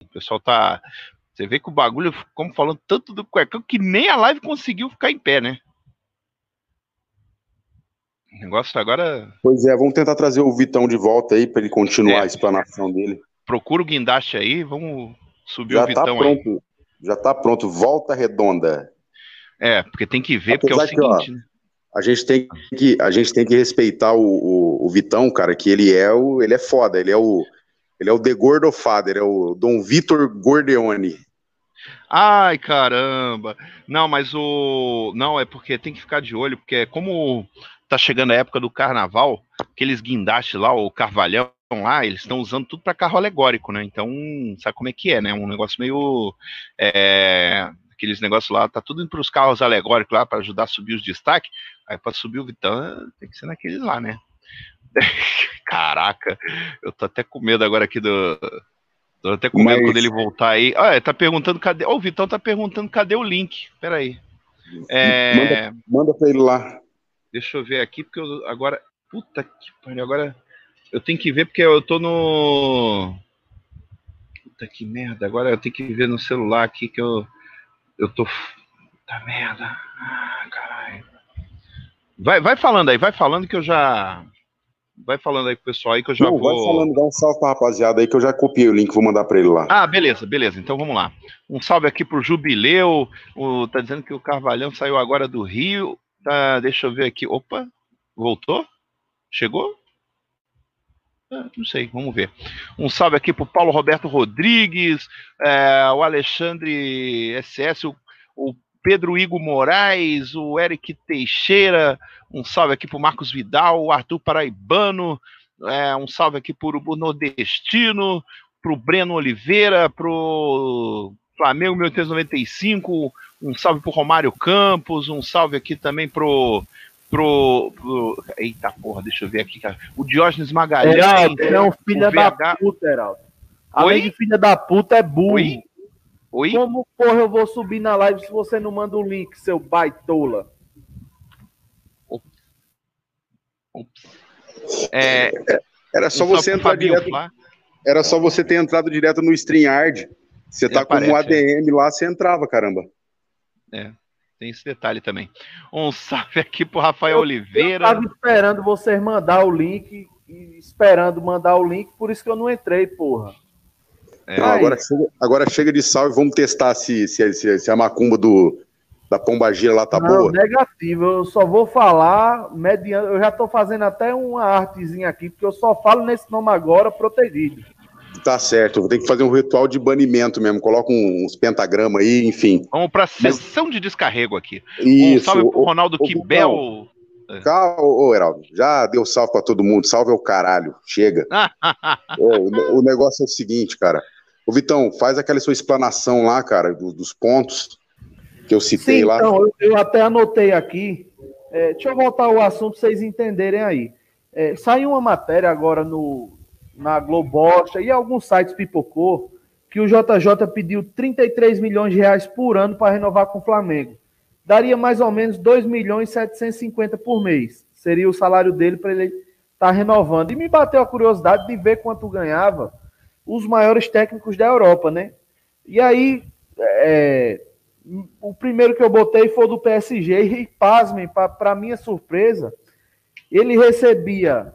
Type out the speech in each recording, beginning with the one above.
O pessoal tá. Você vê que o bagulho, como falando tanto do cuecão, que nem a live conseguiu ficar em pé, né? O negócio agora. Pois é, vamos tentar trazer o Vitão de volta aí para ele continuar é. a explanação dele. Procura o guindaste aí, vamos subir Já o Vitão tá pronto. Aí. Já tá pronto, volta redonda. É, porque tem que ver, Apesar porque é o seguinte, que, ó, né? A gente tem que, a gente tem que respeitar o, o, o, Vitão, cara, que ele é o, ele é foda, ele é o, ele é o The Gordo Father, é o Dom Vitor Gordeone. Ai, caramba. Não, mas o, não é porque tem que ficar de olho, porque como tá chegando a época do carnaval, aqueles guindastes lá, o carvalhão lá, eles estão usando tudo para carro alegórico, né? Então, sabe como é que é, né? Um negócio meio é, aqueles negócios lá, tá tudo indo para os carros alegóricos lá para ajudar a subir os destaques. Aí para subir o Vitão tem que ser naquele lá, né? Caraca, eu tô até com medo agora aqui do. Tô até com medo Mas... quando ele voltar aí. Ah, ele tá perguntando cadê. Oh, o Vitão tá perguntando cadê o link. Peraí. É... Manda, manda pra ele lá. Deixa eu ver aqui, porque eu agora. Puta que pariu, agora. Eu tenho que ver porque eu tô no. Puta que merda, agora eu tenho que ver no celular aqui que eu. Eu tô. Puta merda. Ah, caralho. Vai, vai falando aí, vai falando que eu já. Vai falando aí com o pessoal aí que eu já Não, vou. Vai falando, dá um salve pra rapaziada aí que eu já copiei o link, vou mandar pra ele lá. Ah, beleza, beleza. Então vamos lá. Um salve aqui pro Jubileu. O, tá dizendo que o Carvalhão saiu agora do Rio. Tá, deixa eu ver aqui. Opa, voltou? Chegou? Ah, não sei, vamos ver. Um salve aqui pro Paulo Roberto Rodrigues, é, o Alexandre SS, o, o Pedro Igor Moraes, o Eric Teixeira, um salve aqui pro Marcos Vidal, o Arthur Paraibano, é, um salve aqui pro o Nordestino, pro Breno Oliveira, pro Flamengo 1895, um salve pro Romário Campos, um salve aqui também pro pro, pro. Eita porra, deixa eu ver aqui, cara. O Diógenes Magalhães. Heraldo, é um filho da puta, Heraldo. Além Oi? de filha da puta, é burro. Oi? Oi? Como porra eu vou subir na live se você não manda o link, seu baitola? É, era só você entrar direto. Lá. Era só você ter entrado direto no StreamYard. Você tá com um ADM lá, você entrava, caramba. É. Tem esse detalhe também. Um salve aqui pro Rafael eu, Oliveira. Eu tava esperando vocês mandar o link, esperando mandar o link, por isso que eu não entrei, porra. É. Não, agora, chega, agora chega de salve, vamos testar se, se, se, se a macumba do, da pombagira lá tá não, boa. Negativo, eu só vou falar mediante. Eu já tô fazendo até uma artezinha aqui, porque eu só falo nesse nome agora protegido. Tá certo, vou ter que fazer um ritual de banimento mesmo. Coloca uns pentagramas aí, enfim. Vamos pra sessão Mas... de descarrego aqui. Isso. Um salve pro Ronaldo o, Kibel. Calma, ô, Heraldo, já deu salve pra todo mundo. Salve é o caralho. Chega. ô, o, o, negócio é o seguinte, cara. Ô, Vitão, faz aquela sua explanação lá, cara, do, dos pontos que eu citei Sim, lá. Então, eu, eu até anotei aqui. É, deixa eu voltar ao assunto pra vocês entenderem aí. É, saiu uma matéria agora no, na Globocha e alguns sites pipocou que o JJ pediu 33 milhões de reais por ano para renovar com o Flamengo. Daria mais ou menos 2 milhões e 750 por mês. Seria o salário dele para ele estar tá renovando. E me bateu a curiosidade de ver quanto ganhava os maiores técnicos da Europa, né? E aí, é, o primeiro que eu botei foi do PSG e, pasmem, para minha surpresa, ele recebia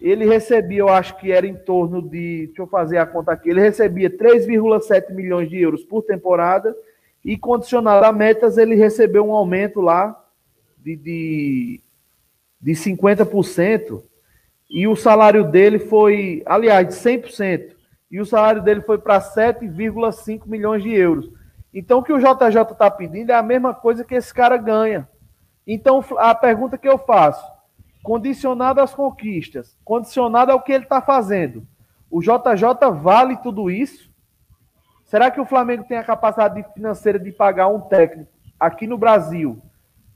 ele recebia, eu acho que era em torno de, deixa eu fazer a conta aqui, ele recebia 3,7 milhões de euros por temporada e condicionado a metas, ele recebeu um aumento lá de, de, de 50% e o salário dele foi, aliás, de 100%, e o salário dele foi para 7,5 milhões de euros. Então, o que o JJ está pedindo é a mesma coisa que esse cara ganha. Então, a pergunta que eu faço, condicionado às conquistas, condicionado ao que ele está fazendo. O JJ vale tudo isso? Será que o Flamengo tem a capacidade financeira de pagar um técnico aqui no Brasil,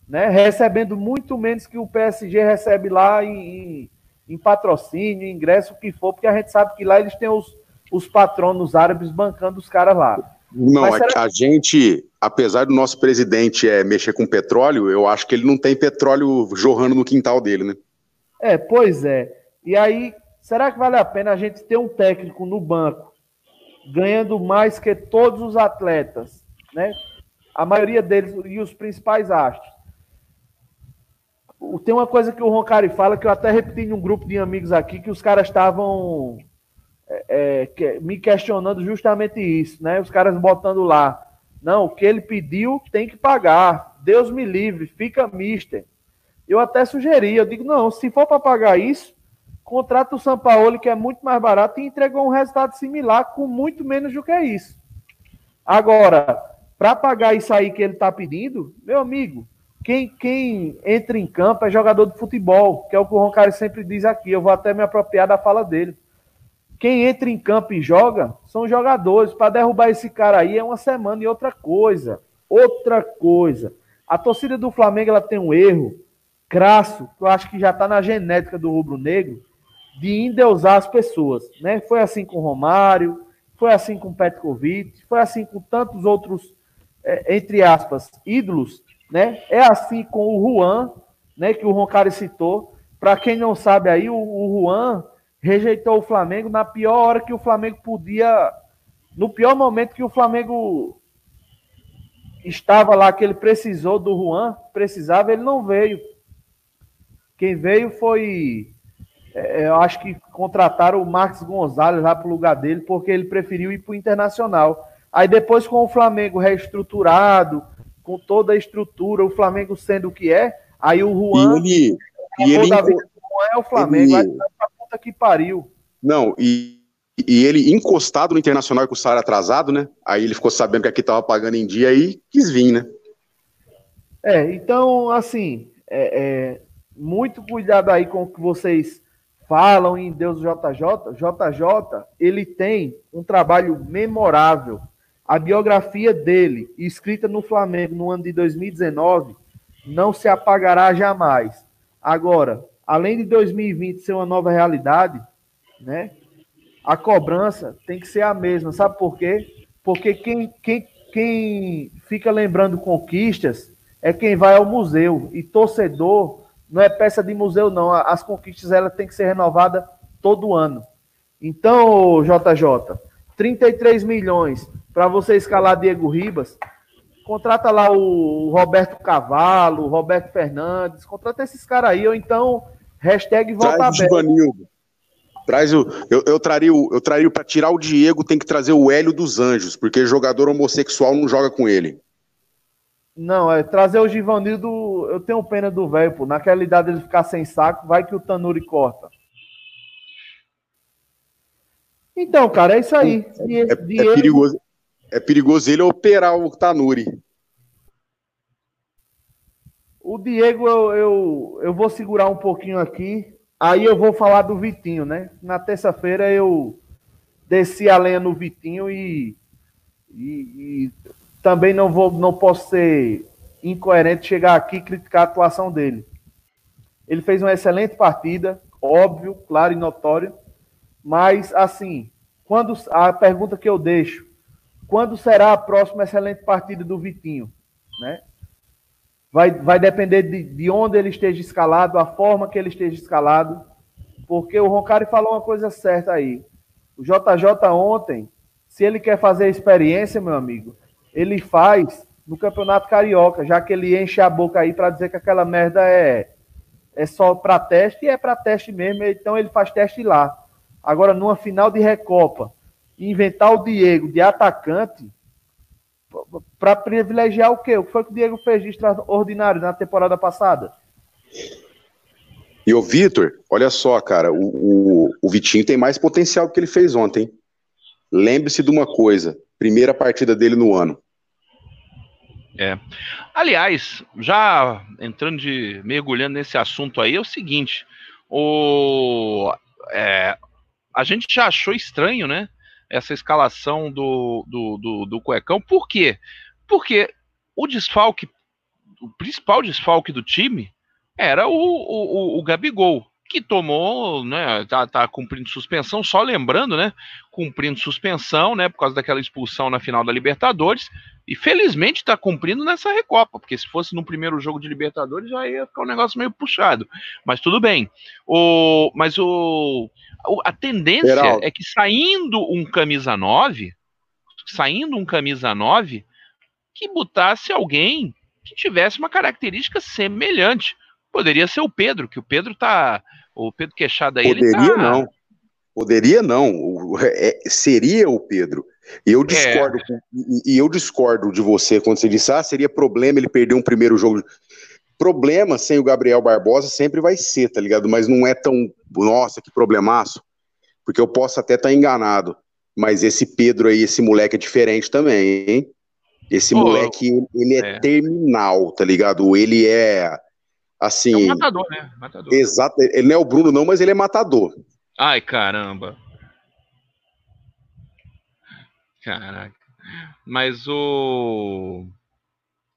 né, recebendo muito menos que o PSG recebe lá em, em, patrocínio, ingresso, o que for, porque a gente sabe que lá eles têm os, os patronos árabes bancando os caras lá. Não, é será... a gente apesar do nosso presidente é, mexer com petróleo, eu acho que ele não tem petróleo jorrando no quintal dele, né? É, pois é. E aí, será que vale a pena a gente ter um técnico no banco ganhando mais que todos os atletas, né? A maioria deles e os principais astros. Tem uma coisa que o Roncari fala que eu até repeti em um grupo de amigos aqui que os caras estavam é, é, me questionando justamente isso, né? Os caras botando lá não, o que ele pediu tem que pagar. Deus me livre, fica mister. Eu até sugeri, eu digo, não, se for para pagar isso, contrata o São Paulo, que é muito mais barato, e entregou um resultado similar com muito menos do que isso. Agora, para pagar isso aí que ele está pedindo, meu amigo, quem, quem entra em campo é jogador de futebol, que é o que o Roncari sempre diz aqui. Eu vou até me apropriar da fala dele. Quem entra em campo e joga são jogadores. Para derrubar esse cara aí é uma semana e outra coisa. Outra coisa. A torcida do Flamengo ela tem um erro crasso, que eu acho que já está na genética do rubro-negro, de endeusar as pessoas. Né? Foi assim com Romário, foi assim com Petkovic, foi assim com tantos outros, é, entre aspas, ídolos. Né? É assim com o Juan, né, que o Roncari citou. Para quem não sabe aí, o, o Juan rejeitou o Flamengo na pior hora que o Flamengo podia, no pior momento que o Flamengo estava lá, que ele precisou do Juan, precisava, ele não veio. Quem veio foi, é, eu acho que contrataram o Marcos Gonzalez lá para o lugar dele, porque ele preferiu ir para o Internacional. Aí depois, com o Flamengo reestruturado, com toda a estrutura, o Flamengo sendo o que é, aí o Juan. E ele, e ele, é o Flamengo, ele puta que pariu. Não, e, e ele encostado no Internacional com o salário atrasado, né? Aí ele ficou sabendo que aqui tava pagando em dia e quis vir, né? É, então, assim, é, é, muito cuidado aí com o que vocês falam em Deus JJ. JJ, ele tem um trabalho memorável. A biografia dele, escrita no Flamengo no ano de 2019, não se apagará jamais. Agora, além de 2020 ser uma nova realidade, né? A cobrança tem que ser a mesma, sabe por quê? Porque quem, quem, quem fica lembrando conquistas é quem vai ao museu. E torcedor não é peça de museu, não. As conquistas ela tem que ser renovada todo ano. Então, JJ, 33 milhões para você escalar Diego Ribas, contrata lá o Roberto Cavalo, o Roberto Fernandes, contrata esses caras aí, ou então hashtag volta Traz aberto. O Traz o. Eu, eu traria o. Eu traria para tirar o Diego, tem que trazer o Hélio dos Anjos, porque jogador homossexual não joga com ele. Não, é trazer o Givanildo. Eu tenho pena do velho, pô. Naquela idade ele ficar sem saco, vai que o Tanuri corta. Então, cara, é isso aí. É, é, é perigoso, é perigoso ele operar o Tanuri. O Diego, eu, eu, eu vou segurar um pouquinho aqui. Aí eu vou falar do Vitinho, né? Na terça-feira eu desci a lenha no Vitinho e, e, e, também não vou, não posso ser incoerente chegar aqui e criticar a atuação dele. Ele fez uma excelente partida, óbvio, claro e notório, mas assim, quando a pergunta que eu deixo, quando será a próxima excelente partida do Vitinho, né? Vai, vai depender de, de onde ele esteja escalado, a forma que ele esteja escalado, porque o Roncari falou uma coisa certa aí. O JJ ontem, se ele quer fazer experiência, meu amigo, ele faz no Campeonato Carioca, já que ele enche a boca aí para dizer que aquela merda é, é só para teste, e é para teste mesmo, então ele faz teste lá. Agora, numa final de Recopa, inventar o Diego de atacante, para privilegiar o quê? O que foi que o Diego fez de extraordinário na temporada passada? E o Vitor, olha só, cara, o, o, o, Vitinho tem mais potencial do que ele fez ontem. Lembre-se de uma coisa: primeira partida dele no ano. É. Aliás, já entrando de mergulhando nesse assunto aí, é o seguinte: o, é, a gente já achou estranho, né? Essa escalação do, do, do, do Cuecão. Por quê? Porque o desfalque, o principal desfalque do time era o, o, o Gabigol, que tomou, né, tá, tá cumprindo suspensão, só lembrando, né, cumprindo suspensão, né, por causa daquela expulsão na final da Libertadores, e felizmente está cumprindo nessa Recopa, porque se fosse no primeiro jogo de Libertadores já ia ficar um negócio meio puxado, mas tudo bem. O, mas o, a tendência Geraldo. é que saindo um camisa 9, saindo um camisa 9, que botasse alguém que tivesse uma característica semelhante. Poderia ser o Pedro, que o Pedro tá o Pedro Queixada aí, Poderia ele tá... não. Poderia não. É, seria o Pedro. Eu é. discordo é. e, eu discordo de você quando você disse, ah, seria problema ele perder um primeiro jogo. Problema sem o Gabriel Barbosa sempre vai ser, tá ligado? Mas não é tão, nossa, que problemaço. Porque eu posso até estar tá enganado. Mas esse Pedro aí, esse moleque é diferente também, hein? Esse moleque, ele é, é, terminal, tá ligado? Ele é Assim, é um matador, né? Matador. Exato. Ele não é o Bruno, não, mas ele é matador. Ai, caramba. Caraca. Mas o.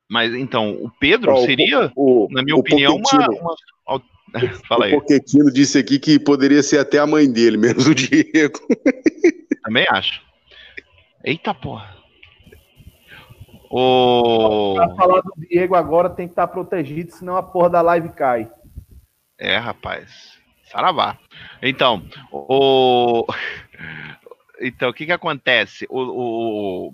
Mas então, o Pedro seria, o, o, na minha opinião, uma, uma. Fala aí. O Poquetino disse aqui que poderia ser até a mãe dele, menos o Diego. Também acho. Eita porra. O... Pra falar do Diego agora tem que estar tá protegido, senão a porra da live cai. É, rapaz. Saravá. Então, o. Então, o que que acontece? O, o,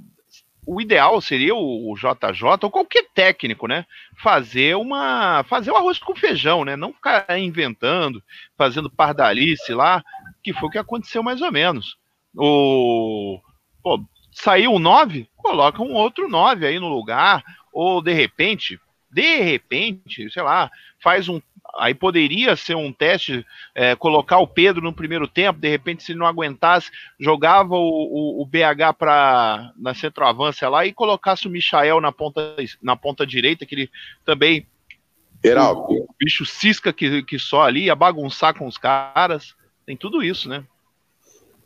o ideal seria o, JJ, ou qualquer técnico, né? Fazer uma. Fazer o arroz com feijão, né? Não ficar inventando, fazendo pardalice lá, que foi o que aconteceu mais ou menos. O. Pô, saiu um 9, coloca um outro 9 aí no lugar, ou de repente, de repente, sei lá, faz um. Aí poderia ser um teste, é, colocar o Pedro no primeiro tempo, de repente, se não aguentasse, jogava o, o, o BH para na centroavância lá e colocasse o Michael na ponta, na ponta direita, que ele também. Geraldo. O, o bicho cisca que, que só ali, ia bagunçar com os caras. Tem tudo isso, né?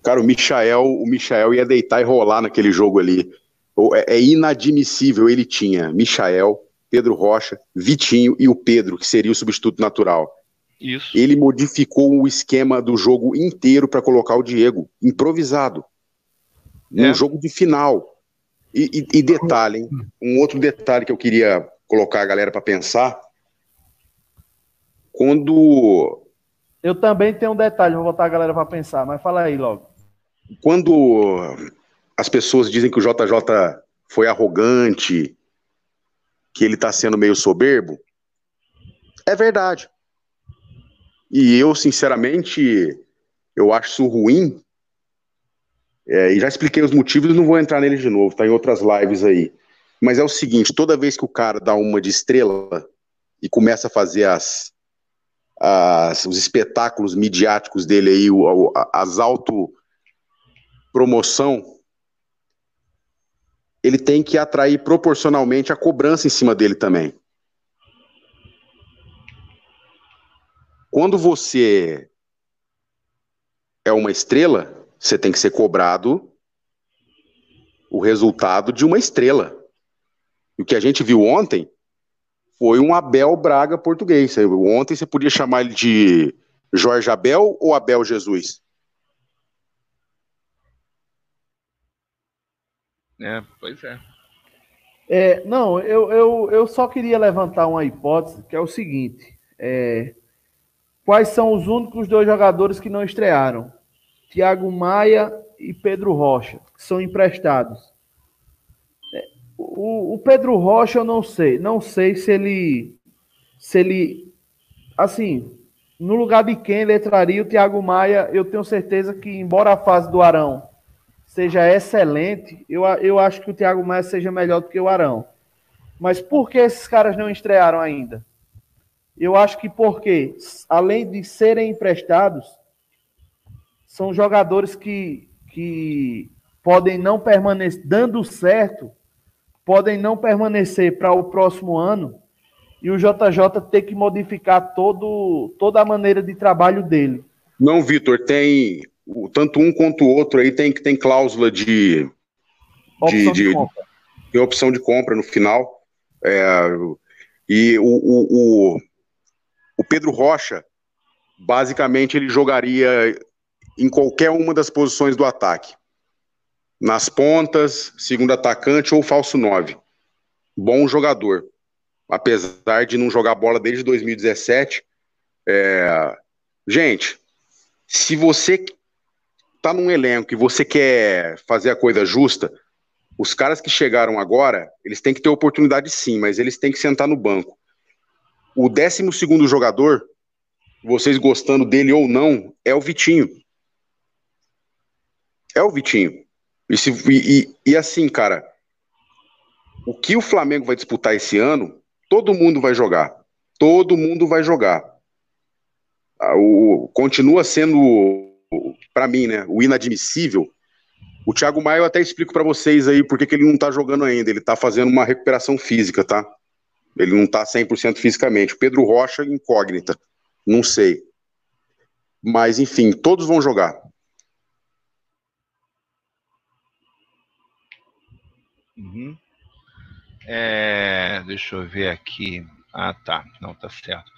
Cara, o Michael, o Michael ia deitar e rolar naquele jogo ali. É, é inadmissível. Ele tinha Michael, Pedro Rocha, Vitinho e o Pedro, que seria o substituto natural. Isso. Ele modificou o esquema do jogo inteiro para colocar o Diego, improvisado. Num é. jogo de final. E, e, e detalhe, hein? um outro detalhe que eu queria colocar a galera para pensar. Quando. Eu também tenho um detalhe, vou botar a galera para pensar, mas fala aí logo quando as pessoas dizem que o JJ foi arrogante, que ele está sendo meio soberbo, é verdade. E eu, sinceramente, eu acho isso ruim. É, e já expliquei os motivos, não vou entrar neles de novo, tá em outras lives aí. Mas é o seguinte, toda vez que o cara dá uma de estrela e começa a fazer as, as os espetáculos midiáticos dele aí, as auto promoção, ele tem que atrair proporcionalmente a cobrança em cima dele também. Quando você é uma estrela, você tem que ser cobrado o resultado de uma estrela. E o que a gente viu ontem foi um Abel Braga português. Ontem você podia chamar ele de Jorge Abel ou Abel Jesus? É, pois é. é não, eu, eu, eu só queria levantar uma hipótese, que é o seguinte: é, quais são os únicos dois jogadores que não estrearam? Thiago Maia e Pedro Rocha, que são emprestados. É, o, o Pedro Rocha eu não sei, não sei se ele, se ele, assim, no lugar de quem ele entraria o Thiago Maia, eu tenho certeza que, embora a fase do Arão seja excelente, eu, eu acho que o Thiago Maia seja melhor do que o Arão. Mas por que esses caras não estrearam ainda? Eu acho que porque, além de serem emprestados, são jogadores que, que podem não permanecer, dando certo, podem não permanecer para o próximo ano e o JJ ter que modificar todo, toda a maneira de trabalho dele. Não, Vitor, tem o, tanto um quanto o outro aí tem, tem cláusula de, opção de, de, de tem opção de compra no final. É, e o, o, o, o, Pedro Rocha, basicamente ele jogaria em qualquer uma das posições do ataque. Nas pontas, segundo atacante ou falso 9. Bom jogador. Apesar de não jogar bola desde 2017. É... Gente, se você tá num elenco e você quer fazer a coisa justa, os caras que chegaram agora, eles têm que ter oportunidade sim, mas eles têm que sentar no banco. O 12 segundo jogador, vocês gostando dele ou não, é o Vitinho. É o Vitinho. E, se, e, e, assim, cara, o que o Flamengo vai disputar esse ano, todo mundo vai jogar. Todo mundo vai jogar. Ah, o, continua sendo, para mim, né, o inadmissível. O Thiago Maia eu até explico para vocês aí porque que ele não tá jogando ainda. Ele tá fazendo uma recuperação física, tá? Ele não tá 100% fisicamente. Pedro Rocha, incógnita. Não sei. Mas, enfim, todos vão jogar. Uhum. É, deixa eu ver aqui. Ah, tá. Não, tá certo.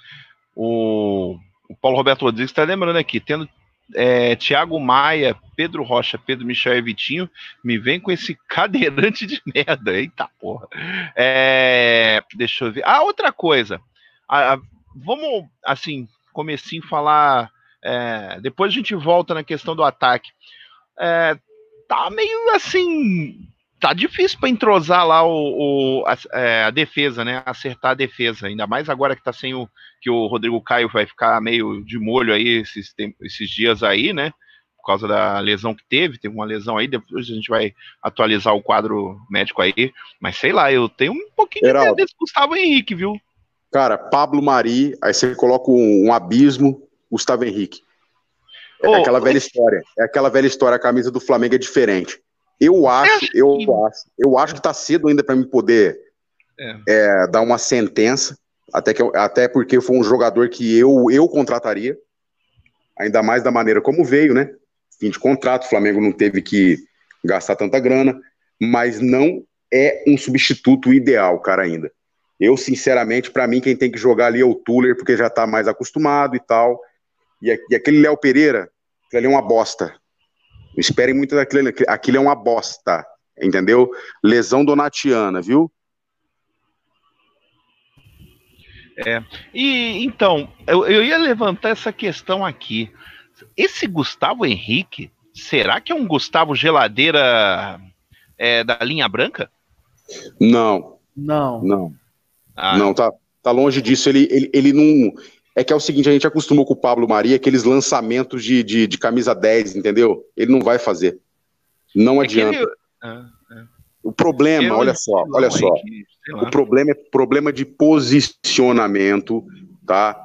O, o Paulo Roberto Rodrigues está lembrando aqui, tendo é, Tiago Maia, Pedro Rocha, Pedro Michel e Vitinho, me vem com esse cadeirante de merda. Eita porra. É, deixa eu ver. Ah, outra coisa. Vamos, assim, comecinho falar. É, depois a gente volta na questão do ataque. É, tá meio assim tá difícil para entrosar lá o, o a, é, a, defesa, né? Acertar a defesa, ainda mais agora que tá sem o que o Rodrigo Caio vai ficar meio de molho aí esses, esses dias aí, né? Por causa da lesão que teve, teve uma lesão aí, depois a gente vai atualizar o quadro médico aí, mas sei lá, eu tenho um pouquinho Geraldo, de desse Gustavo Henrique, viu? Cara, Pablo Mari, aí você coloca um, um abismo, Gustavo Henrique. É oh, aquela velha história, é aquela velha história, a camisa do Flamengo é diferente. Eu acho, eu acho, eu acho que está cedo ainda para me poder é. É, dar uma sentença, até, que, até porque foi um jogador que eu, eu contrataria, ainda mais da maneira como veio, né? Fim de contrato, o Flamengo não teve que gastar tanta grana, mas não é um substituto ideal, cara, ainda. Eu, sinceramente, para mim, quem tem que jogar ali é o Tuller, porque já tá mais acostumado e tal. E, e aquele Léo Pereira, ali é uma bosta. Não esperem muito daquilo. Aquilo é uma bosta, entendeu? Lesão donatiana, viu? É. E então, eu, eu ia levantar essa questão aqui. Esse Gustavo Henrique, será que é um Gustavo Geladeira é, da linha branca? Não. Não. Não. Ah. Não, tá, tá longe disso. Ele, ele, ele não. É que é o seguinte, a gente acostumou com o Pablo Maria aqueles lançamentos de, de, de camisa 10, entendeu? Ele não vai fazer. Não é adianta. Ele... Ah, é. O problema, eu olha só, olha só. o problema é problema de posicionamento, tá?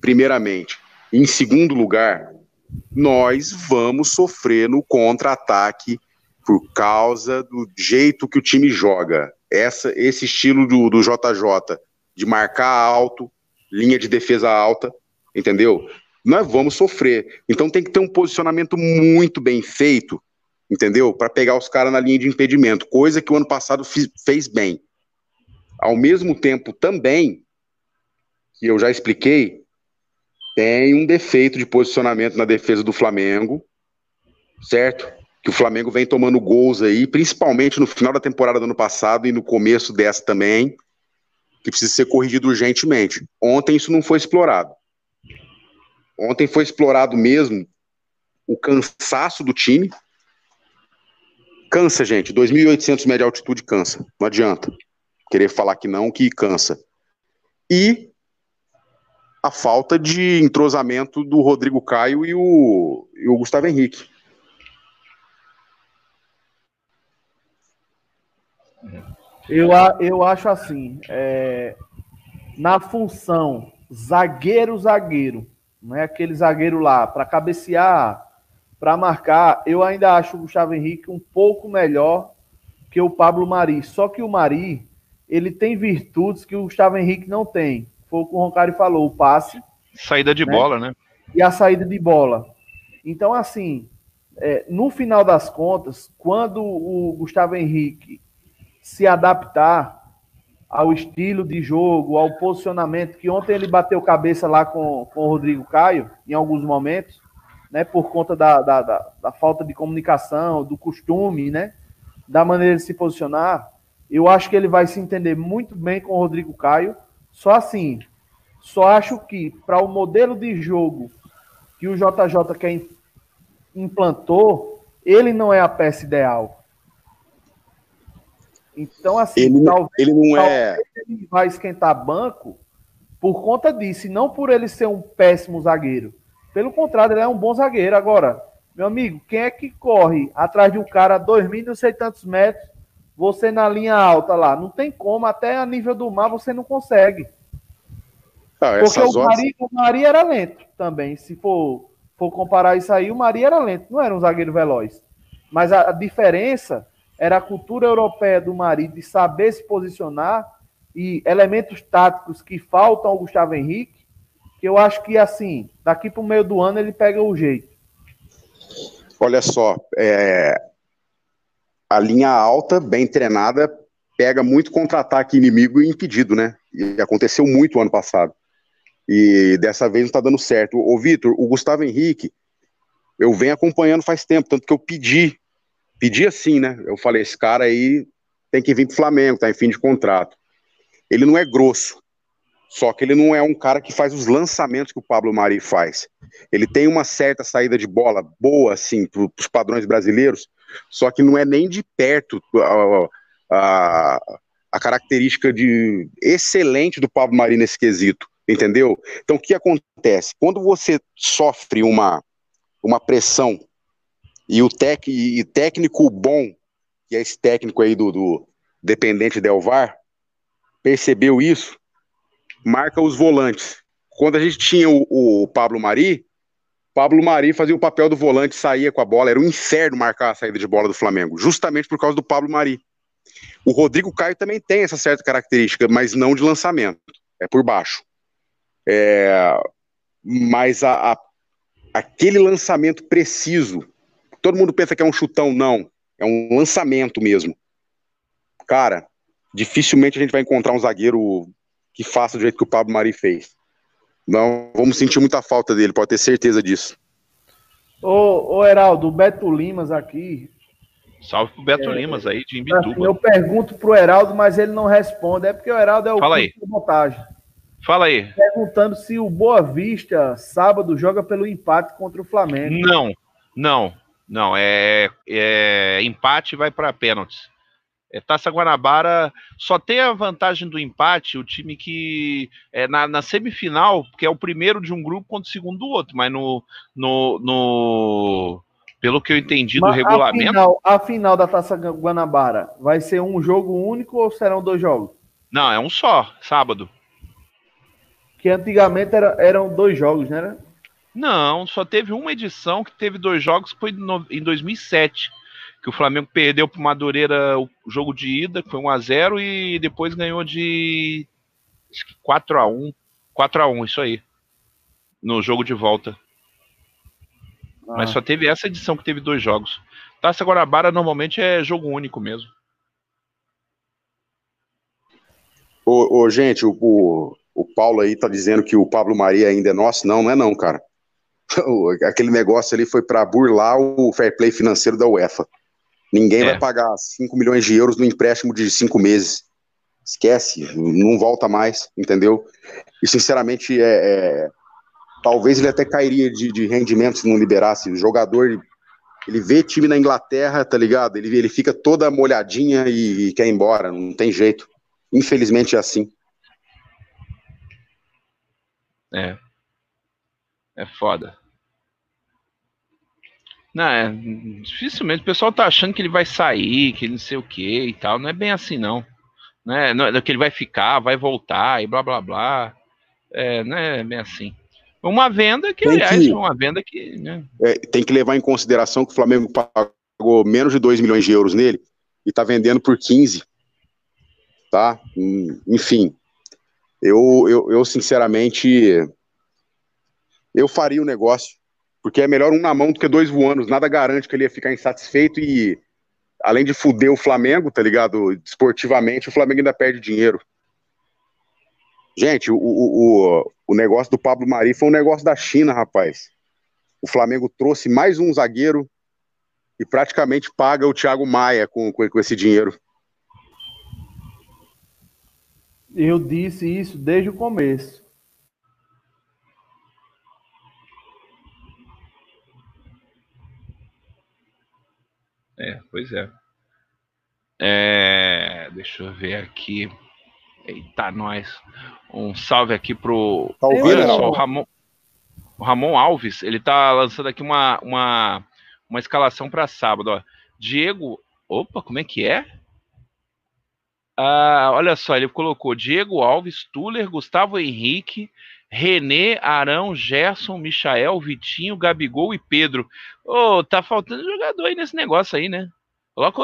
Primeiramente. Em segundo lugar, nós vamos sofrer no contra-ataque por causa do jeito que o time joga. Essa, esse estilo do, do JJ, de marcar alto, linha de defesa alta, entendeu? Nós vamos sofrer. Então tem que ter um posicionamento muito bem feito, entendeu? Para pegar os caras na linha de impedimento, coisa que o ano passado fiz, fez bem. Ao mesmo tempo, também, que eu já expliquei, tem um defeito de posicionamento na defesa do Flamengo, certo? Que o Flamengo vem tomando gols aí, principalmente no final da temporada do ano passado e no começo dessa também que precisa ser corrigido urgentemente. Ontem isso não foi explorado. Ontem foi explorado mesmo o cansaço do time. Cansa, gente. 2.800 metros de altitude cansa. Não adianta querer falar que não, que cansa. E a falta de entrosamento do Rodrigo Caio e o, e o Gustavo Henrique. Eu, eu acho assim, é, na função zagueiro-zagueiro, não é aquele zagueiro lá para cabecear, para marcar, eu ainda acho o Gustavo Henrique um pouco melhor que o Pablo Mari. Só que o Mari, ele tem virtudes que o Gustavo Henrique não tem. Foi o que o Roncari falou, o passe. Saída de né? bola, né? E a saída de bola. Então, assim, é, no final das contas, quando o Gustavo Henrique se adaptar ao estilo de jogo, ao posicionamento, que ontem ele bateu cabeça lá com, com o Rodrigo Caio, em alguns momentos, né, por conta da, da, da, da falta de comunicação, do costume, né, da maneira de se posicionar, eu acho que ele vai se entender muito bem com o Rodrigo Caio, só assim, só acho que para o modelo de jogo que o JJ quer implantou, ele não é a peça ideal. Então, assim, ele, talvez, ele não é. Ele vai esquentar banco por conta disso, e não por ele ser um péssimo zagueiro. Pelo contrário, ele é um bom zagueiro. Agora, meu amigo, quem é que corre atrás de um cara a dois mil não sei tantos metros, você na linha alta lá? Não tem como, até a nível do mar você não consegue. Ah, Porque o Mari, o Mari era lento também. Se for, for comparar isso aí, o Mari era lento, não era um zagueiro veloz. Mas a, a diferença era a cultura europeia do Mari de saber se posicionar e elementos táticos que faltam ao Gustavo Henrique, que eu acho que, assim, daqui para o meio do ano ele pega o jeito. Olha só, é... a linha alta, bem treinada, pega muito contra-ataque inimigo e impedido, né? E aconteceu muito ano passado. E dessa vez não está dando certo. Ô, Vitor, o Gustavo Henrique, eu venho acompanhando faz tempo, tanto que eu pedi, pedi assim, né? Eu falei, esse cara aí tem que vir pro Flamengo, tá em fim de contrato. Ele não é grosso, só que ele não é um cara que faz os lançamentos que o Pablo Mari faz. Ele tem uma certa saída de bola boa, assim, para os padrões brasileiros, só que não é nem de perto a, a, a característica de excelente do Pablo Mari nesse quesito entendeu? Então, o que acontece? Quando você sofre uma, uma pressão e o tec, e técnico bom, que é esse técnico aí do, do dependente Del VAR, percebeu isso, marca os volantes. Quando a gente tinha o, o Pablo Mari, Pablo Mari fazia o papel do volante, saía com a bola, era um inferno marcar a saída de bola do Flamengo, justamente por causa do Pablo Mari. O Rodrigo Caio também tem essa certa característica, mas não de lançamento, é por baixo. É, mas a, a, aquele lançamento preciso, todo mundo pensa que é um chutão, não. É um lançamento mesmo. Cara, dificilmente a gente vai encontrar um zagueiro que faça do jeito que o Pablo Mari fez. Não, vamos sentir muita falta dele, pode ter certeza disso. Ô, ô Heraldo, o Beto Limas aqui. Salve pro Beto é, Limas aí, de Imbituba. Eu pergunto pro Heraldo, mas ele não responde. É porque o Heraldo é o Fala aí. montagem. Fala aí. Perguntando se o Boa Vista, sábado, joga pelo empate contra o Flamengo. Não, não, não. É, é empate vai para pênaltis. É, Taça Guanabara só tem a vantagem do empate o time que é na, na, semifinal, que é o primeiro de um grupo contra o segundo do outro, mas no, no, no pelo que eu entendi mas do regulamento. A final, a final da Taça Guanabara vai ser um jogo único ou serão dois jogos? Não, é um só, sábado que antigamente era, eram dois jogos, né? Não, só teve uma edição que teve dois jogos, que foi no, em 2007, que o Flamengo perdeu para o Madureira o jogo de ida, que foi 1 a 0 e depois ganhou de 4 a 1, 4 a 1, isso aí. No jogo de volta. Ah. Mas só teve essa edição que teve dois jogos. Taça Guarabara normalmente é jogo único mesmo. Ô, ô gente, o, o Paulo aí tá dizendo que o Pablo Maria ainda é nosso. Não, não é não, cara. Aquele negócio ali foi para burlar o fair play financeiro da UEFA. Ninguém é. vai pagar 5 milhões de euros no empréstimo de 5 meses. Esquece, não volta mais, entendeu? E sinceramente, é, é talvez ele até cairia de, de rendimento se não liberasse. O jogador, ele vê time na Inglaterra, tá ligado? Ele, ele fica toda molhadinha e, e quer ir embora, não tem jeito. Infelizmente é assim. É. É foda. Não, é, dificilmente. O pessoal tá achando que ele vai sair, que ele não sei o que e tal. Não é bem assim, não. Né? Não é que ele vai ficar, vai voltar e blá blá blá. É, não é bem assim. Uma venda que, tem aliás, que, é uma venda que. Né? É, tem que levar em consideração que o Flamengo pagou menos de 2 milhões de euros nele e tá vendendo por 15. Tá? Enfim, eu, eu, eu sinceramente, eu faria o negócio, porque é melhor um na mão do que dois voando, nada garante que ele ia ficar insatisfeito e, além de fuder o Flamengo, tá ligado, esportivamente, o Flamengo ainda perde dinheiro. Gente, o, o, o negócio do Pablo Mari foi um negócio da China, rapaz. O Flamengo trouxe mais um zagueiro e praticamente paga o Thiago Maia com, com, com esse dinheiro. Eu disse isso desde o começo. É, pois é. é. Deixa eu ver aqui. Eita, nós. Um salve aqui pro. Tá ouvindo, Olha só, o Ramon, o Ramon Alves, ele tá lançando aqui uma, uma, uma escalação para sábado. Ó. Diego. Opa, como é que é? Ah, olha só, ele colocou Diego Alves, Tuller, Gustavo Henrique, René, Arão, Gerson, Michael, Vitinho, Gabigol e Pedro. Ô, oh, tá faltando jogador aí nesse negócio aí, né? Coloca.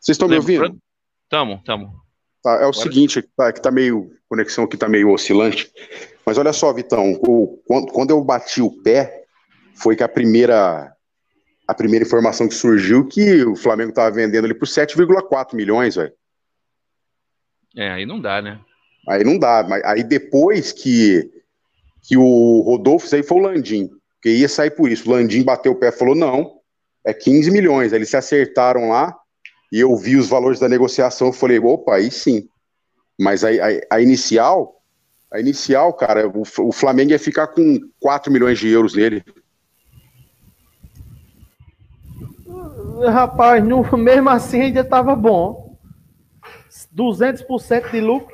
Vocês estão me ouvindo? Tamo, tamo. Tá, é o Agora... seguinte, tá, que tá meio. Conexão aqui tá meio oscilante. Mas olha só, Vitão, o, quando, quando eu bati o pé, foi que a primeira. A primeira informação que surgiu que o Flamengo tava vendendo ele por 7,4 milhões, velho. É, aí não dá, né? Aí não dá. Mas aí depois que, que o Rodolfo saiu foi o Landim, que ia sair por isso. O Landim bateu o pé e falou: não, é 15 milhões. Aí eles se acertaram lá e eu vi os valores da negociação. Eu falei: opa, aí sim. Mas a, a, a inicial, a inicial, cara, o, o Flamengo ia ficar com 4 milhões de euros nele. Rapaz, no, mesmo assim ainda estava bom. 200% de lucro.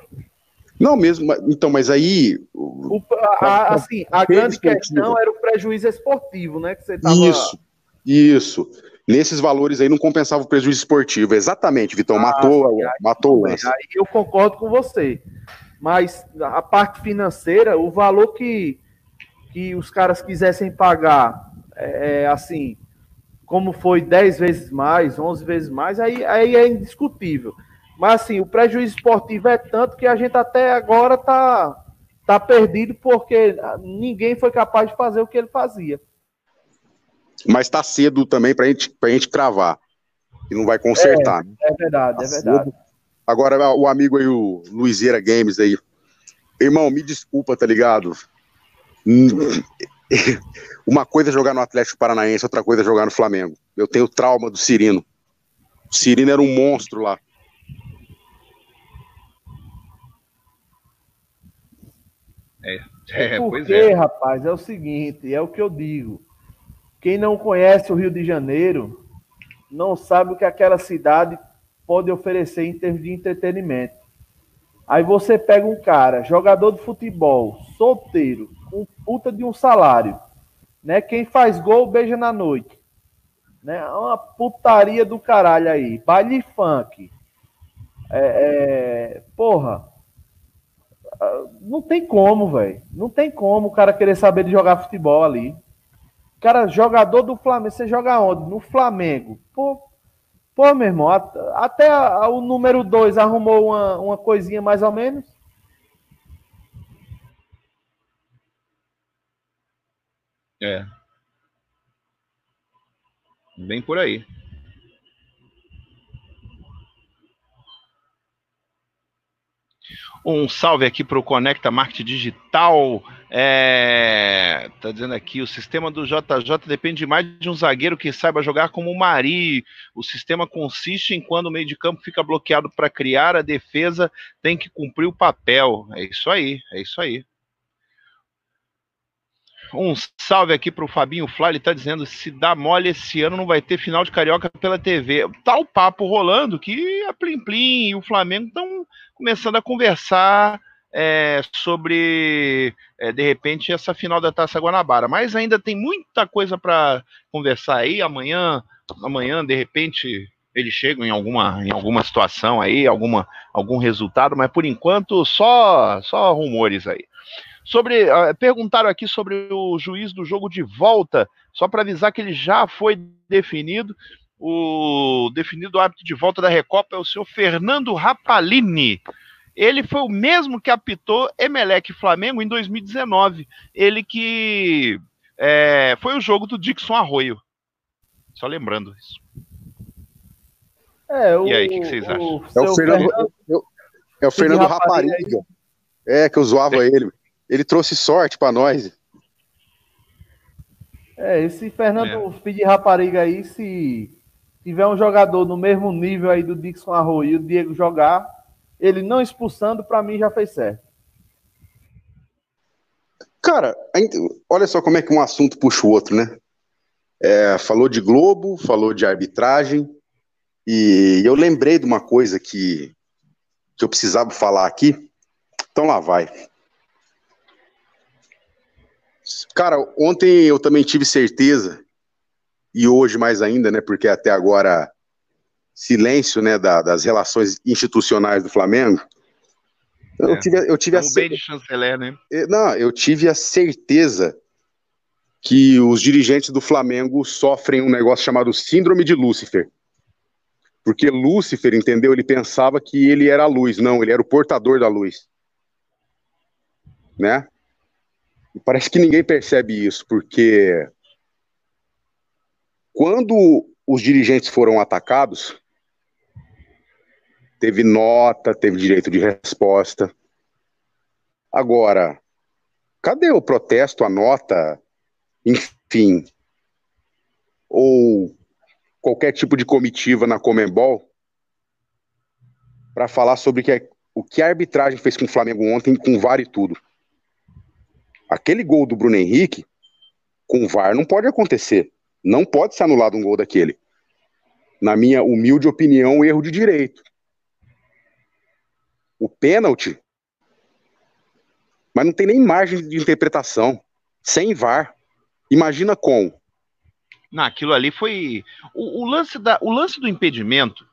Não, mesmo. Então, mas aí. O, a, assim, a grande questão era o prejuízo esportivo, né? Que você tava... Isso, isso. Nesses valores aí não compensava o prejuízo esportivo. Exatamente, Vitão. Ah, matou, aí, matou o lance. Aí eu concordo com você. Mas a parte financeira, o valor que, que os caras quisessem pagar, é, é assim, como foi 10 vezes mais, 11 vezes mais, aí, aí é indiscutível. Mas assim, o prejuízo esportivo é tanto que a gente até agora tá, tá perdido porque ninguém foi capaz de fazer o que ele fazia. Mas está cedo também para gente, a gente cravar. E não vai consertar. É, é verdade, tá é verdade. Cedo. Agora, o amigo aí, o Luizeira Games aí. Irmão, me desculpa, tá ligado? Uma coisa é jogar no Atlético Paranaense, outra coisa é jogar no Flamengo. Eu tenho trauma do Cirino. O Cirino era um monstro lá. É, é Porque, é. rapaz, é o seguinte, é o que eu digo. Quem não conhece o Rio de Janeiro não sabe o que aquela cidade pode oferecer em termos de entretenimento. Aí você pega um cara, jogador de futebol, solteiro, com puta de um salário, né? Quem faz gol beija na noite, né? Uma putaria do caralho aí, baile funk, é, é, porra, não tem como, velho. Não tem como o cara querer saber de jogar futebol ali. Cara, jogador do Flamengo, você joga onde? No Flamengo. Pô, pô meu irmão, até o número 2 arrumou uma, uma coisinha mais ou menos. É. Bem por aí. Um salve aqui para o Conecta Marketing Digital. É, tá dizendo aqui, o sistema do JJ depende mais de um zagueiro que saiba jogar como o Mari. O sistema consiste em quando o meio de campo fica bloqueado para criar, a defesa tem que cumprir o papel. É isso aí, é isso aí. Um salve aqui para o Fabinho Fly, ele está dizendo: se dá mole esse ano, não vai ter final de Carioca pela TV. Tá o papo rolando que a Plim Plim e o Flamengo estão começando a conversar é, sobre, é, de repente, essa final da Taça Guanabara. Mas ainda tem muita coisa para conversar aí. Amanhã, amanhã, de repente, eles chegam em alguma, em alguma situação aí, alguma, algum resultado, mas por enquanto só, só rumores aí. Sobre, uh, perguntaram aqui sobre o juiz do jogo de volta, só para avisar que ele já foi definido. O definido árbitro de volta da Recopa é o senhor Fernando Rapalini. Ele foi o mesmo que apitou Emelec Flamengo em 2019. Ele que é, foi o jogo do Dixon Arroio. Só lembrando isso. É, o, e aí, o que, vocês acham? O é o Fernando, Fernando, é o Fernando Rapariga. É, que eu zoava ele. Ele trouxe sorte para nós. É, esse Fernando é. Filho de Rapariga aí, se tiver um jogador no mesmo nível aí do Dixon Arroio e o Diego jogar, ele não expulsando, para mim já fez certo. Cara, olha só como é que um assunto puxa o outro, né? É, falou de Globo, falou de arbitragem, e eu lembrei de uma coisa que, que eu precisava falar aqui. Então lá vai. Cara, ontem eu também tive certeza, e hoje mais ainda, né? Porque até agora silêncio, né, da, das relações institucionais do Flamengo. Eu é, tive, eu tive a bem de chanceler, né? É, não, eu tive a certeza que os dirigentes do Flamengo sofrem um negócio chamado síndrome de Lúcifer. Porque Lúcifer, entendeu? Ele pensava que ele era a luz, não, ele era o portador da luz. Né? E parece que ninguém percebe isso, porque quando os dirigentes foram atacados, teve nota, teve direito de resposta. Agora, cadê o protesto, a nota, enfim, ou qualquer tipo de comitiva na Comembol para falar sobre que, o que a arbitragem fez com o Flamengo ontem, com VAR e tudo. Aquele gol do Bruno Henrique, com VAR, não pode acontecer. Não pode ser anulado um gol daquele. Na minha humilde opinião, erro de direito. O pênalti, mas não tem nem margem de interpretação. Sem VAR. Imagina com. Não, aquilo ali foi. O, o, lance, da, o lance do impedimento.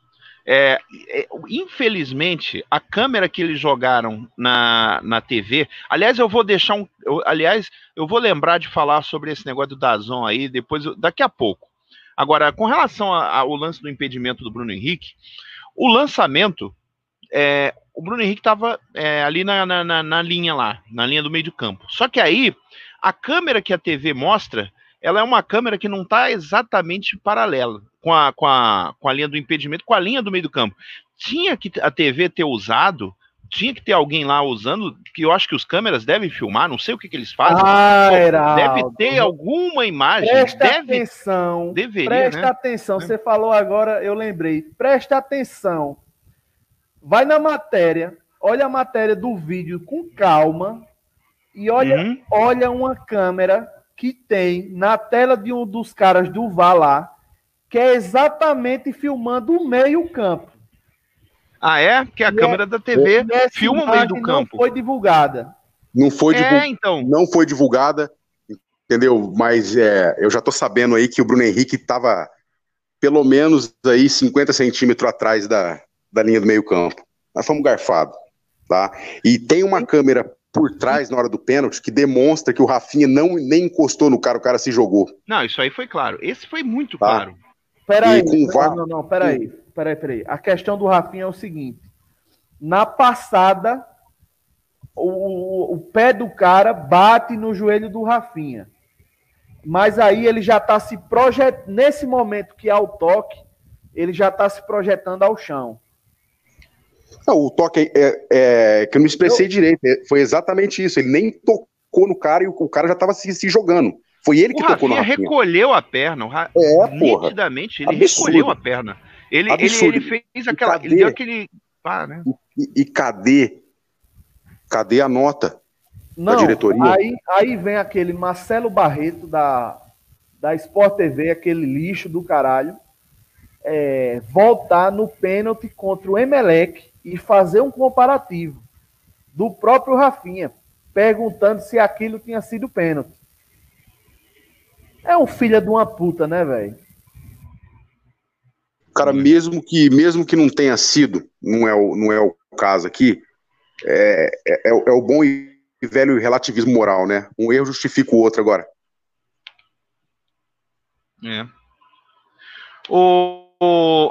É, é, infelizmente, a câmera que eles jogaram na, na TV. Aliás, eu vou deixar um. Eu, aliás, eu vou lembrar de falar sobre esse negócio do Dazon aí depois, daqui a pouco. Agora, com relação ao lance do impedimento do Bruno Henrique, o lançamento. É, o Bruno Henrique estava é, ali na, na, na linha lá, na linha do meio de campo. Só que aí a câmera que a TV mostra, ela é uma câmera que não está exatamente paralela com a, com, a, com a linha do impedimento, com a linha do meio do campo. Tinha que a TV ter usado tinha que ter alguém lá usando, que eu acho que os câmeras devem filmar, não sei o que, que eles fazem. Ah, deve ter alguma imagem. Presta deve, atenção. Deveria, presta né? atenção. Você falou agora, eu lembrei. Presta atenção. Vai na matéria, olha a matéria do vídeo com calma e olha, uhum. olha uma câmera que tem na tela de um dos caras do VAR lá, que é exatamente filmando o meio-campo. Ah, é? Que a e câmera é, da TV filma o meio do campo. Não foi divulgada. Não foi, é, então. não foi divulgada, entendeu? Mas é, eu já tô sabendo aí que o Bruno Henrique estava pelo menos aí 50 centímetros atrás da, da linha do meio-campo. Nós fomos garfados, tá? E tem uma câmera por trás na hora do pênalti que demonstra que o Rafinha não nem encostou no cara, o cara se jogou. Não, isso aí foi claro. Esse foi muito tá? claro. Peraí, VAR... não, não, não, peraí, peraí, peraí. A questão do Rafinha é o seguinte: na passada, o, o pé do cara bate no joelho do Rafinha. Mas aí ele já está se projetando. Nesse momento que há o toque, ele já está se projetando ao chão. Não, o toque é, é, que eu não me expressei eu... direito. É, foi exatamente isso. Ele nem tocou no cara e o, cara já estava se, se, jogando. Foi ele que o tocou Rafinha no Rafinha. recolheu a perna. Ra... É, porra. Nitidamente, ele Absurdo. recolheu a perna. Ele, ele, ele, fez aquela. Ele deu aquele. Ah, né? e, e, cadê? Cadê a nota não, da diretoria? Aí, aí vem aquele Marcelo Barreto da, da Sport TV, aquele lixo do caralho, é, voltar no pênalti contra o Emelec e fazer um comparativo do próprio Rafinha, perguntando se aquilo tinha sido pênalti. É um filho de uma puta, né, velho? Cara, mesmo que mesmo que não tenha sido, não é o, não é o caso aqui, é, é, é o bom e velho relativismo moral, né? Um erro justifica o outro agora. É. O,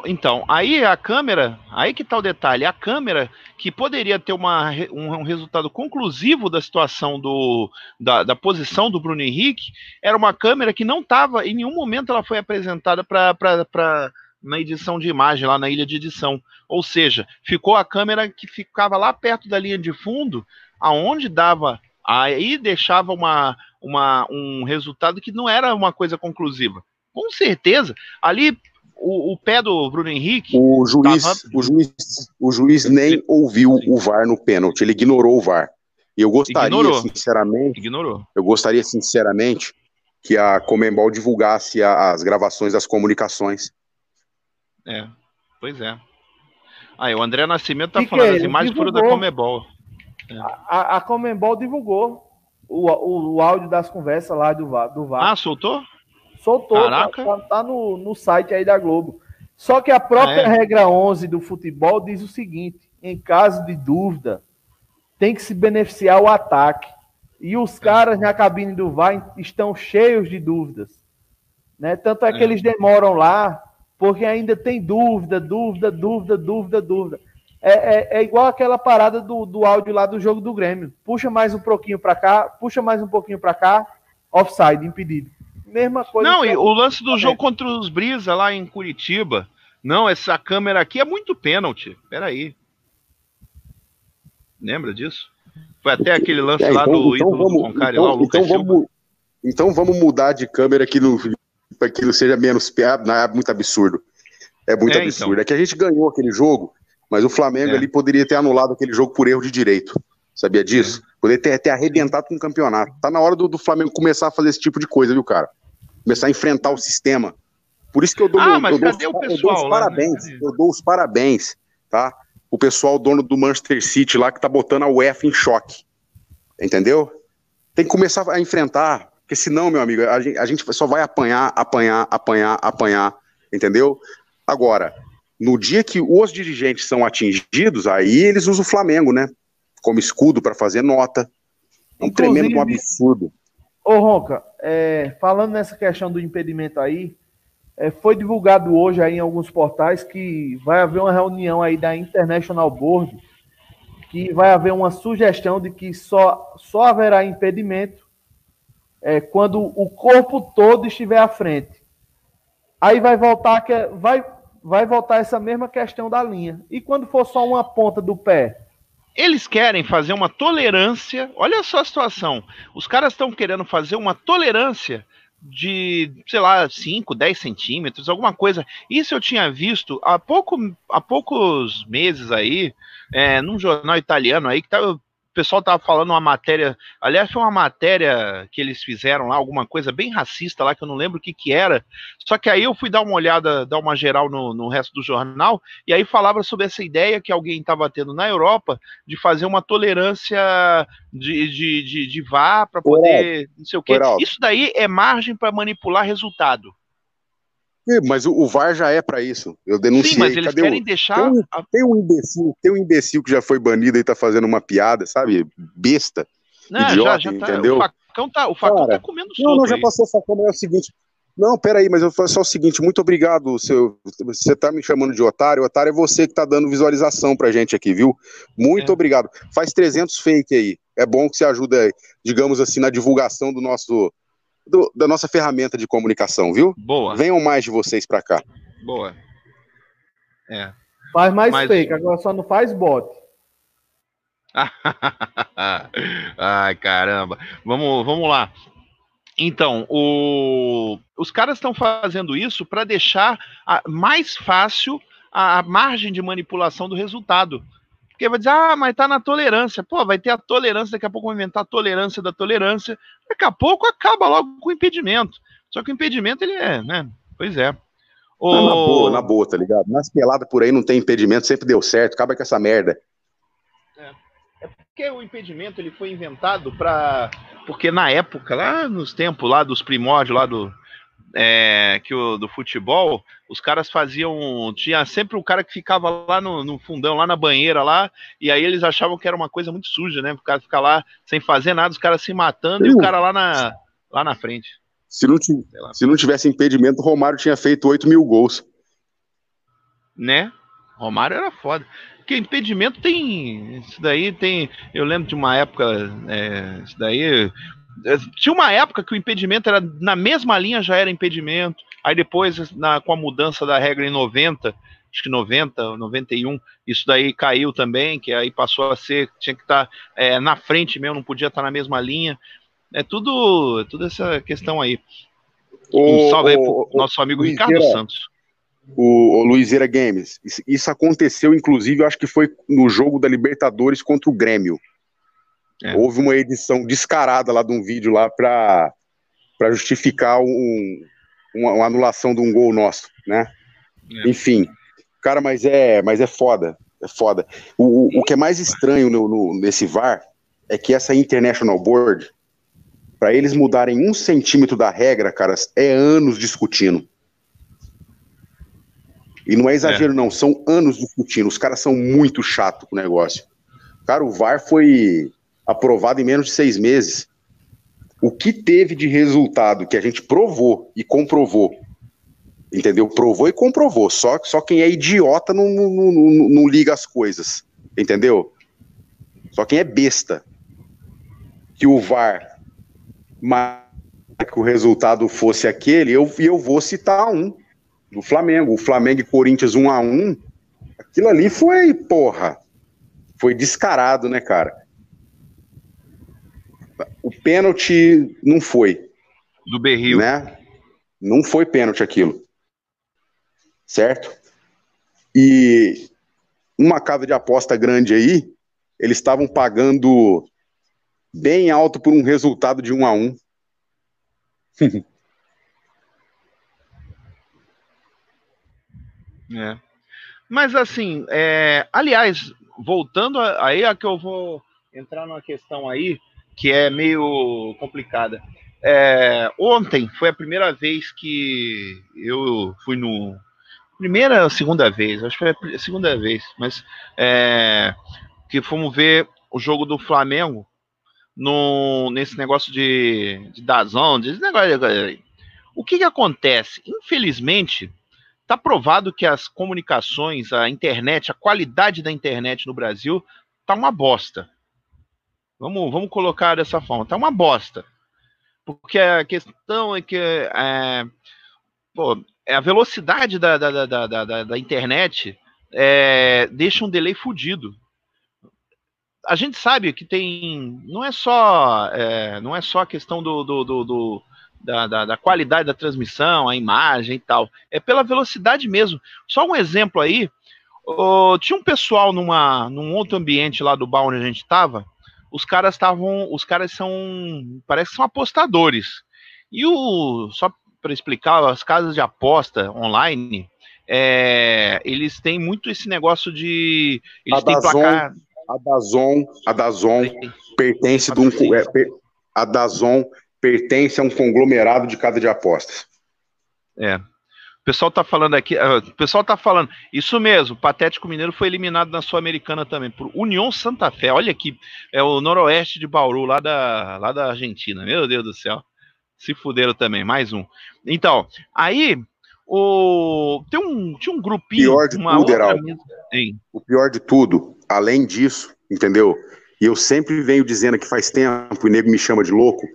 então, aí a câmera, aí que tá o detalhe, a câmera que poderia ter uma, um, um resultado conclusivo da situação do, da, da, posição do Bruno Henrique, era uma câmera que não estava, em nenhum momento ela foi apresentada para na edição de imagem, lá na ilha de edição. Ou seja, ficou a câmera que ficava lá perto da linha de fundo, aonde dava, aí deixava uma, uma, um resultado que não era uma coisa conclusiva. Com certeza, ali o, o pé do Bruno Henrique. O juiz, tava... o juiz, o juiz nem ouviu o VAR no pênalti, ele ignorou o VAR. E eu gostaria, ignorou. sinceramente, ignorou. eu gostaria, sinceramente, que a Comembol divulgasse a, as gravações das comunicações. É, pois é. Aí, o André Nascimento tá que falando que as imagens foram da Comembol. É. A, a Comembol divulgou o, o, o, áudio das conversas lá do, do VAR. Ah, soltou? Soltou, Caraca. tá, tá no, no site aí da Globo. Só que a própria ah, é. regra 11 do futebol diz o seguinte: em caso de dúvida, tem que se beneficiar o ataque. E os caras na cabine do VAR estão cheios de dúvidas. Né? Tanto é que é. eles demoram lá, porque ainda tem dúvida, dúvida, dúvida, dúvida, dúvida. É, é, é igual aquela parada do, do áudio lá do jogo do Grêmio. Puxa mais um pouquinho para cá, puxa mais um pouquinho para cá, offside, impedido. Mesma coisa. Não, e o lance do jogo contra os Brisa lá em Curitiba. Não, essa câmera aqui é muito pênalti. Peraí. Lembra disso? Foi até aquele lance é, lá então, do então ídolo vamos, do Concari, então, lá, o Lucas então vamos, então vamos mudar de câmera aqui para que não seja menos piada, não é muito absurdo. É muito é, então. absurdo. Então. É que a gente ganhou aquele jogo, mas o Flamengo é. ali poderia ter anulado aquele jogo por erro de direito. Sabia disso? É. Poderia ter, ter arrebentado com o campeonato. Tá na hora do, do, Flamengo começar a fazer esse tipo de coisa, viu, cara? Começar a enfrentar o sistema. Por isso que eu dou, ah, mas eu dou, o pessoal, eu dou os parabéns. Né? Eu dou os parabéns, tá? o pessoal dono do Manchester City lá que tá botando a UEFA em choque. Entendeu? Tem que começar a enfrentar, porque senão, meu amigo, a gente, a gente só vai apanhar, apanhar, apanhar, apanhar, entendeu? Agora, no dia que os dirigentes são atingidos, aí eles usam o Flamengo, né? Como escudo para fazer nota. É um Inclusive, tremendo um absurdo. Ô, Ronca, é, falando nessa questão do impedimento aí, é, foi divulgado hoje aí em alguns portais que vai haver uma reunião aí da International Board que vai haver uma sugestão de que só, só haverá impedimento é, quando o corpo todo estiver à frente. Aí vai voltar que vai vai voltar essa mesma questão da linha. E quando for só uma ponta do pé? Eles querem fazer uma tolerância. Olha só a situação. Os caras estão querendo fazer uma tolerância de, sei lá, 5, 10 centímetros, alguma coisa. Isso eu tinha visto há, pouco, há poucos meses aí, é, num jornal italiano aí, que tava, o pessoal tava falando uma matéria, aliás, foi uma matéria que eles fizeram lá, alguma coisa bem racista lá, que eu não lembro o que que era, só que aí eu fui dar uma olhada, dar uma geral no, no resto do jornal, e aí falava sobre essa ideia que alguém estava tendo na Europa de fazer uma tolerância de, de, de, de VAR para poder, não sei o quê. Isso daí é margem para manipular resultado. Mas o, o VAR já é para isso. Eu denunciei. Sim, mas eles Cadê querem o... deixar. Tem, tem, um imbecil, tem um imbecil que já foi banido e tá fazendo uma piada, sabe? Besta. Não, idiota, já, já tá, entendeu? O facão tá, o facão Cara, tá comendo Não, não, já passou o facão, mas é o seguinte. Não, peraí, mas eu faço só o seguinte, muito obrigado, seu, você tá me chamando de otário, otário é você que tá dando visualização pra gente aqui, viu? Muito é. obrigado. Faz 300 fake aí, é bom que você ajuda, digamos assim, na divulgação do nosso, do, da nossa ferramenta de comunicação, viu? Boa. Venham mais de vocês para cá. Boa. É. Faz mais Mas... fake, agora só não faz bot. Ai, caramba. Vamos, vamos lá. Então, o... os caras estão fazendo isso para deixar a... mais fácil a... a margem de manipulação do resultado. Porque vai dizer, ah, mas tá na tolerância. Pô, vai ter a tolerância, daqui a pouco vão inventar a tolerância da tolerância. Daqui a pouco acaba logo com o impedimento. Só que o impedimento, ele é, né? Pois é. O... Não, na boa, na boa, tá ligado? Nas peladas por aí não tem impedimento, sempre deu certo. Acaba com essa merda. É, é porque o impedimento ele foi inventado para porque na época lá nos tempos lá dos primórdios lá do é, que o, do futebol, os caras faziam. Tinha sempre o cara que ficava lá no, no, fundão, lá na banheira lá, e aí eles achavam que era uma coisa muito suja, né? O cara ficar lá sem fazer nada, os caras se matando e o cara lá na, lá na frente. Se não, se não tivesse impedimento, o Romário tinha feito 8 mil gols. Né? Romário era foda. Porque impedimento tem. Isso daí tem. Eu lembro de uma época. É, isso daí tinha uma época que o impedimento era na mesma linha já era impedimento. Aí depois, na, com a mudança da regra em 90, acho que 90, 91, isso daí caiu também, que aí passou a ser, tinha que estar tá, é, na frente mesmo, não podia estar tá na mesma linha. É tudo, tudo essa questão aí. Um salve aí pro nosso amigo Ricardo Santos. O, o Luizera Games. Isso, aconteceu, inclusive, acho que foi no jogo da Libertadores contra o Grêmio. É. Houve uma edição descarada lá de um vídeo lá para justificar um, uma, uma, anulação de um gol nosso, né? É. Enfim, cara, mas é, mas é foda, é foda. O, o, o que é mais estranho no, no, nesse VAR é que essa International Board, para eles mudarem um centímetro da regra, cara, é anos discutindo. E não é exagero, é. não, são anos discutindo. Os caras são muito chatos com o negócio. Cara, o VAR foi aprovado em menos de seis meses. O que teve de resultado que a gente provou e comprovou, entendeu? Provou e comprovou. Só, só quem é idiota não, não, não, não liga as coisas, entendeu? Só quem é besta. Que o VAR que o resultado fosse aquele, eu, eu vou citar um do Flamengo. O Flamengo e Corinthians 1 a 1 aquilo ali foi, porra, foi descarado, né, cara? O pênalti não foi. Do Berril. Né? Não foi pênalti aquilo. Certo? E uma casa de aposta grande aí, eles estavam pagando bem alto por um resultado de 1 a 1 É. Mas assim, é, aliás, voltando aí a que eu vou entrar numa questão aí que é meio complicada. É, ontem foi a primeira vez que eu fui no primeira ou segunda vez, acho que foi a segunda vez, mas é, que fomos ver o jogo do Flamengo no, nesse negócio de, de Dazão, desse negócio o que, que acontece? Infelizmente, Está provado que as comunicações, a internet, a qualidade da internet no Brasil tá uma bosta. Vamos, vamos colocar dessa forma, tá uma bosta. Porque a questão é que é, pô, a velocidade da, da, da, da, da internet é, deixa um delay fudido. A gente sabe que tem. Não é só, é, não é só a questão do, do, do, do da, da, da, qualidade da transmissão, a imagem e tal. É pela velocidade mesmo. Só um exemplo aí. Oh, tinha um pessoal numa, num outro ambiente lá do bar onde a gente estava. Os caras estavam. Os caras são. Parece que são apostadores. E o. Só para explicar, as casas de aposta online. É, eles têm muito esse negócio de. Eles a têm Dazon, placar. A Dazon, a Dazon pertence de um. É, a Dazon pertence a um conglomerado de casa de apostas. É. O pessoal tá falando aqui, uh, o pessoal tá falando, isso mesmo, o Patético Mineiro foi eliminado na Sul-Americana também, por União Santa Fé, olha aqui, é o noroeste de Bauru, lá da, lá da Argentina, meu Deus do céu, se fuderam também, mais um. Então, aí, o, tem um, tinha um grupinho... Pior de tudo, Heraldo, o pior de tudo, além disso, entendeu? E eu sempre venho dizendo que faz tempo, e o nego me chama de louco,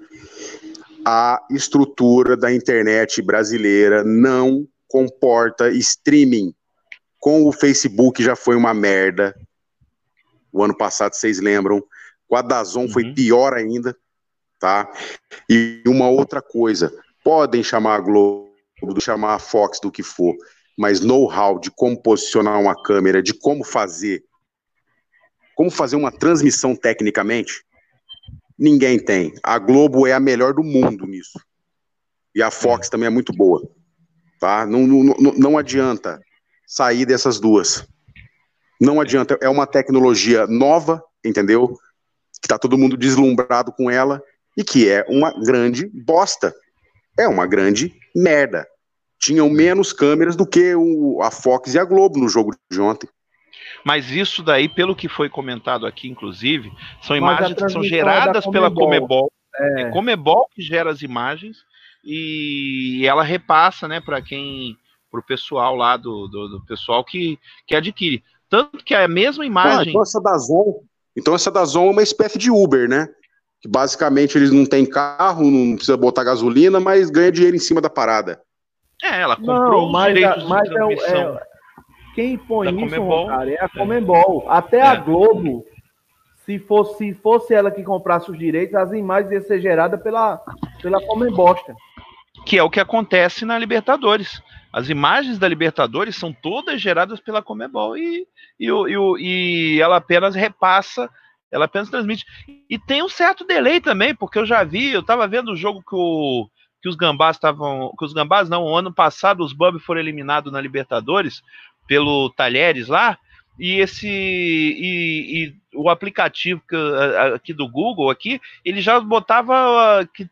a estrutura da internet brasileira não comporta streaming. Com o Facebook já foi uma merda. O ano passado, vocês lembram? Com a Dazon uhum. foi pior ainda, tá? E uma outra coisa, podem chamar a Globo, chamar a Fox do que for, mas know-how de como posicionar uma câmera, de como fazer, como fazer uma transmissão tecnicamente, ninguém tem. A Globo é a melhor do mundo nisso. E a Fox também é muito boa. Tá? Não, não, não adianta sair dessas duas. Não adianta. É uma tecnologia nova, entendeu? Que tá todo mundo deslumbrado com ela e que é uma grande bosta. É uma grande merda. Tinham menos câmeras do que o, a Fox e a Globo no jogo de ontem. Mas isso daí, pelo que foi comentado aqui, inclusive, são imagens que são geradas é pela Comebol. É. é Comebol que gera as imagens e ela repassa, né, para quem, para o pessoal lá do, do, do, pessoal que, que adquire. Tanto que é a mesma imagem. Ah, então essa da Zon, então essa da Zon é uma espécie de Uber, né? Que basicamente eles não têm carro, não precisa botar gasolina, mas ganha dinheiro em cima da parada. É, ela comprou não, mas, mas é, é, quem põe da isso, cara, é a Comembol. Até é. a Globo, se fosse, se fosse ela que comprasse os direitos, as imagens iam ser geradas pela, pela Comembosta. Que é o que acontece na Libertadores. As imagens da Libertadores são todas geradas pela Comebol e, e, e, e ela apenas repassa, ela apenas transmite. E tem um certo delay também, porque eu já vi, eu estava vendo o jogo que, o, que os Gambás estavam. Que os Gambás não, ano passado os Bub foram eliminados na Libertadores pelo Talheres lá e esse e, e, o aplicativo aqui do Google aqui ele já botava que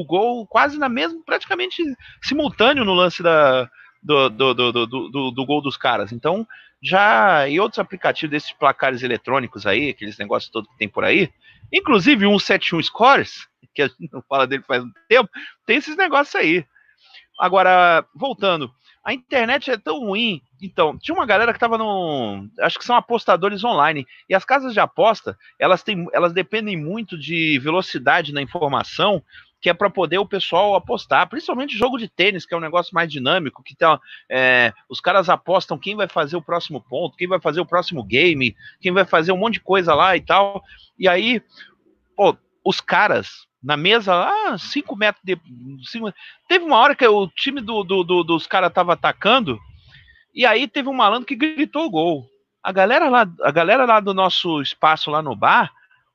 o gol quase na mesma praticamente simultâneo no lance da do, do, do, do, do gol dos caras então já e outros aplicativos desses placares eletrônicos aí aqueles negócios todos que tem por aí inclusive um 71 Scores que a gente não fala dele faz um tempo tem esses negócios aí agora voltando a internet é tão ruim. Então, tinha uma galera que estava no. Acho que são apostadores online. E as casas de aposta, elas, têm, elas dependem muito de velocidade na informação, que é para poder o pessoal apostar. Principalmente jogo de tênis, que é um negócio mais dinâmico, que tá, é, os caras apostam quem vai fazer o próximo ponto, quem vai fazer o próximo game, quem vai fazer um monte de coisa lá e tal. E aí, pô, os caras na mesa lá, 5 metros de. Cinco, teve uma hora que o time do, do, do dos caras tava atacando, e aí teve um malandro que gritou o gol. A galera lá, a galera lá do nosso espaço lá no bar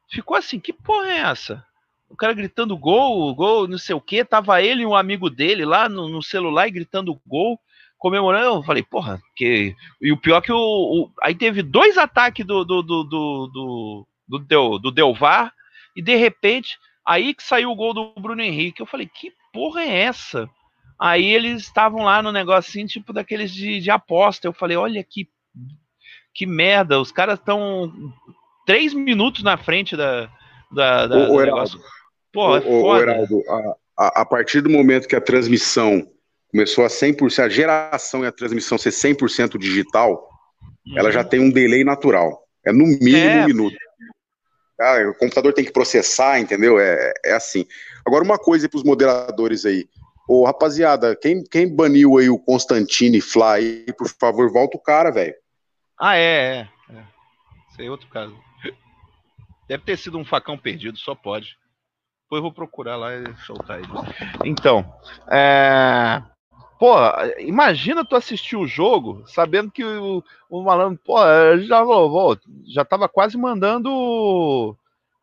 ficou assim: que porra é essa? O cara gritando gol, gol, não sei o que. Tava ele e um amigo dele lá no, no celular e gritando gol, comemorando. Eu falei, porra, que. E o pior é que o. o... Aí teve dois ataques do, do, do, do, do, do, Del, do Delvar, e de repente Aí que saiu o gol do Bruno Henrique. Eu falei, que porra é essa? Aí eles estavam lá no negocinho, tipo daqueles de, de aposta. Eu falei, olha que, que merda, os caras estão três minutos na frente da, da, da o, negócio. Pô, é foda. Heraldo, a, a, partir do momento que a transmissão começou a 100%, a geração e a transmissão ser 100% digital, uhum. ela já tem um delay natural. É no mínimo é, um minuto. Ah, o computador tem que processar, entendeu? É, é assim. Agora, uma coisa para os moderadores aí. Ô, rapaziada, quem, quem baniu aí o Constantine Fly, por favor, volta o cara, velho. Ah, é, é, é. Isso é outro caso. Deve ter sido um facão perdido, só pode. Depois eu vou procurar lá e soltar ele. Então, é... Pô, imagina tu assistir o jogo sabendo que o, o malandro, pô, já, vou, já tava quase mandando.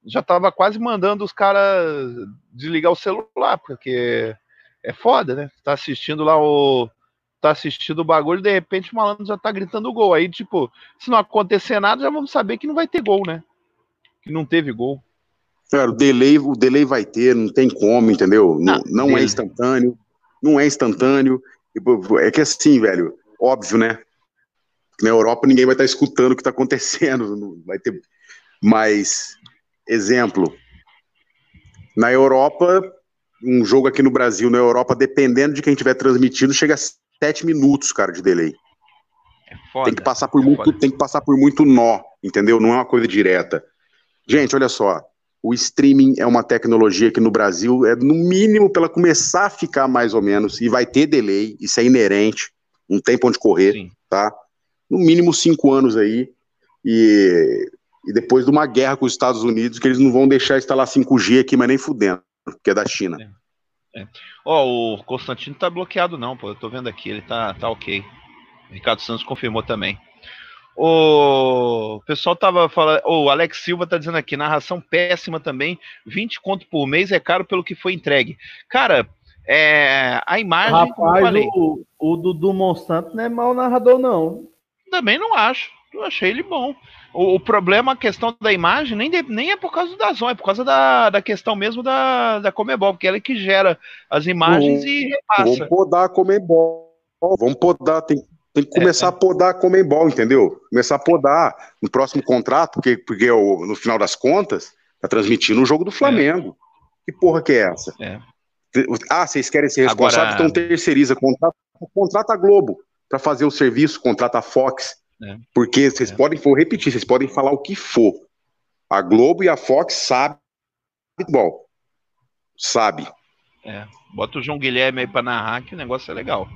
Já tava quase mandando os caras desligar o celular, porque é foda, né? Tá assistindo lá o. Tá assistindo o bagulho de repente o malandro já tá gritando gol. Aí, tipo, se não acontecer nada, já vamos saber que não vai ter gol, né? Que não teve gol. Cara, o delay, o delay vai ter, não tem como, entendeu? Não, ah, não é instantâneo não é instantâneo. É que assim, velho, óbvio, né? Na Europa ninguém vai estar escutando o que está acontecendo, não vai ter. Mas, exemplo, na Europa, um jogo aqui no Brasil, na Europa, dependendo de quem estiver transmitindo, chega a sete minutos, cara, de delay. É foda, tem que passar por é muito, foda. tem que passar por muito nó, entendeu? Não é uma coisa direta. Gente, olha só, o streaming é uma tecnologia que no Brasil é no mínimo para começar a ficar mais ou menos, e vai ter delay, isso é inerente, não tem pra onde correr, Sim. tá? No mínimo cinco anos aí, e, e depois de uma guerra com os Estados Unidos, que eles não vão deixar instalar 5G aqui, mas nem fudendo, porque é da China. É. É. Oh, o Constantino tá bloqueado não, pô, eu tô vendo aqui, ele tá, tá ok. O Ricardo Santos confirmou também. O pessoal tava falando, o Alex Silva tá dizendo aqui, narração péssima também, 20 conto por mês é caro pelo que foi entregue. Cara, é, a imagem. Rapaz, o, o Dudu Monsanto não é mau narrador, não. Também não acho. Eu achei ele bom. O, o, problema, a questão da imagem, nem, de, nem é por causa do Dazon, é por causa da, da questão mesmo da, da Comebol, porque ela é que gera as imagens o, e repassa. Vamos podar a Comebol. Vamos podar, tem, tem que começar é, a podar a Comembol, entendeu? Começar a podar no próximo contrato, porque, porque no final das contas, tá transmitindo o jogo do Flamengo. É. Que porra que é essa? É. Ah, vocês querem ser responsáveis, Agora... então terceiriza, contrata, contrata a Globo para fazer o serviço, contrata a Fox. É. Porque vocês é. podem, vou repetir, vocês podem falar o que for. A Globo e a Fox sabem futebol. Sabe. É. Bota o João Guilherme aí para narrar que o negócio é legal.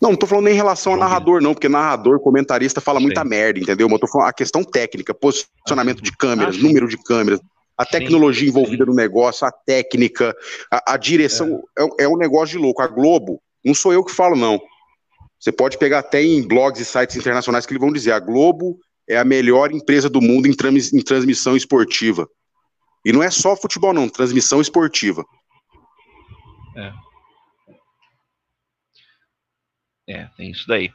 Não, não tô falando nem em relação a narrador, não, porque narrador, comentarista fala Sim. muita merda, entendeu? Mas eu tô falando a questão técnica, posicionamento de câmeras, ah, número de câmeras, a tecnologia sim, envolvida sim. no negócio, a técnica, a, a direção. É. É, é. um negócio de louco. A Globo, não sou eu que falo, não. Você pode pegar até em blogs e sites internacionais que eles vão dizer: a Globo é a melhor empresa do mundo em, trans, em transmissão esportiva. E não é só futebol, não, transmissão esportiva. É. É, tem isso daí.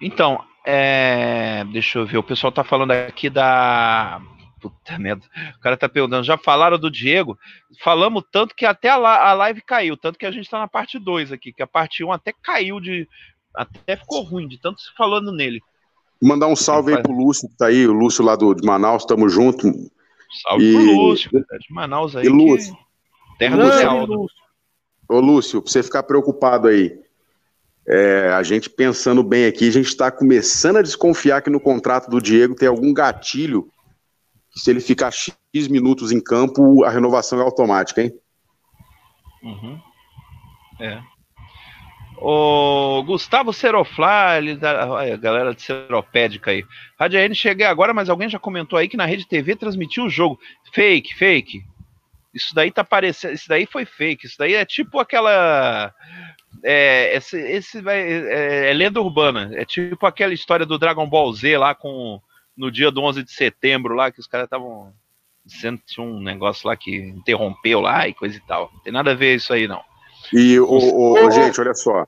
Então, é, deixa eu ver, o pessoal tá falando aqui da. Puta merda, o cara tá perguntando, já falaram do Diego? Falamos tanto que até a, a live caiu, tanto que a gente tá na parte 2 aqui, que a parte 1 um até caiu de. Até ficou ruim, de tanto se falando nele. Mandar um salve aí pro Lúcio, que tá aí, o Lúcio lá do, de Manaus, tamo junto. Salve e... pro Lúcio, de Manaus aí. E Lúcio. Que... Terra do céu. Ô Lúcio, pra você ficar preocupado aí, é, a gente pensando bem aqui, a gente está começando a desconfiar que no contrato do Diego tem algum gatilho que se ele ficar X minutos em campo, a renovação é automática, hein? Uhum. É. O Gustavo Seroflá, ele, a galera de Seropédica aí. Rádio N, cheguei agora, mas alguém já comentou aí que na Rede TV transmitiu o jogo. Fake, fake. Isso daí tá parecendo. Isso daí foi fake. Isso daí é tipo aquela é, esse, esse vai, é, é, lenda urbana. É tipo aquela história do Dragon Ball Z lá com no dia do 11 de setembro lá que os caras estavam dizendo que tinha um negócio lá que interrompeu lá e coisa e tal. Não tem nada a ver isso aí não. E o, o, o gente, olha só.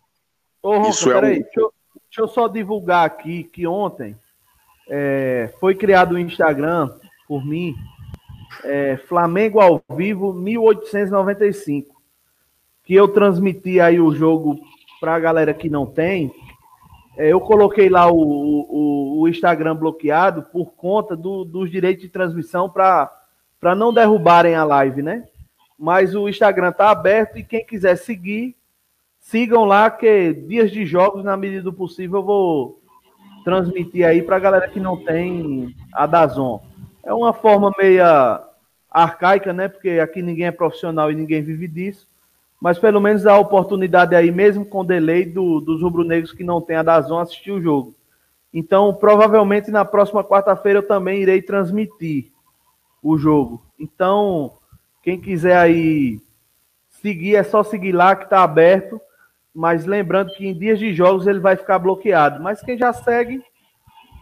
Ô, isso é um... deixa, eu, deixa eu só divulgar aqui que ontem é, foi criado o um Instagram por mim, é, Flamengo ao vivo 1895 que eu transmiti aí o jogo para a galera que não tem, é, eu coloquei lá o, o, o, Instagram bloqueado por conta do, dos direitos de transmissão para não derrubarem a live, né? Mas o Instagram tá aberto e quem quiser seguir, sigam lá, que dias de jogos, na medida do possível, eu vou transmitir aí para a galera que não tem a Dazon. É uma forma meia arcaica, né? Porque aqui ninguém é profissional e ninguém vive disso mas pelo menos a oportunidade aí, mesmo com delay, do, dos rubro-negros que não tem a Dazon assistir o jogo. Então, provavelmente na próxima quarta-feira eu também irei transmitir o jogo. Então, quem quiser aí seguir, é só seguir lá que está aberto. Mas lembrando que em dias de jogos ele vai ficar bloqueado. Mas quem já segue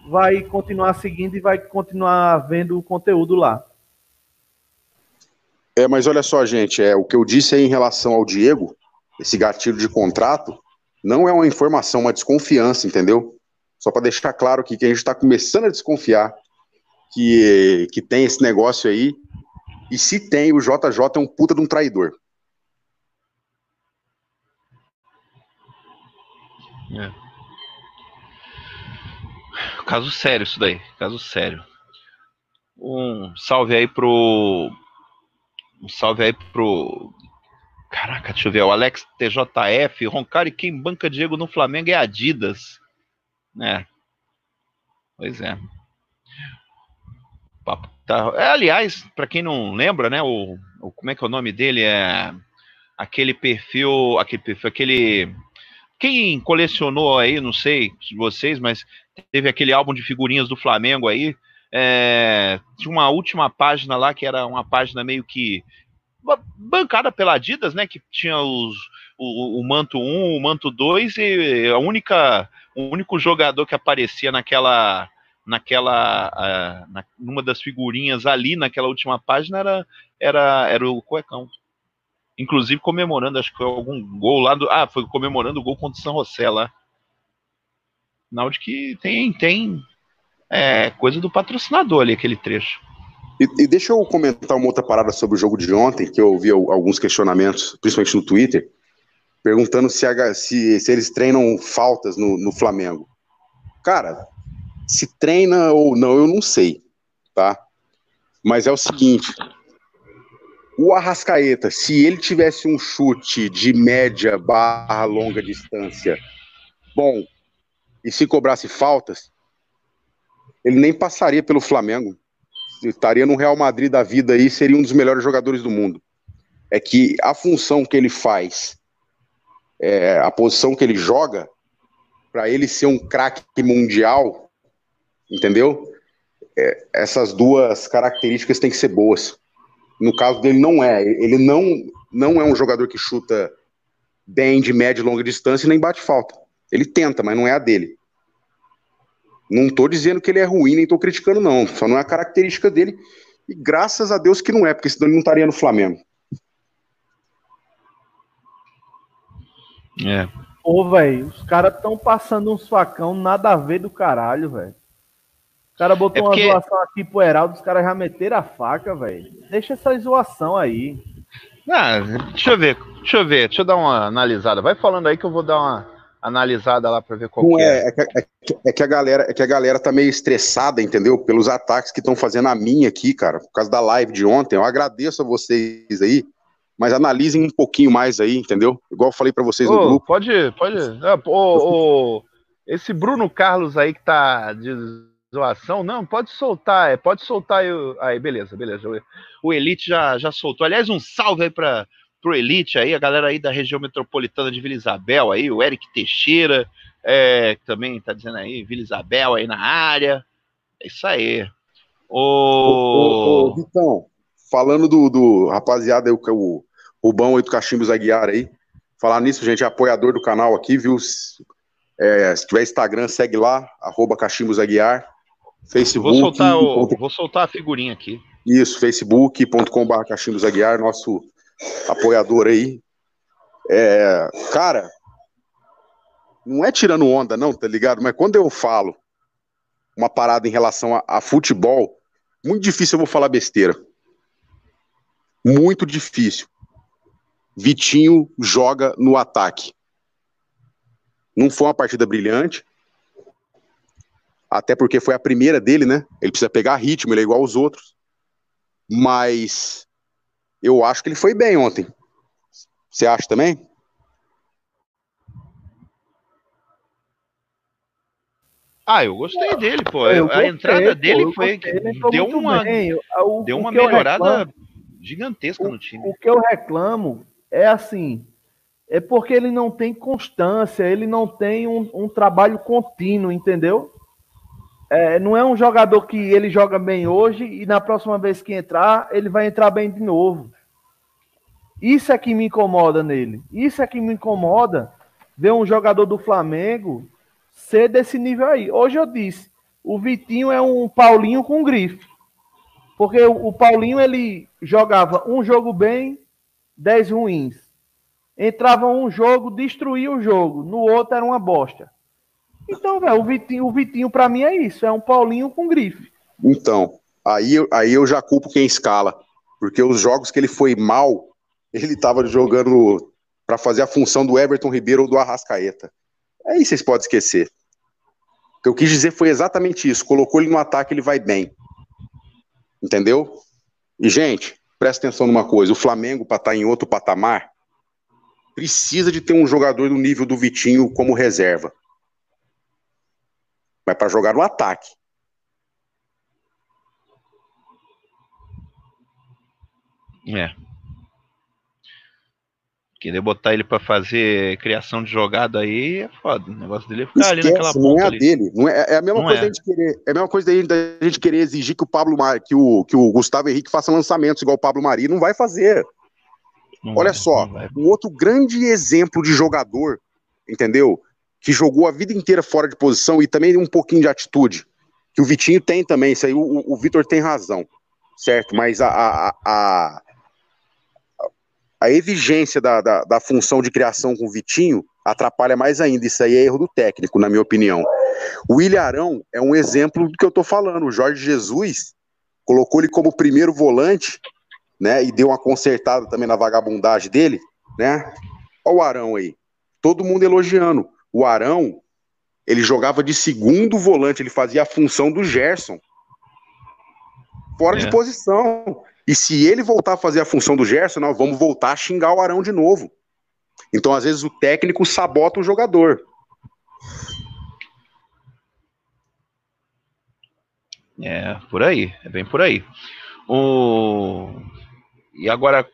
vai continuar seguindo e vai continuar vendo o conteúdo lá. É, mas olha só, gente, é, o que eu disse aí em relação ao Diego, esse gatilho de contrato, não é uma informação, uma desconfiança, entendeu? Só para deixar claro aqui que a gente está começando a desconfiar que, que tem esse negócio aí. E se tem, o JJ é um puta de um traidor. É. Caso sério isso daí, caso sério. Um salve aí pro um salve aí pro. Caraca, deixa eu ver. O Alex TJF, Roncari, quem banca Diego no Flamengo é Adidas. né? Pois é. Tá... é aliás, para quem não lembra, né? O, o, como é que é o nome dele? É aquele perfil. Aquele perfil, aquele. Quem colecionou aí, não sei de vocês, mas teve aquele álbum de figurinhas do Flamengo aí. É, tinha uma última página lá que era uma página meio que bancada pela Adidas, né? Que tinha os, o, o manto 1, o manto 2 e a única, o único jogador que aparecia naquela naquela uh, na, numa das figurinhas ali naquela última página era era, era o Cuecão. Inclusive comemorando, acho que foi algum gol lá do. Ah, foi comemorando o gol contra o São José lá. Que tem, tem é coisa do patrocinador ali, aquele trecho. E, e, deixa eu comentar uma outra parada sobre o jogo de ontem, que eu ouvi alguns questionamentos, principalmente no Twitter, perguntando se, se, se eles treinam faltas no, no, Flamengo. Cara, se treina ou não, eu não sei, tá? Mas é o seguinte: o Arrascaeta, se ele tivesse um chute de média barra longa distância bom e se cobrasse faltas, ele nem passaria pelo Flamengo. Estaria no Real Madrid da vida aí, seria um dos melhores jogadores do mundo. É que a função que ele faz, é, a posição que ele joga, para ele ser um craque mundial, entendeu? É, essas duas características têm que ser boas. No caso dele, não é. Ele não, não é um jogador que chuta bem de média e longa distância e nem bate falta. Ele tenta, mas não é a dele. Não estou dizendo que ele é ruim, nem estou criticando, não. Só não é a característica dele. E graças a Deus que não é, porque senão ele não estaria no Flamengo. É. Pô, velho, os caras estão passando uns facão nada a ver do caralho, velho. O cara botou é porque... uma zoação aqui pro Heraldo, os caras já meteram a faca, velho. Deixa essa zoação aí. Ah, deixa eu ver, deixa eu ver, deixa eu dar uma analisada. Vai falando aí que eu vou dar uma analisada lá para ver qual Não é. É, é, que, é, que, a galera, é que a galera tá meio estressada, entendeu? Pelos ataques que estão fazendo a minha aqui, cara, por causa da live de ontem. Eu agradeço a vocês aí, mas analisem um pouquinho mais aí, entendeu? Igual eu falei para vocês ô, no grupo. Pode, pode. É, ô, ô, esse Bruno Carlos aí que tá de zoação, não, pode soltar, é, pode soltar aí, aí beleza, beleza. O Elite já, já soltou. Aliás, um salve aí para pro Elite aí, a galera aí da região metropolitana de Vila Isabel aí, o Eric Teixeira, é, que também tá dizendo aí, Vila Isabel aí na área. É isso aí. O... Ô, ô, Vitão, falando do, do rapaziada, o, o Rubão aí do Cachimbos Aguiar aí, falar nisso, gente, é apoiador do canal aqui, viu? É, se tiver Instagram, segue lá, arroba Cachimbos Aguiar. Facebook. Vou soltar, o, vou soltar a figurinha aqui. Isso, facebook.com.br Cachimbos Aguiar, nosso apoiador aí. É, cara, não é tirando onda, não, tá ligado? Mas quando eu falo uma parada em relação a, a futebol, muito difícil eu vou falar besteira. Muito difícil. Vitinho joga no ataque. Não foi uma partida brilhante. Até porque foi a primeira dele, né? Ele precisa pegar ritmo, ele é igual aos outros. Mas eu acho que ele foi bem ontem. Você acha também? Ah, eu gostei dele, pô. a entrada dele pô, foi deu uma o, deu uma melhorada reclamo, gigantesca o, no time. O que eu reclamo é assim, é porque ele não tem constância, ele não tem um, um trabalho contínuo, entendeu? É, não é um jogador que ele joga bem hoje e na próxima vez que entrar, ele vai entrar bem de novo. Isso é que me incomoda nele. Isso é que me incomoda ver um jogador do Flamengo ser desse nível aí. Hoje eu disse, o Vitinho é um Paulinho com grife. Porque o, Paulinho ele jogava um jogo bem, dez ruins. Entrava um jogo, destruía o jogo. No outro era uma bosta. Então, velho, o Vitinho, o Vitinho para mim é isso, é um Paulinho com grife. Então, aí, aí eu já culpo quem escala, porque os jogos que ele foi mal, ele estava jogando para fazer a função do Everton Ribeiro ou do Arrascaeta. Aí vocês podem esquecer. O que eu quis dizer foi exatamente isso. Colocou ele no ataque, ele vai bem. Entendeu? E, gente, presta atenção numa coisa: o Flamengo, para estar tá em outro patamar, precisa de ter um jogador do nível do Vitinho como reserva mas para jogar no ataque. É. Querer botar ele para fazer criação de jogada aí é foda. O negócio dele é ficar Esquece, ali naquela não é ali. dele. Não é, é a mesma não coisa é. da gente querer. É a mesma coisa da gente querer exigir que o Pablo Mar, que o, que o Gustavo Henrique faça lançamentos igual o Pablo Mari. Não vai fazer. Não Olha vai, só, um outro grande exemplo de jogador, entendeu? Que jogou a vida inteira fora de posição e também um pouquinho de atitude. Que o Vitinho tem também, isso aí o, o Vitor tem razão, certo? Mas a, a, a, a exigência da, da, da, função de criação com o Vitinho atrapalha mais ainda. Isso aí é erro do técnico, na minha opinião. O William Arão é um exemplo do que eu tô falando. O Jorge Jesus colocou ele como primeiro volante, né? E deu uma consertada também na vagabundagem dele, né? Olha o Arão aí. Todo mundo elogiando. O Arão, ele jogava de segundo volante, ele fazia a função do Gerson. Fora é. de posição. E se ele voltar a fazer a função do Gerson, nós vamos voltar a xingar o Arão de novo. Então, às vezes, o técnico sabota o jogador. É, por aí, é bem por aí. O... E agora,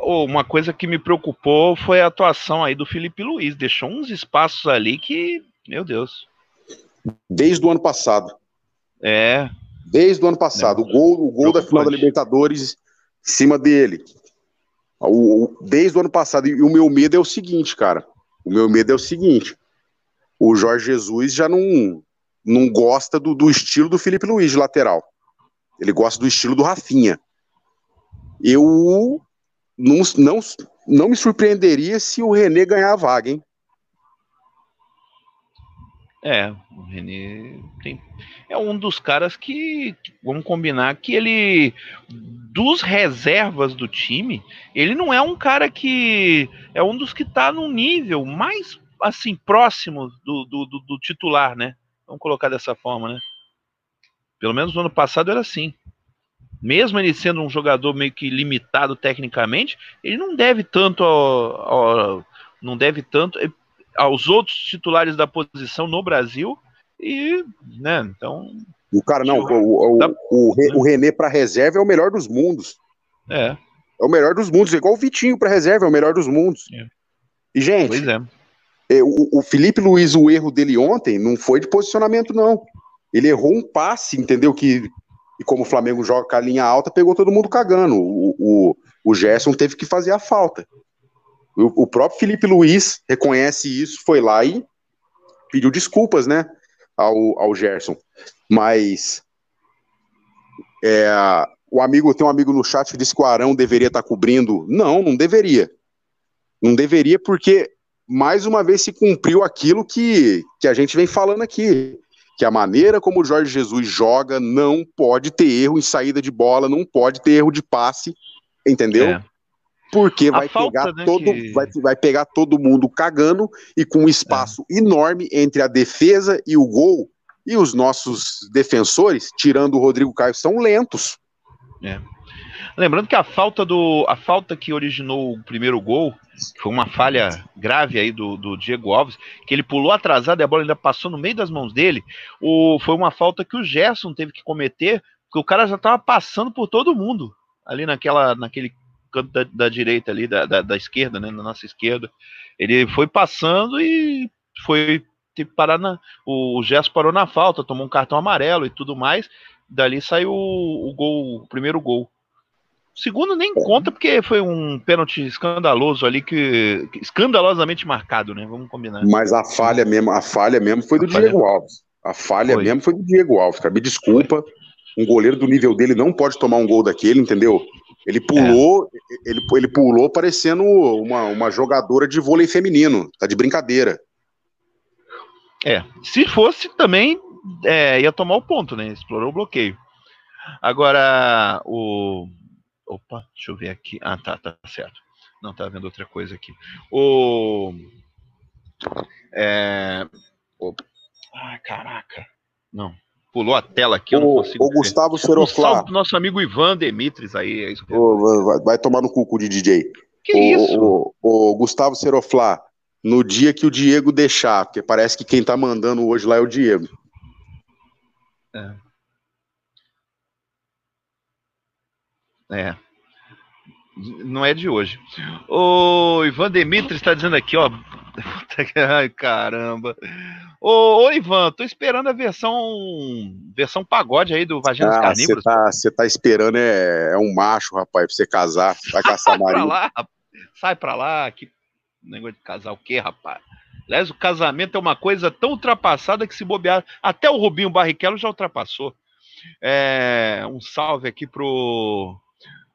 uma coisa que me preocupou foi a atuação aí do Felipe Luiz. Deixou uns espaços ali que Meu Deus. Desde o ano passado. É. Desde o ano passado. É. O gol, o gol da final da Libertadores em cima dele. O, o, desde o ano passado. E o meu medo é o seguinte, cara. O meu medo é o seguinte. O Jorge Jesus já não, não gosta do, do estilo do Felipe Luiz de lateral. Ele gosta do estilo do Rafinha. Eu não, não, não me surpreenderia se o René ganhar a vaga, hein? É, o René tem, é um dos caras que, vamos combinar, que ele, dos reservas do time, ele não é um cara que, é um dos que tá no nível mais, assim, próximo do, do, do, do titular, né? Vamos colocar dessa forma, né? Pelo menos no ano passado era assim. Mesmo ele sendo um jogador meio que limitado tecnicamente, ele não deve tanto ao, ao, não deve tanto aos outros titulares da posição no Brasil e, né, então... O cara, não, o, o, da... o, o René para reserva é o melhor dos mundos. É. É o melhor dos mundos, igual o Vitinho para reserva, é o melhor dos mundos. É. E, gente, pois é. é. O, o Felipe Luiz, o erro dele ontem não foi de posicionamento, não. Ele errou um passe, entendeu? Que, e como o Flamengo joga com a linha alta, pegou todo mundo cagando. O, o, o Gerson teve que fazer a falta. O, o próprio Felipe Luiz reconhece isso, foi lá e pediu desculpas, né, ao, ao Gerson. Mas é, o amigo tem um amigo no chat que disse que o Arão deveria estar tá cobrindo. Não, não deveria. Não deveria porque mais uma vez se cumpriu aquilo que, que a gente vem falando aqui, que a maneira como o Jorge Jesus joga não pode ter erro em saída de bola, não pode ter erro de passe, entendeu? É. Porque vai falta, pegar né, todo, que... vai, vai pegar todo mundo cagando e com um espaço é. enorme entre a defesa e o gol. E os nossos defensores, tirando o Rodrigo Caio, são lentos. É. Lembrando que a falta do a falta que originou o primeiro gol foi uma falha grave aí do, do Diego Alves, que ele pulou atrasado e a bola ainda passou no meio das mãos dele. O, foi uma falta que o Gerson teve que cometer, porque o cara já estava passando por todo mundo ali naquela, naquele canto da, da direita ali, da, da, da, esquerda, né, na nossa esquerda. Ele foi passando e foi parar na. O, o Gerson parou na falta, tomou um cartão amarelo e tudo mais. Dali saiu o, o gol, o primeiro gol. O segundo nem conta porque foi um pênalti escandaloso ali que, que escandalosamente marcado, né? Vamos combinar. Mas a falha mesmo, a falha mesmo foi do a Diego. Alves. A falha foi. mesmo foi do Diego Alves, cara. Me desculpa. Foi. Um goleiro do nível dele não pode tomar um gol daquele, entendeu? Ele pulou, é. ele, ele pulou parecendo uma, uma jogadora de vôlei feminino. Tá de brincadeira. É, se fosse também é, ia tomar o ponto, né? Explorou o bloqueio. Agora, o. Opa, deixa eu ver aqui. Ah, tá, tá certo. Não, tá vendo outra coisa aqui. O. É. O... Ah, caraca. Não, Pulou a tela aqui, eu não consigo. O Gustavo Seroflá. Um nosso amigo Ivan Demitris aí. É isso vai, vai, tomar no cu de DJ. Que o, isso? O, o, Gustavo Seroflá, no dia que o Diego deixar, porque parece que quem tá mandando hoje lá é o Diego. É. É. Não é de hoje. O Ivan Demitris está dizendo aqui, ó. Ai, caramba. Ô, ô, Ivan, tô esperando a versão versão pagode aí do Vaginas ah, Carnívoros. Você tá, tá, esperando é, é, um macho, rapaz, pra você casar. Vai caçar marido. Pra lá, sai pra lá, que negócio de casar o quê, rapaz? Aliás, o casamento é uma coisa tão ultrapassada que se bobear. Até o Rubinho Barrichello já ultrapassou. É, um salve aqui pro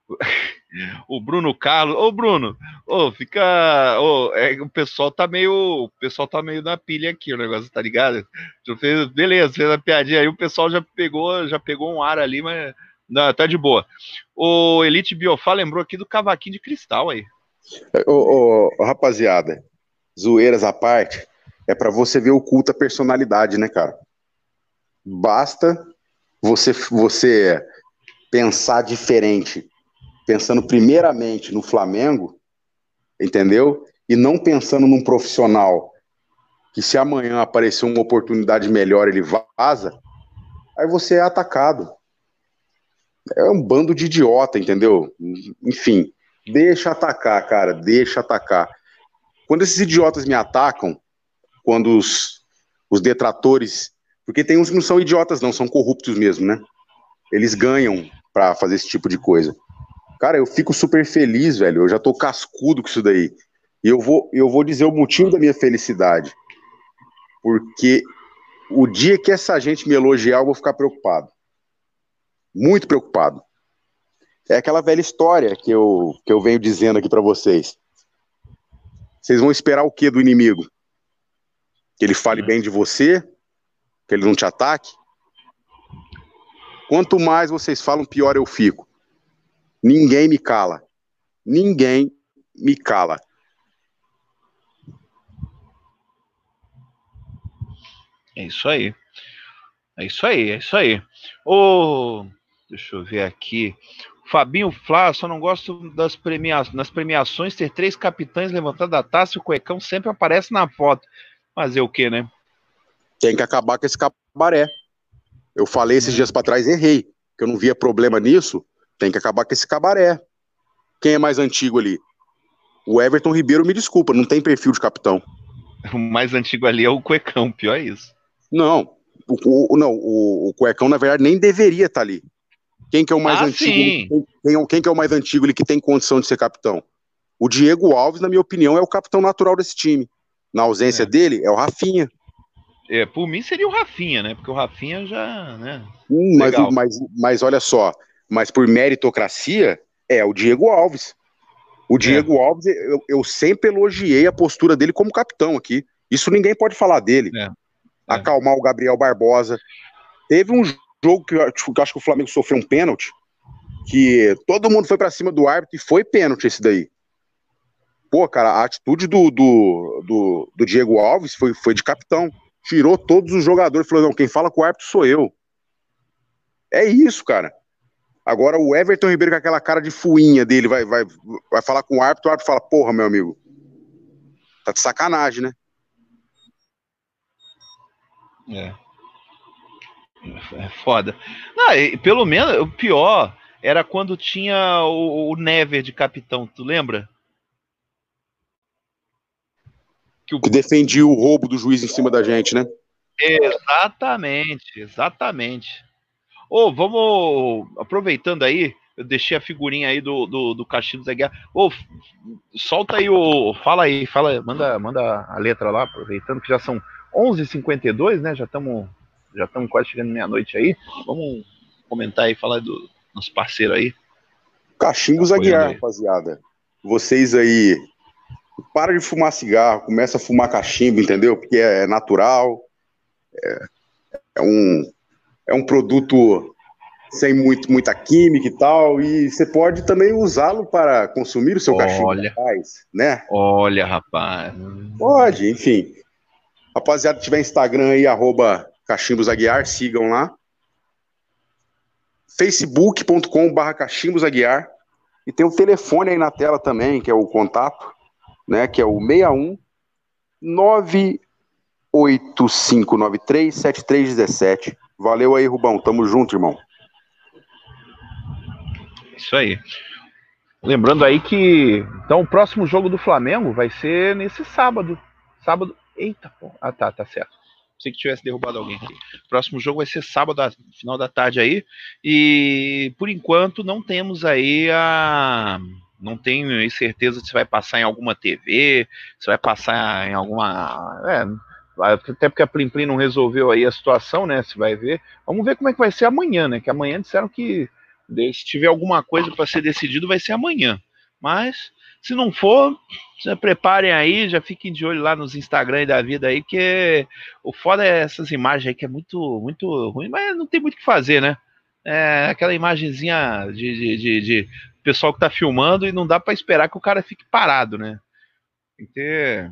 o Bruno Carlos. Ô, Bruno, ô, fica. Ô, é, o pessoal tá meio. O pessoal tá meio na pilha aqui, o negócio, tá ligado? Fez, beleza, fez a piadinha aí, o pessoal já pegou, já pegou um ar ali, mas. Não, tá de boa. O Elite Biofá lembrou aqui do cavaquinho de cristal aí. Ô, ô rapaziada, zoeiras à parte, é para você ver o culto à personalidade, né, cara? Basta você, você pensar diferente pensando primeiramente no Flamengo, entendeu? E não pensando num profissional que se amanhã aparecer uma oportunidade melhor ele vaza, aí você é atacado. É um bando de idiota, entendeu? Enfim, deixa atacar, cara, deixa atacar. Quando esses idiotas me atacam, quando os, os detratores, porque tem uns que não são idiotas, não, são corruptos mesmo, né? Eles ganham para fazer esse tipo de coisa. Cara, eu fico super feliz, velho. Eu já tô cascudo com isso daí. E eu vou, eu vou dizer o motivo da minha felicidade. Porque o dia que essa gente me elogiar, eu vou ficar preocupado. Muito preocupado. É aquela velha história que eu, que eu venho dizendo aqui para vocês. Vocês vão esperar o que do inimigo? Que ele fale bem de você? Que ele não te ataque? Quanto mais vocês falam, pior eu fico. Ninguém me cala. Ninguém me cala. É isso aí. É isso aí, é isso aí. Ô, deixa eu ver aqui. Fabinho Flá, só não gosto das, premia das premiações ter três capitães levantando a taça e o cuecão sempre aparece na foto. Fazer o quê, né? Tem que acabar com esse cabaré. Eu falei esses dias para trás, errei, que eu não via problema nisso. Tem que acabar com esse cabaré. Quem é mais antigo ali? O Everton Ribeiro, me desculpa, não tem perfil de capitão. O mais antigo ali é o Cuecão, pior é isso. Não, o, o não, o, o, Cuecão, na verdade, nem deveria estar ali. Quem que é o mais ah, antigo? Quem, quem, quem, que é o mais antigo ali que tem condição de ser capitão? O Diego Alves, na minha opinião, é o capitão natural desse time. Na ausência é. dele, é o Rafinha. É, por mim seria o Rafinha, né? Porque o Rafinha já, né? Hum, mas, mas, mas olha só, mas por meritocracia, é o Diego Alves. O é. Diego é. Alves, eu, eu, sempre elogiei a postura dele como capitão aqui. Isso ninguém pode falar dele. É. É. Acalmar o Gabriel Barbosa. Teve um jogo que eu, que eu acho que o Flamengo sofreu um pênalti, que todo mundo foi para cima do árbitro e foi pênalti esse daí. Pô, cara, a atitude do, do, do, do Diego Alves foi, foi de capitão tirou todos os jogadores, falou: não, quem fala com o árbitro sou eu. É isso, cara. Agora o Everton Ribeiro com aquela cara de fuinha dele vai, vai, vai falar com o árbitro, o árbitro fala: porra, meu amigo, tá de sacanagem, né? É. É foda. Não, pelo menos, o pior era quando tinha o, o Never de capitão, tu lembra? que, o... que defendia o roubo do juiz em cima da gente, né? Exatamente, exatamente. Ô, oh, vamos aproveitando aí, eu deixei a figurinha aí do, do, do Castilho Zé Guerra. Ô, oh, solta aí o. Fala aí, fala, manda, manda a letra lá, aproveitando que já são 11h52, né? Já estamos já estamos quase chegando meia-noite aí. Vamos comentar aí, falar do nosso parceiro aí. Cachimbos Aguiar, rapaziada. Vocês aí para de fumar cigarro, começa a fumar cachimbo, entendeu? Porque é natural, é, é um, é um produto sem muito, muita química e tal, e você pode também usá-lo para consumir o seu olha, cachimbo, rapaz, né? Olha, rapaz. Pode, enfim. Rapaziada, tiver Instagram aí, arroba cachimbos.aguiar, sigam lá. facebook.com barra cachimbos.aguiar e tem o telefone aí na tela também, que é o contato, né, que é o 61 98593 7317. Valeu aí, Rubão. Tamo junto, irmão. Isso aí. Lembrando aí que então o próximo jogo do Flamengo vai ser nesse sábado. Sábado. Eita, pô. Ah, tá, tá certo. Sei que tivesse derrubado alguém aqui. Próximo jogo vai ser sábado, final da tarde aí. E por enquanto não temos aí a não tenho certeza se vai passar em alguma TV, se vai passar em alguma. É, até porque a Plim Plim não resolveu aí a situação, né? Se vai ver. Vamos ver como é que vai ser amanhã, né? Que amanhã disseram que se tiver alguma coisa para ser decidido, vai ser amanhã. Mas se não for, se preparem aí, já fiquem de olho lá nos Instagram da vida aí, que o foda é essas imagens aí que é muito, muito ruim, mas não tem muito o que fazer, né? É aquela imagenzinha de, de, de, de pessoal que tá filmando e não dá para esperar que o cara fique parado, né? Tem que ter,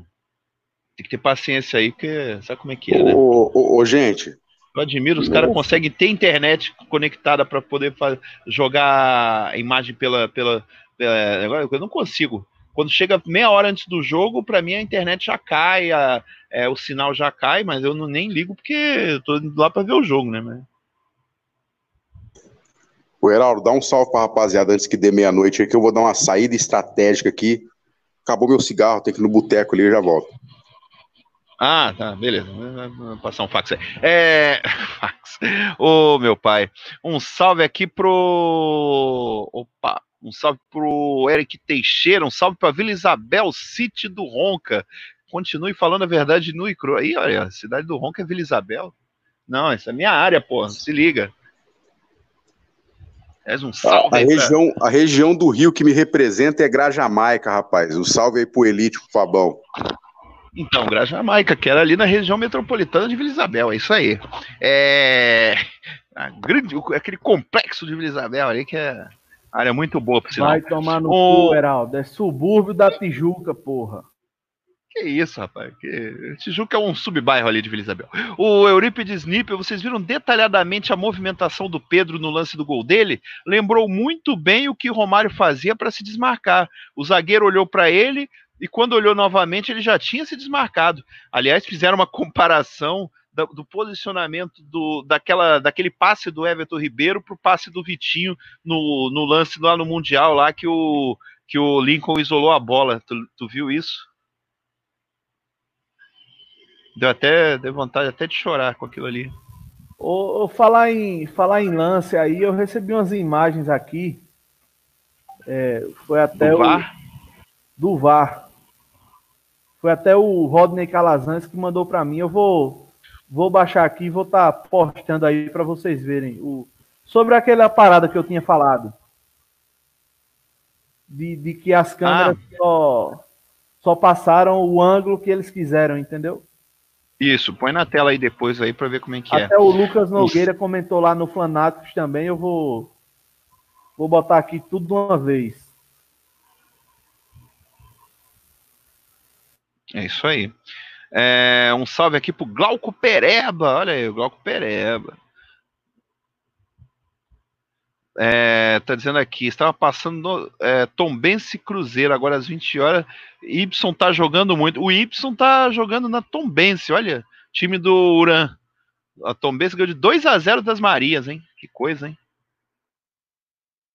tem que ter paciência aí, porque sabe como é que é, né? Ô, ô, ô gente. Eu admiro, os caras conseguem ter internet conectada para poder jogar a imagem pela, pela, pela. Eu não consigo. Quando chega meia hora antes do jogo, para mim a internet já cai, a, é, o sinal já cai, mas eu não, nem ligo porque eu tô indo lá para ver o jogo, né? Mas... O Heraldo, dá um salve pra rapaziada antes que dê meia-noite aí, que eu vou dar uma saída estratégica aqui. Acabou meu cigarro, tem que ir no boteco ali e já volto. Ah, tá, beleza. Vou passar um fax aí. É. Fax. Ô, meu pai. Um salve aqui pro. Opa! Um salve pro Eric Teixeira, um salve pra Vila Isabel, City do Ronca. Continue falando a verdade no e cru. Aí, olha, a cidade do Ronca é Vila Isabel. Não, essa é minha área, pô. Se liga. És um salve. A, a região, a região do Rio que me representa é Grajamaica, rapaz. Um salve aí pro Elite, pro Fabão. Então, Grajamaica, que era ali na região metropolitana de Vila Isabel, é isso aí. É. Grande, aquele complexo de Vila Isabel ali que é área muito boa, sinal. Vai tomar no o... cu, Heraldo. É subúrbio da Tijuca, porra. Que isso, rapaz. Que... Tijuca é um subbairro ali de Vila Isabel. O Eurípides Nippel, vocês viram detalhadamente a movimentação do Pedro no lance do gol dele? Lembrou muito bem o que Romário fazia para se desmarcar. O zagueiro olhou para ele e quando olhou novamente ele já tinha se desmarcado. Aliás, fizeram uma comparação do, do posicionamento do, daquela, daquele passe do Everton Ribeiro para o passe do Vitinho no, no lance lá no Mundial, lá que o, que o Lincoln isolou a bola. Tu, tu viu isso? Deu até deu vontade até de chorar com aquilo ali. Ou, falar em falar em lance aí, eu recebi umas imagens aqui. É, foi até do o VAR? do VAR. Foi até o Rodney Calazans que mandou para mim. Eu vou vou baixar aqui e vou estar tá postando aí para vocês verem o sobre aquela parada que eu tinha falado. De, de que as câmeras ah. só, só passaram o ângulo que eles quiseram, entendeu? Isso, põe na tela aí depois aí para ver como é que Até é. Até o Lucas Nogueira Isso. comentou lá no Flanáticos também, eu vou vou botar aqui tudo de uma vez. É isso aí. É, um salve aqui pro Glauco Pereba. Olha aí, o Glauco Pereba. É, tá dizendo aqui, estava passando é, Tombense Cruzeiro, agora às 20 horas. Y tá jogando muito. O Y tá jogando na Tombense, olha. Time do Uran. A Tombense ganhou de 2 a 0 das Marias, hein? Que coisa, hein?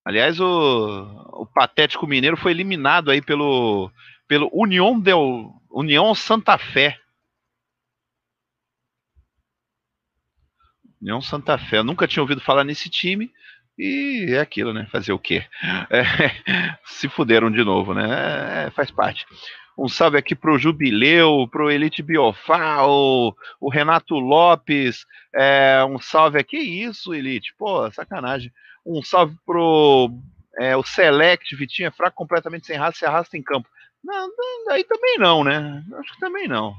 Aliás, o, o Patético Mineiro foi eliminado aí pelo, pelo União del União Santa Fé. União Santa Fé. Eu nunca tinha ouvido falar nesse time. E é aquilo, né? Fazer o quê? É, se fuderam de novo, né? É, faz parte. Um salve aqui pro Jubileu, pro Elite Biofal, o Renato Lopes. É, um salve aqui. Isso, Elite? Pô, sacanagem. Um salve pro é, o Select, Vitinho é fraco, completamente sem raça, se arrasta em campo. Não, aí também não, né? Acho que também não.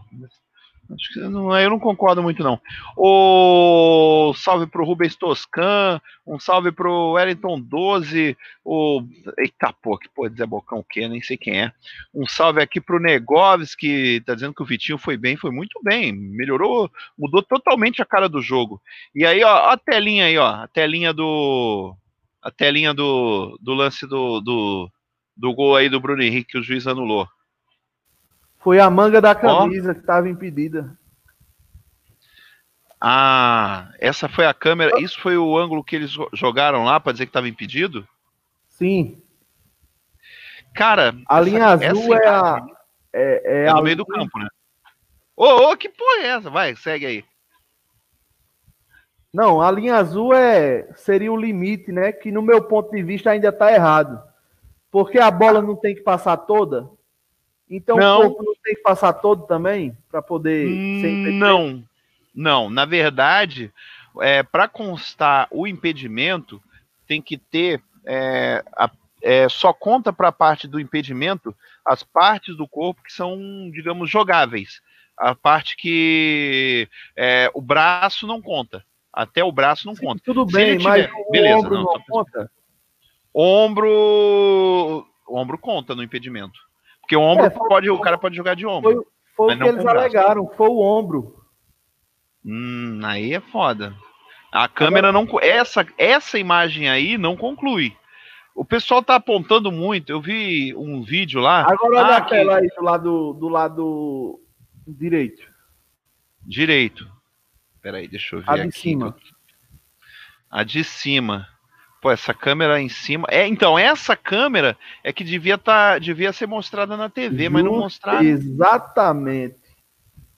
Acho que não, eu não concordo muito, não. O salve pro Rubens Toscan, um salve pro Wellington 12, o. Eita, pô, que pô, Zé Bocão o quê? Nem sei quem é. Um salve aqui pro Negoves, que tá dizendo que o Vitinho foi bem, foi muito bem. Melhorou, mudou totalmente a cara do jogo. E aí, ó, a telinha aí, ó, a telinha do. A telinha do, do lance do, do, do gol aí do Bruno Henrique que o juiz anulou. Foi a manga da camisa oh. que estava impedida. Ah, essa foi a câmera. Isso foi o ângulo que eles jogaram lá para dizer que estava impedido? Sim. Cara, a essa, linha azul é a. É, é, é no meio do campo, né? Ô, ô, que porra é essa? Vai, segue aí. Não, a linha azul é seria o limite, né? Que no meu ponto de vista ainda está errado. Porque a bola não tem que passar toda. Então não. o corpo não tem que passar todo também para poder ser Não, não. Na verdade, é, para constar o impedimento, tem que ter é, a, é, só conta para a parte do impedimento as partes do corpo que são, digamos, jogáveis. A parte que é, o braço não conta. Até o braço não Sim, conta. Tudo bem, tiver, mas o beleza, ombro não, não conta? Ombro, ombro conta no impedimento. Porque o ombro é, pode, o cara pode jogar de ombro. Foi, foi o que eles alegaram, foi o ombro. Hum, aí é foda. A câmera não. Essa, essa imagem aí não conclui. O pessoal tá apontando muito. Eu vi um vídeo lá. Agora olha ah, a tela aí do lado, do lado direito. Direito. Peraí, deixa eu ver. A de aqui. cima. A de cima. Pô, essa câmera em cima. É, então, essa câmera é que devia, tá, devia ser mostrada na TV, mas não mostraram. Exatamente.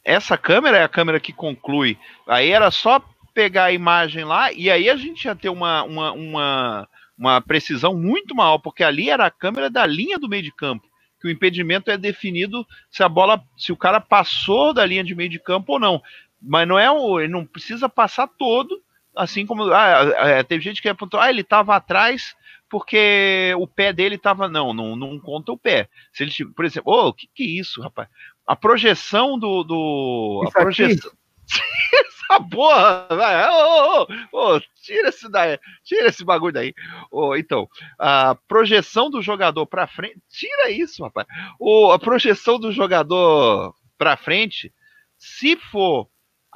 essa câmera é a câmera que conclui. Aí era só pegar a imagem lá e aí a gente ia ter uma, uma, uma, uma precisão muito maior, porque ali era a câmera da linha do meio de campo. Que o impedimento é definido se a bola, se o cara passou da linha de meio de campo ou não. Mas não é o, ele não precisa passar todo, assim como ah, é, teve gente que apontou, ah, ele estava atrás porque o pé dele estava não, não, não conta o pé. Se ele, por exemplo, oh, o que que é isso, rapaz? A projeção do, do a projeção essa porra, oh, oh, oh, tira esse daí, tira esse bagulho daí. Oh, então, a projeção do jogador para frente, tira isso, rapaz. Oh, a projeção do jogador para frente, se for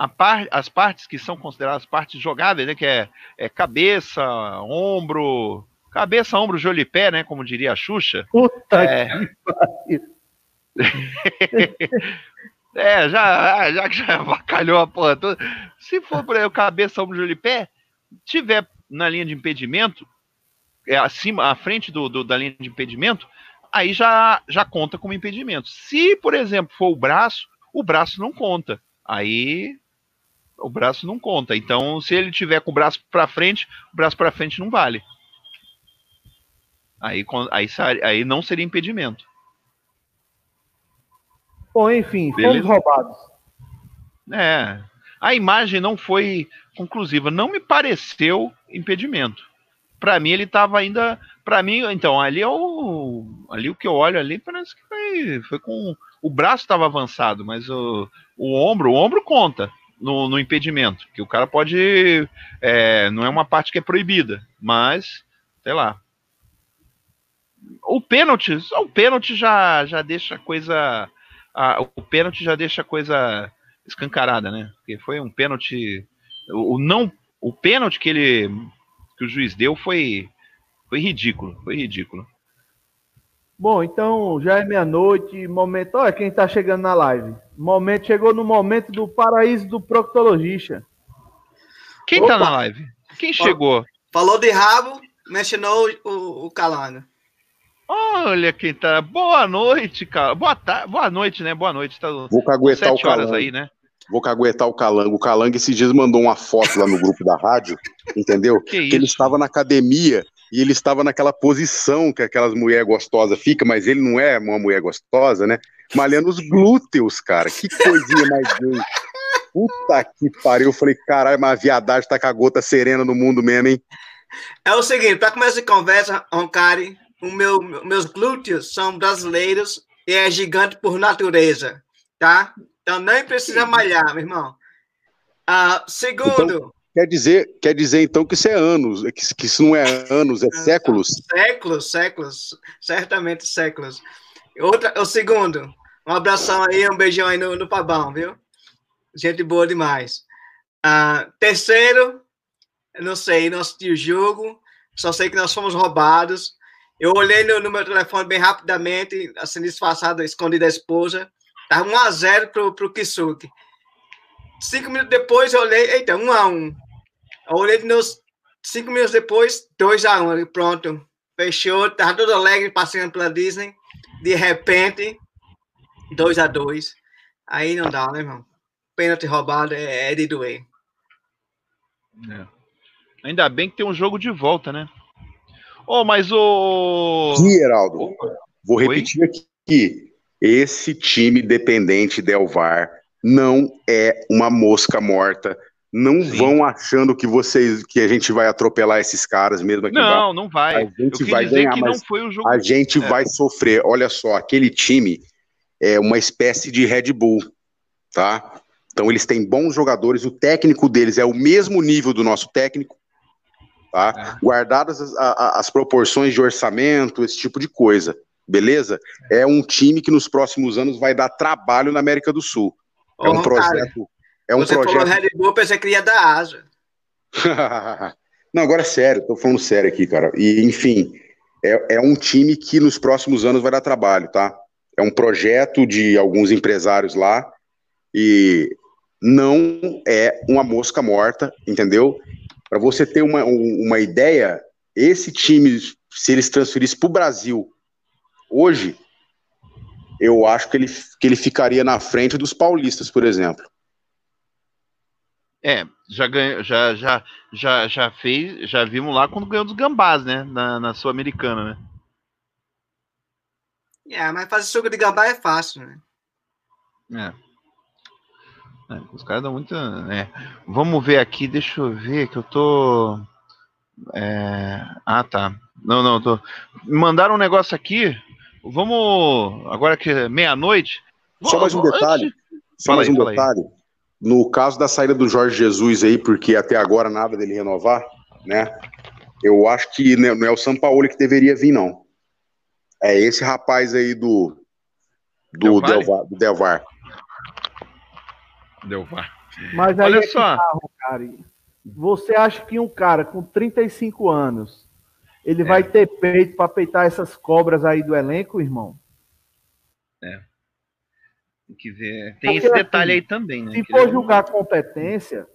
par, as partes que são consideradas partes jogáveis, né, que é, é cabeça, ombro, cabeça, ombro, joelho e pé, né, como diria a Xuxa. Puta é... que É, já, já que já avacalhou a porra toda. Se for por aí, cabeça, ombro, joelho e pé, tiver na linha de impedimento, é acima, à frente do, do, da linha de impedimento, aí já, já conta como impedimento. Se, por exemplo, for o braço, o braço não conta. Aí o braço não conta. Então, se ele tiver com o braço para frente, o braço para frente não vale. Aí, aí, aí não seria impedimento. Bom, enfim, Beleza. fomos roubados. É. A imagem não foi conclusiva. Não me pareceu impedimento. Para mim, ele estava ainda. Para mim, então, ali é o. Ali o que eu olho ali parece que foi, foi com. O braço estava avançado, mas o, o ombro, o ombro conta no, no impedimento. Que o cara pode. É, não é uma parte que é proibida, mas, sei lá. O pênalti, o pênalti já, já deixa a coisa a, o pênalti já deixa a coisa escancarada, né? Porque foi um pênalti. O, o, não, o pênalti que ele que o juiz deu foi foi ridículo, foi ridículo. Bom, então já é meia-noite, momento. Olha quem está chegando na live. Momento chegou no momento do paraíso do proctologista. Quem está na live? Quem chegou? Falou de rabo, mencionou o, o Calano. Olha quem tá. Boa noite, cara. Boa tarde. Boa noite, né? Boa noite. Tá Vou caguetar o calango. aí, né? Vou caguetar o calango. O calango esses dias mandou uma foto lá no grupo da rádio, entendeu? Que, que ele estava na academia e ele estava naquela posição que aquelas mulheres gostosas ficam, mas ele não é uma mulher gostosa, né? Malhando os glúteos, cara. Que coisinha mais gay. Puta que pariu. Eu falei, caralho, mas a viadagem tá com a gota serena no mundo mesmo, hein? É o seguinte, para começar a conversa, Roncari, o meu, meus glúteos são brasileiros e é gigante por natureza, tá? Então nem precisa malhar, meu irmão. Uh, segundo. Então, quer dizer, quer dizer então que isso é anos, que, que isso não é anos, é séculos? Séculos, séculos, certamente séculos. Outra, o segundo, um abração aí, um beijão aí no, no Pabão, viu? Gente boa demais. Uh, terceiro, não sei, não assisti o jogo, só sei que nós fomos roubados. Eu olhei no, no, meu telefone bem rapidamente, assim, disfarçado, escondido da esposa. Tava 1x0 pro, pro Kisuke. Cinco minutos depois eu olhei, eita, 1x1. Eu olhei de novo, cinco minutos depois, 2x1. Pronto, fechou, tava todo alegre, passeando pela Disney. De repente, 2x2. Aí não dá, né, irmão? Pênalti roubado é, é de doer. É. Ainda bem que tem um jogo de volta, né? Oh, mas o. Geraldo, vou repetir Oi? aqui. Esse time dependente Del VAR não é uma mosca morta. Não Sim. vão achando que vocês que a gente vai atropelar esses caras mesmo aqui. Não, não vai. A gente vai ganhar, mas a gente é. vai sofrer. Olha só, aquele time é uma espécie de Red Bull, tá? Então eles têm bons jogadores, o técnico deles é o mesmo nível do nosso técnico, tá? É. Guardadas as, as, proporções de orçamento, esse tipo de coisa, beleza? É um time que nos próximos anos vai dar trabalho na América do Sul. É um projeto. É um Você projeto. falou Red Bull, pensei que ia dar asa. Não, agora é sério, tô falando sério aqui, cara. E, enfim, é, é um time que nos próximos anos vai dar trabalho, tá? É um projeto de alguns empresários lá e não é uma mosca morta, entendeu? Para você ter uma, uma ideia, esse time, se eles transferissem para o Brasil hoje, eu acho que ele, que ele ficaria na frente dos paulistas, por exemplo. É, já ganhou, já, já, já, já fez, já vimos lá quando ganhou dos gambás, né? Na, na Sul-Americana, né? É, mas fazer suco de gambá é fácil, né? É. é os caras dão muita. É. Vamos ver aqui, deixa eu ver que eu tô. É... Ah, tá. Não, não, tô. Mandaram um negócio aqui. Vamos. Agora que é meia-noite. Só mais um detalhe. Só mais um detalhe. Aí. No caso da saída do Jorge Jesus aí, porque até agora nada dele renovar, né? Eu acho que não é o São Paulo que deveria vir, não. É esse rapaz aí do. Do Delvar. Do Delvar. Delvar. Mas aí Olha é só. Carro, cara. Você acha que um cara com 35 anos ele é. vai ter peito para peitar essas cobras aí do elenco, irmão? É. Tem que ver. Tem Porque, esse detalhe assim, aí também, né? Se for julgar competência,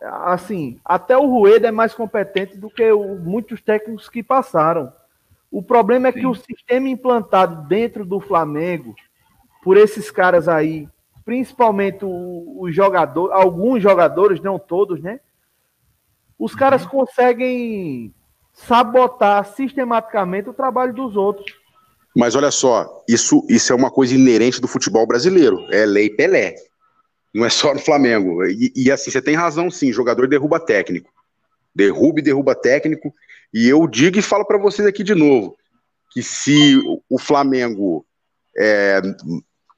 assim, até o Rueda é mais competente do que o, muitos técnicos que passaram. O problema é Sim. que o sistema implantado dentro do Flamengo, por esses caras aí, principalmente os jogadores, alguns jogadores, não todos, né? Os uhum. caras conseguem sabotar sistematicamente o trabalho dos outros. Mas olha só, isso, isso é uma coisa inerente do futebol brasileiro. É lei Pelé. Não é só no Flamengo. E, e assim, você tem razão, sim. Jogador derruba técnico. Derruba e derruba técnico. E eu digo e falo para vocês aqui de novo: que se o Flamengo, é,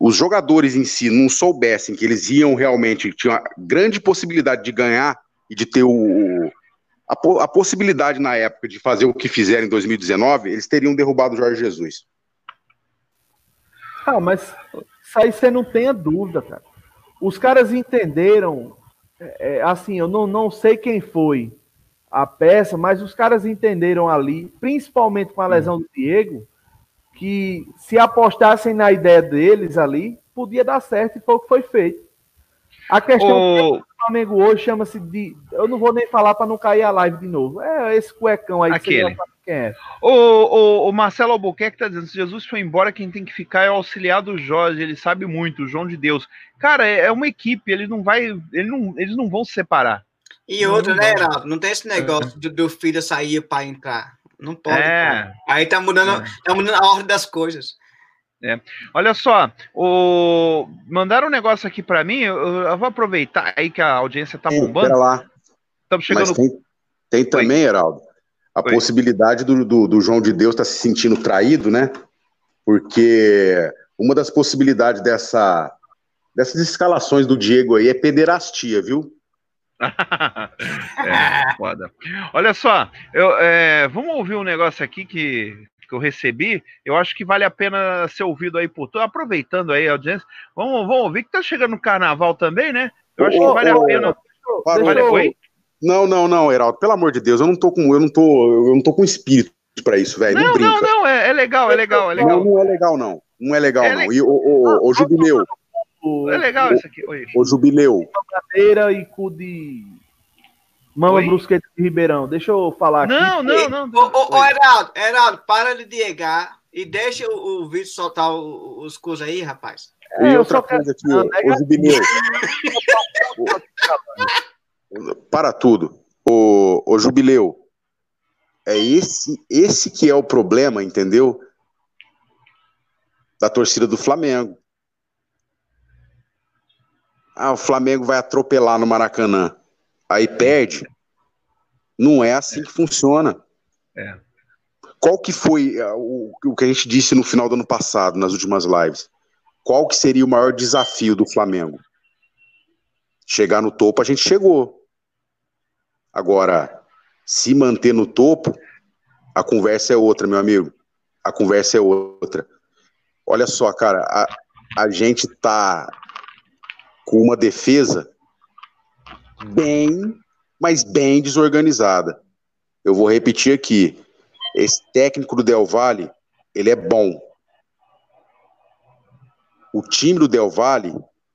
os jogadores em si não soubessem que eles iam realmente, tinha uma grande possibilidade de ganhar e de ter o, a, a possibilidade na época de fazer o que fizeram em 2019, eles teriam derrubado o Jorge Jesus. Ah, mas isso aí você não tenha dúvida, cara. Os caras entenderam, é, é, assim, eu não, não sei quem foi a peça, mas os caras entenderam ali, principalmente com a lesão do Diego, que se apostassem na ideia deles ali, podia dar certo e foi o que foi feito. A questão o... Flamengo hoje chama-se de. Eu não vou nem falar para não cair a live de novo. É esse cuecão aí Aquele. que quem é. O, o, o Marcelo Albuquerque está dizendo: se Jesus foi embora, quem tem que ficar é o auxiliar do Jorge. Ele sabe muito, o João de Deus. Cara, é, é uma equipe, ele não vai. Ele não, eles não vão se separar. E outra, né, Heraldo? Não tem esse negócio é. do, do filho sair para entrar. Não pode. É. Aí tá mudando, é. tá mudando a ordem das coisas. É. Olha só, o... mandaram um negócio aqui para mim, eu, eu, vou aproveitar aí que a audiência tá bombando. Pera lá. Estamos chegando. Mas tem, tem também, Heraldo, a Oi. possibilidade do, do, do, João de Deus estar tá se sentindo traído, né? Porque uma das possibilidades dessa, dessas escalações do Diego aí é pederastia, viu? é, foda. Olha só, eu, é, vamos ouvir um negócio aqui que, que eu recebi. Eu acho que vale a pena ser ouvido aí por todos. Aproveitando aí a audiência, vamos, vamos ouvir que tá chegando o carnaval também, né? Eu acho que vale a pena. Vale, oi? Não, não, não, Heraldo, pelo amor de Deus, eu não tô com, eu não tô, eu não tô com espírito para isso, velho. Não, não, não, não, é, é, legal, é legal, é legal. Não, não é legal, não. Não é legal, é não. E o, o, o, Jubileu. É legal isso aqui. Oi. O Jubileu. Madeira e cu de. Mama Brusqueta de Ribeirão. Deixa eu falar aqui. Não, não, não. Ô, ô, ô Heraldo, Heraldo, para de diegar e deixa o, o vídeo soltar o, os coisas aí, rapaz. E é, outra coisa aqui, o Jubileu. para tudo. O, o Jubileu, é esse, esse que é o problema, entendeu? Da torcida do Flamengo. Ah, o Flamengo vai atropelar no Maracanã. Aí perde. Não é assim que funciona. É. Qual que foi uh, o, o que a gente disse no final do ano passado, nas últimas lives? Qual que seria o maior desafio do Flamengo? Chegar no topo, a gente chegou. Agora, se manter no topo, a conversa é outra, meu amigo. A conversa é outra. Olha só, cara, a, a gente tá com uma defesa bem, mas bem desorganizada. Eu vou repetir aqui. Esse técnico do Del Valle, ele é bom. O time do Del Valle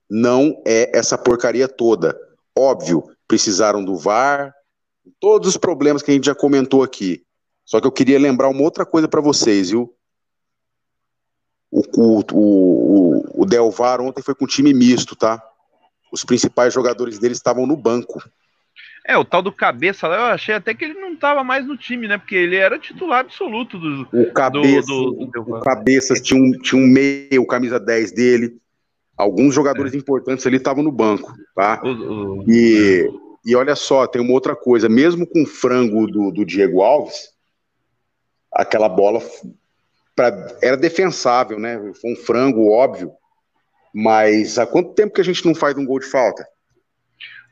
não é essa porcaria toda. Óbvio, precisaram do VAR, todos os problemas que a gente já comentou aqui. Só que eu queria lembrar uma outra coisa para vocês, viu? o, o, o, o Delvar ontem foi com time misto, tá? Os principais jogadores dele estavam no banco. É, o tal do Cabeça lá, eu achei até que ele não estava mais no time, né? Porque ele era titular absoluto do. O Cabeça, do, do, do... O Cabeças tinha um, tinha um meio, camisa 10 dele. Alguns jogadores é. importantes ali estavam no banco, tá? O, o... E, e olha só, tem uma outra coisa. Mesmo com o frango do, do Diego Alves, aquela bola pra, era defensável, né? Foi um frango, óbvio. Mas há quanto tempo que a gente não faz um gol de falta?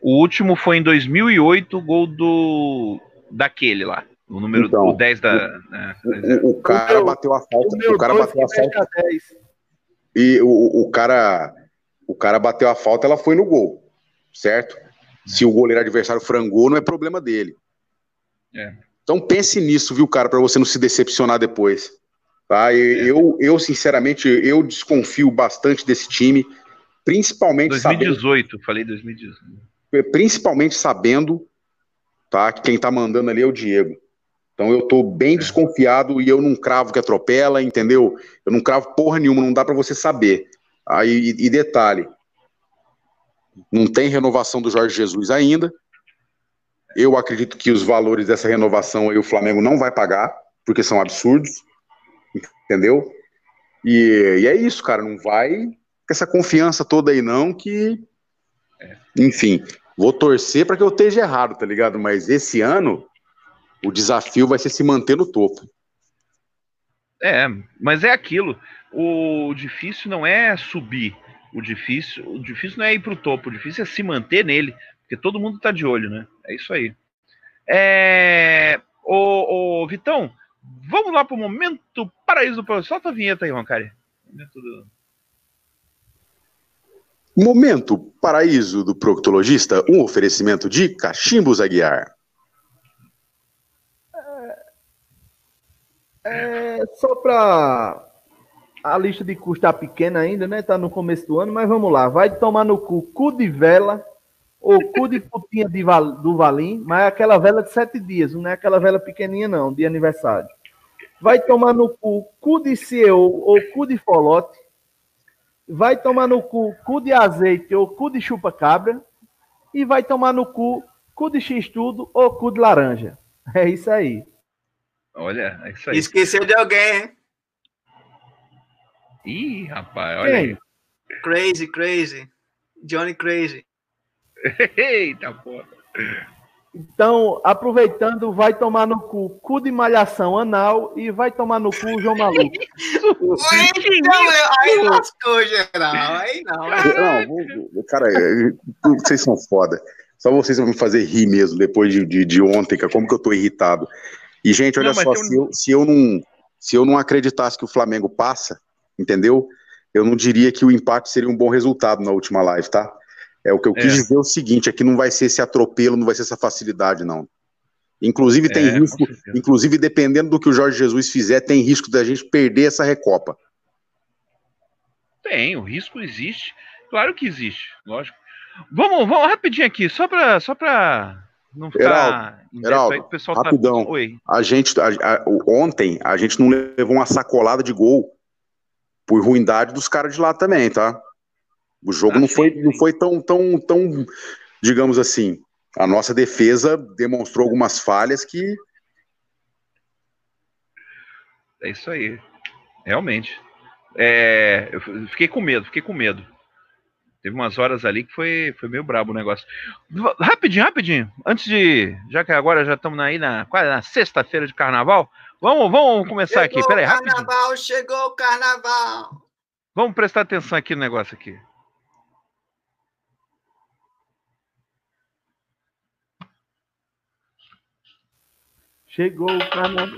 O último foi em 2008, o gol do daquele lá. O número então, o 10 da. O, né, o, o cara o bateu a falta. O, cara bateu a falta. E o, o, cara. O cara bateu a falta, ela foi no gol. Certo? Se o goleiro adversário frangou, não é problema dele. É. Então pense nisso, viu, cara, para você não se decepcionar depois. Tá? E, é. eu, eu, sinceramente, eu desconfio bastante desse time, principalmente. 2018, sabendo... falei 2018 principalmente sabendo tá, que quem está mandando ali é o Diego. Então eu estou bem é. desconfiado e eu não cravo que atropela, entendeu? Eu não cravo porra nenhuma, não dá para você saber. Aí, e detalhe, não tem renovação do Jorge Jesus ainda. Eu acredito que os valores dessa renovação aí o Flamengo não vai pagar, porque são absurdos, entendeu? E, e é isso, cara, não vai com essa confiança toda aí não, que, enfim, Vou torcer para que eu esteja errado, tá ligado? Mas esse ano o desafio vai ser se manter no topo. É, mas é aquilo. O difícil não é subir. O difícil, o difícil não é ir para o topo. O difícil é se manter nele, porque todo mundo está de olho, né? É isso aí. É... Ô, ô Vitão, vamos lá para o momento paraíso do Solta a vinheta aí, Roncari. Momento do... Momento Paraíso do Proctologista, um oferecimento de Cachimbos Aguiar. É, é só para a lista de custos está pequena ainda, né? Tá no começo do ano, mas vamos lá. Vai tomar no cu cu de vela ou cu de putinha de val, do Valim, mas é aquela vela de sete dias, não é aquela vela pequenininha não, de aniversário. Vai tomar no cu cu de CEO ou cu de folote vai tomar no cu cu de azeite ou cu de chupa-cabra e vai tomar no cu cu de x-tudo ou cu de laranja. É isso aí. Olha, é isso aí. Esqueceu de alguém, hein? Ih, rapaz, olha aí. Crazy, crazy. Johnny Crazy. Eita porra. Então, aproveitando, vai tomar no cu cu de malhação anal e vai tomar no cu João Maluco. então, aí lascou, geral. Aí não. não cara, vocês são foda. Só vocês vão me fazer rir mesmo depois de, de, de ontem, cara. Como que eu tô irritado. E, gente, olha não, só, se, eu, se, eu não, se eu não acreditasse que o Flamengo passa, entendeu? Eu não diria que o empate seria um bom resultado na última live, tá? É o que eu quis é. dizer é o seguinte, é que não vai ser esse atropelo, não vai ser essa facilidade, não. Inclusive tem é, risco, inclusive dependendo do que o Jorge Jesus fizer, tem risco da gente perder essa recopa. Tem, o risco existe. Claro que existe, lógico. Vamos, vamos rapidinho aqui, só para só para não ficar Heraldo, Heraldo, aí, o pessoal tá- rapidão. Tá... Oi. A gente a, a, ontem a gente não levou uma sacolada de gol por ruindade dos caras de lá também, tá? O jogo ah, não, sim, foi, não foi tão, tão, tão, digamos assim, a nossa defesa demonstrou algumas falhas que. É isso aí. Realmente. É, eu fiquei com medo, fiquei com medo. Teve umas horas ali que foi, foi meio brabo o negócio. Rapidinho, rapidinho. Antes de. Já que agora já estamos aí na, quase na sexta-feira de carnaval. Vamos, vamos começar chegou aqui. Peraí, rápido. Carnaval, chegou o carnaval. Vamos prestar atenção aqui no negócio aqui. Chegou o carnaval.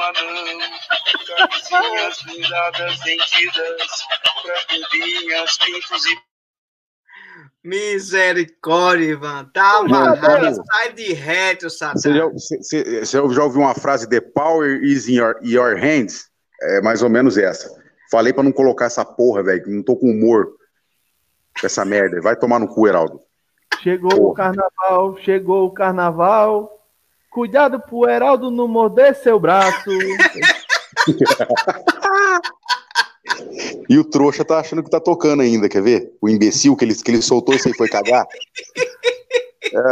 Um anão. Camisinhas pra bebinhas, pintos e Misericórdia, Ivan. Tá amarrado, sai de reto, Satã. Você já, você, você já ouviu uma frase, the power is in your, your hands? É mais ou menos essa. Falei pra não colocar essa porra, velho, que não tô com humor com essa merda. Vai tomar no cu, Heraldo. Chegou Porra. o carnaval, chegou o carnaval. Cuidado pro Heraldo não morder seu braço. E o trouxa tá achando que tá tocando ainda, quer ver? O imbecil que ele, que ele soltou isso aí foi cagar.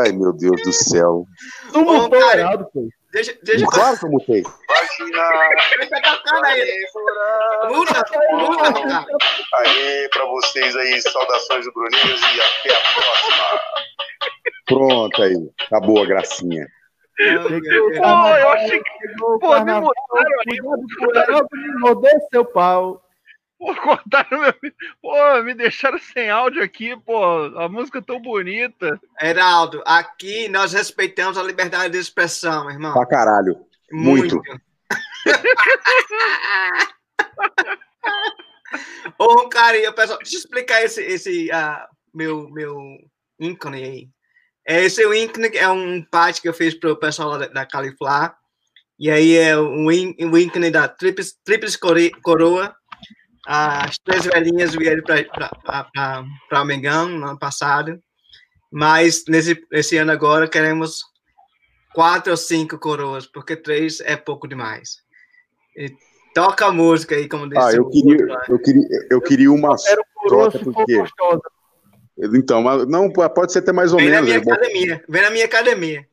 Ai, meu Deus do céu. Tu mutou o. Heraldo, pô. Deixa, deixa Claro que eu mutei. Deixa tocando aí. Muda, cara. Aí, pra vocês aí, saudações do Bruninhos e até a próxima. Pronto aí. Acabou a gracinha. Pô, eu achei que Pô, me. Cuidado pro Heraldo não morder seu pau. pô, cortaram meu. Pô, me deixaram sem áudio aqui, pô. A música é tão bonita. Heraldo, aqui nós respeitamos a liberdade de expressão, irmão. Pra caralho. muito. Ô, carinha, pessoal, deixa eu explicar esse, esse ah, meu, meu ícone aí. É, Esse ícone é um parte que eu fiz pro pessoal lá da, da Califlar. E aí é um, ín- um ícone da Tríplice, Core- Coroa. As três velhinhas vieram para o Mengão no ano passado. Mas nesse esse ano agora queremos quatro ou cinco coroas, porque três é pouco demais. E toca a música aí, como disse Ah, eu o queria, eu queria, eu queria uma o troca, porque. gostosa. Então, mas não, pode ser até mais ou Vem na menos. minha é academia, vem na minha academia.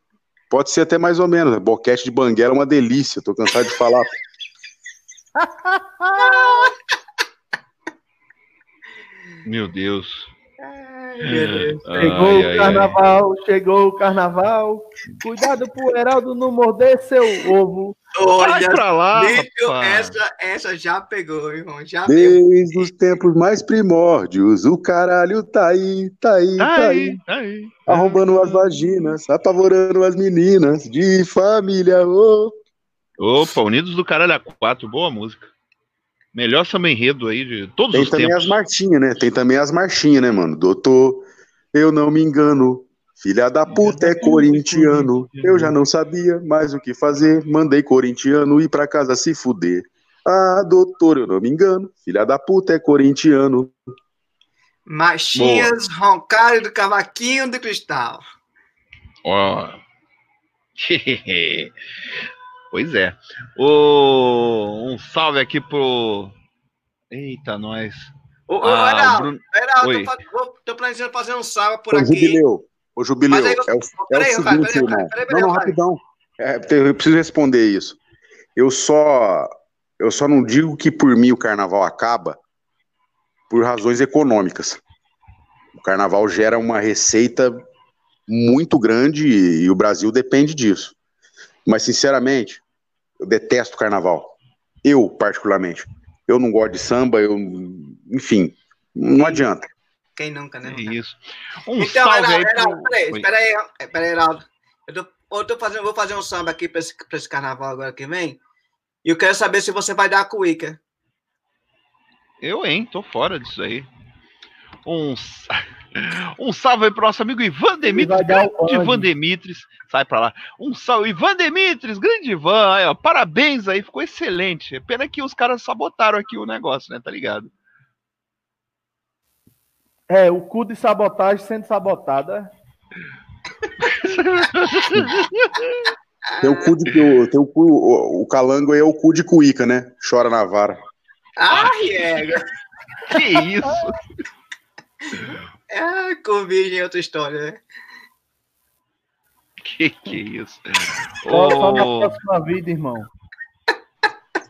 Pode ser até mais ou menos. Boquete de banguela é uma delícia. Tô cansado de falar. Meu Deus. Deus. Chegou Ai, o ai, ai. carnaval, chegou o carnaval. Cuidado pro Heraldo não morder seu ovo. Olha, pra lá, rapaz. essa, essa já pegou, irmão. Já pegou. Desde os tempos mais primórdios, o caralho tá aí, tá aí, tá Tá aí. aí, tá aí. Arrombando as vaginas, apavorando as meninas de família. ô. Opa, Unidos do Caralho a 4, boa música. Melhor samba enredo aí de todos Tem os também tempos. as marchinhas, né? Tem também as marchinhas, né, mano? Doutor, eu não me engano. Filha da puta é corintiano. Eu já não sabia mais o que fazer. Mandei corintiano ir pra casa se fuder. Ah, doutor, eu não me engano. Filha da puta é corintiano. Machinhas roncaram do cavaquinho de cristal. Ó. pois é. Ô, um salve aqui pro. Eita, nós. Ô, ô, Ah, o Heraldo, Bruno- Heraldo, Oi. tô, tô planejando fazer um salve por Ô, aqui. Jubileu. Ô, Jubileu. Mas aí, é o, é peraí, o seguinte, peraí, irmão. peraí, peraí, não, não, rapidão. É, eu preciso responder isso. Eu só, eu só não digo que por mim o carnaval acaba por razões econômicas. O carnaval gera uma receita muito grande e, e o Brasil depende disso. Mas, sinceramente, eu detesto carnaval. Eu, particularmente. Eu não gosto de samba, eu, enfim, não adianta. Quem nunca, né? É isso. Um Então, salve Heraldo, aí pro. peraí, Oi. peraí, peraí, Heraldo. Eu, tô, eu tô fazendo, vou fazer um samba aqui pra esse, pra esse carnaval agora que vem. E eu quero saber se você vai dar a cuíca. Eu, hein? Tô fora disso aí. Um, um salve aí pro nosso amigo Ivan Demitris, grande. Ivan Demitris. Sai pra lá. Um salve, Ivan Demitris, grande Ivan. Aí, ó, parabéns aí, ficou excelente. Pena que os caras sabotaram aqui o negócio, né? Tá ligado? É, o cu de sabotagem sendo sabotada. Tem o cu de. O, tem o, cu, o, o calango aí é o cu de cuíca, né? Chora na vara. Ai, é. Que isso? É, Covid é outra história, né? Que que isso? Só, só na próxima vida, irmão.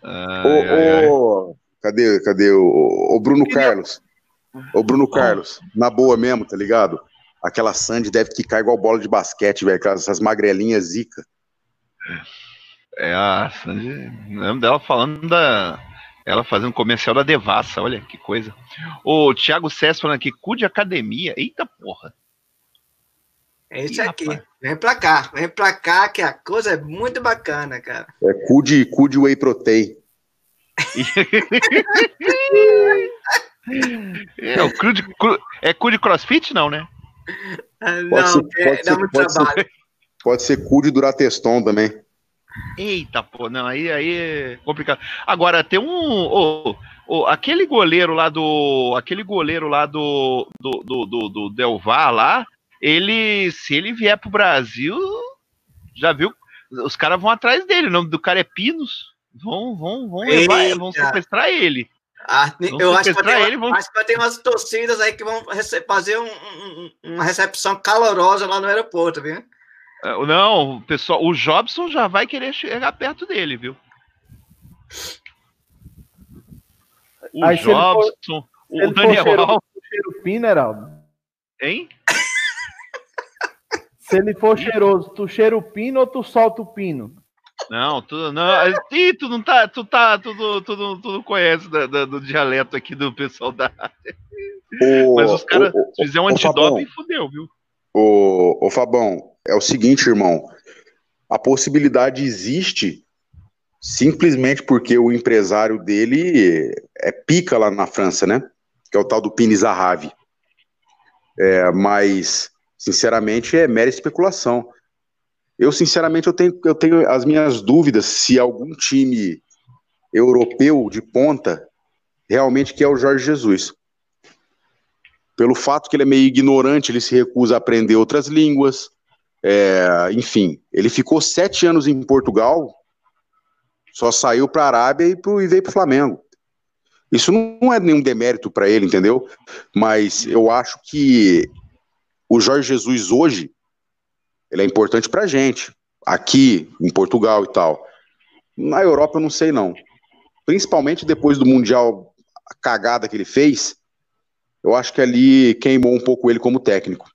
ai, ai. ô, cadê, cadê o, o Bruno Carlos? Ô, Bruno Carlos, na boa mesmo, tá ligado? Aquela Sandy deve quicar igual bola de basquete, velho. aquelas- Essas magrelinhas zica. É a Sandy. Lembro dela falando da. Ela fazendo comercial da Devassa, olha que coisa. O Thiago César falando aqui, cu de academia. Eita porra. É isso Ih, aqui. rapaz. Vem pra cá, vem pra cá, que a coisa é muito bacana, cara. É cu de, cu de whey protein. É, o cu de, cu- é cu de crossfit, não, né? Ah, Pode Não, ser- porque pode dá ser- muito pode ser. trabalho. Pode ser cu de Durateston também. Eita, pô, não, aí, aí é complicado. Agora, tem um. ô, ô, aquele goleiro lá do. Aquele goleiro lá do. Do, do, do, do Del Var lá, ele. Se ele vier pro Brasil, já viu? Os caras vão atrás dele. O nome do cara é Pinos. Vão, vão, vão levar, Eita. vão sequestrar ele. Ah, eu acho que, ter, ele, vamos- acho que umas torcidas aí que vão fazer um- um- uma recepção calorosa lá no aeroporto, viu? É, Não, o pessoal, o Jobson já vai querer chegar perto dele, viu? O Aí, for- Jobson, ele o for Daniel cheiroso, Alves, tu cheira o pino, Heraldo. hein? Se ele for cheiroso, tu cheira o pino ou tu solta o pino? Não, tu não. Ih, tu não tá. Tu tá. Tu, tu, tu, não- tu não conhece da- da- do dialeto aqui do pessoal da. Mas os caras ô, ô, se fizer um ô, antidoping, fudeu, viu? Ô, ô Fabão, é o seguinte, irmão. A possibilidade existe simplesmente porque o empresário dele é pica lá na França, né? Que é o tal do Pini Zahavi. É, mas, sinceramente, é mera especulação. Eu, sinceramente, eu tenho, eu tenho as minhas dúvidas se algum time europeu de ponta realmente quer o Jorge Jesus pelo fato que ele é meio ignorante, ele se recusa a aprender outras línguas. É, enfim, ele ficou sete anos em Portugal, só saiu para a Arábia e, pro, e veio para o Flamengo. Isso não é nenhum demérito para ele, entendeu? Mas eu acho que o Jorge Jesus hoje ele é importante para gente, aqui em Portugal e tal. Na Europa eu não sei não. Principalmente depois do mundial a cagada que ele fez, eu acho que ali queimou um pouco ele como técnico.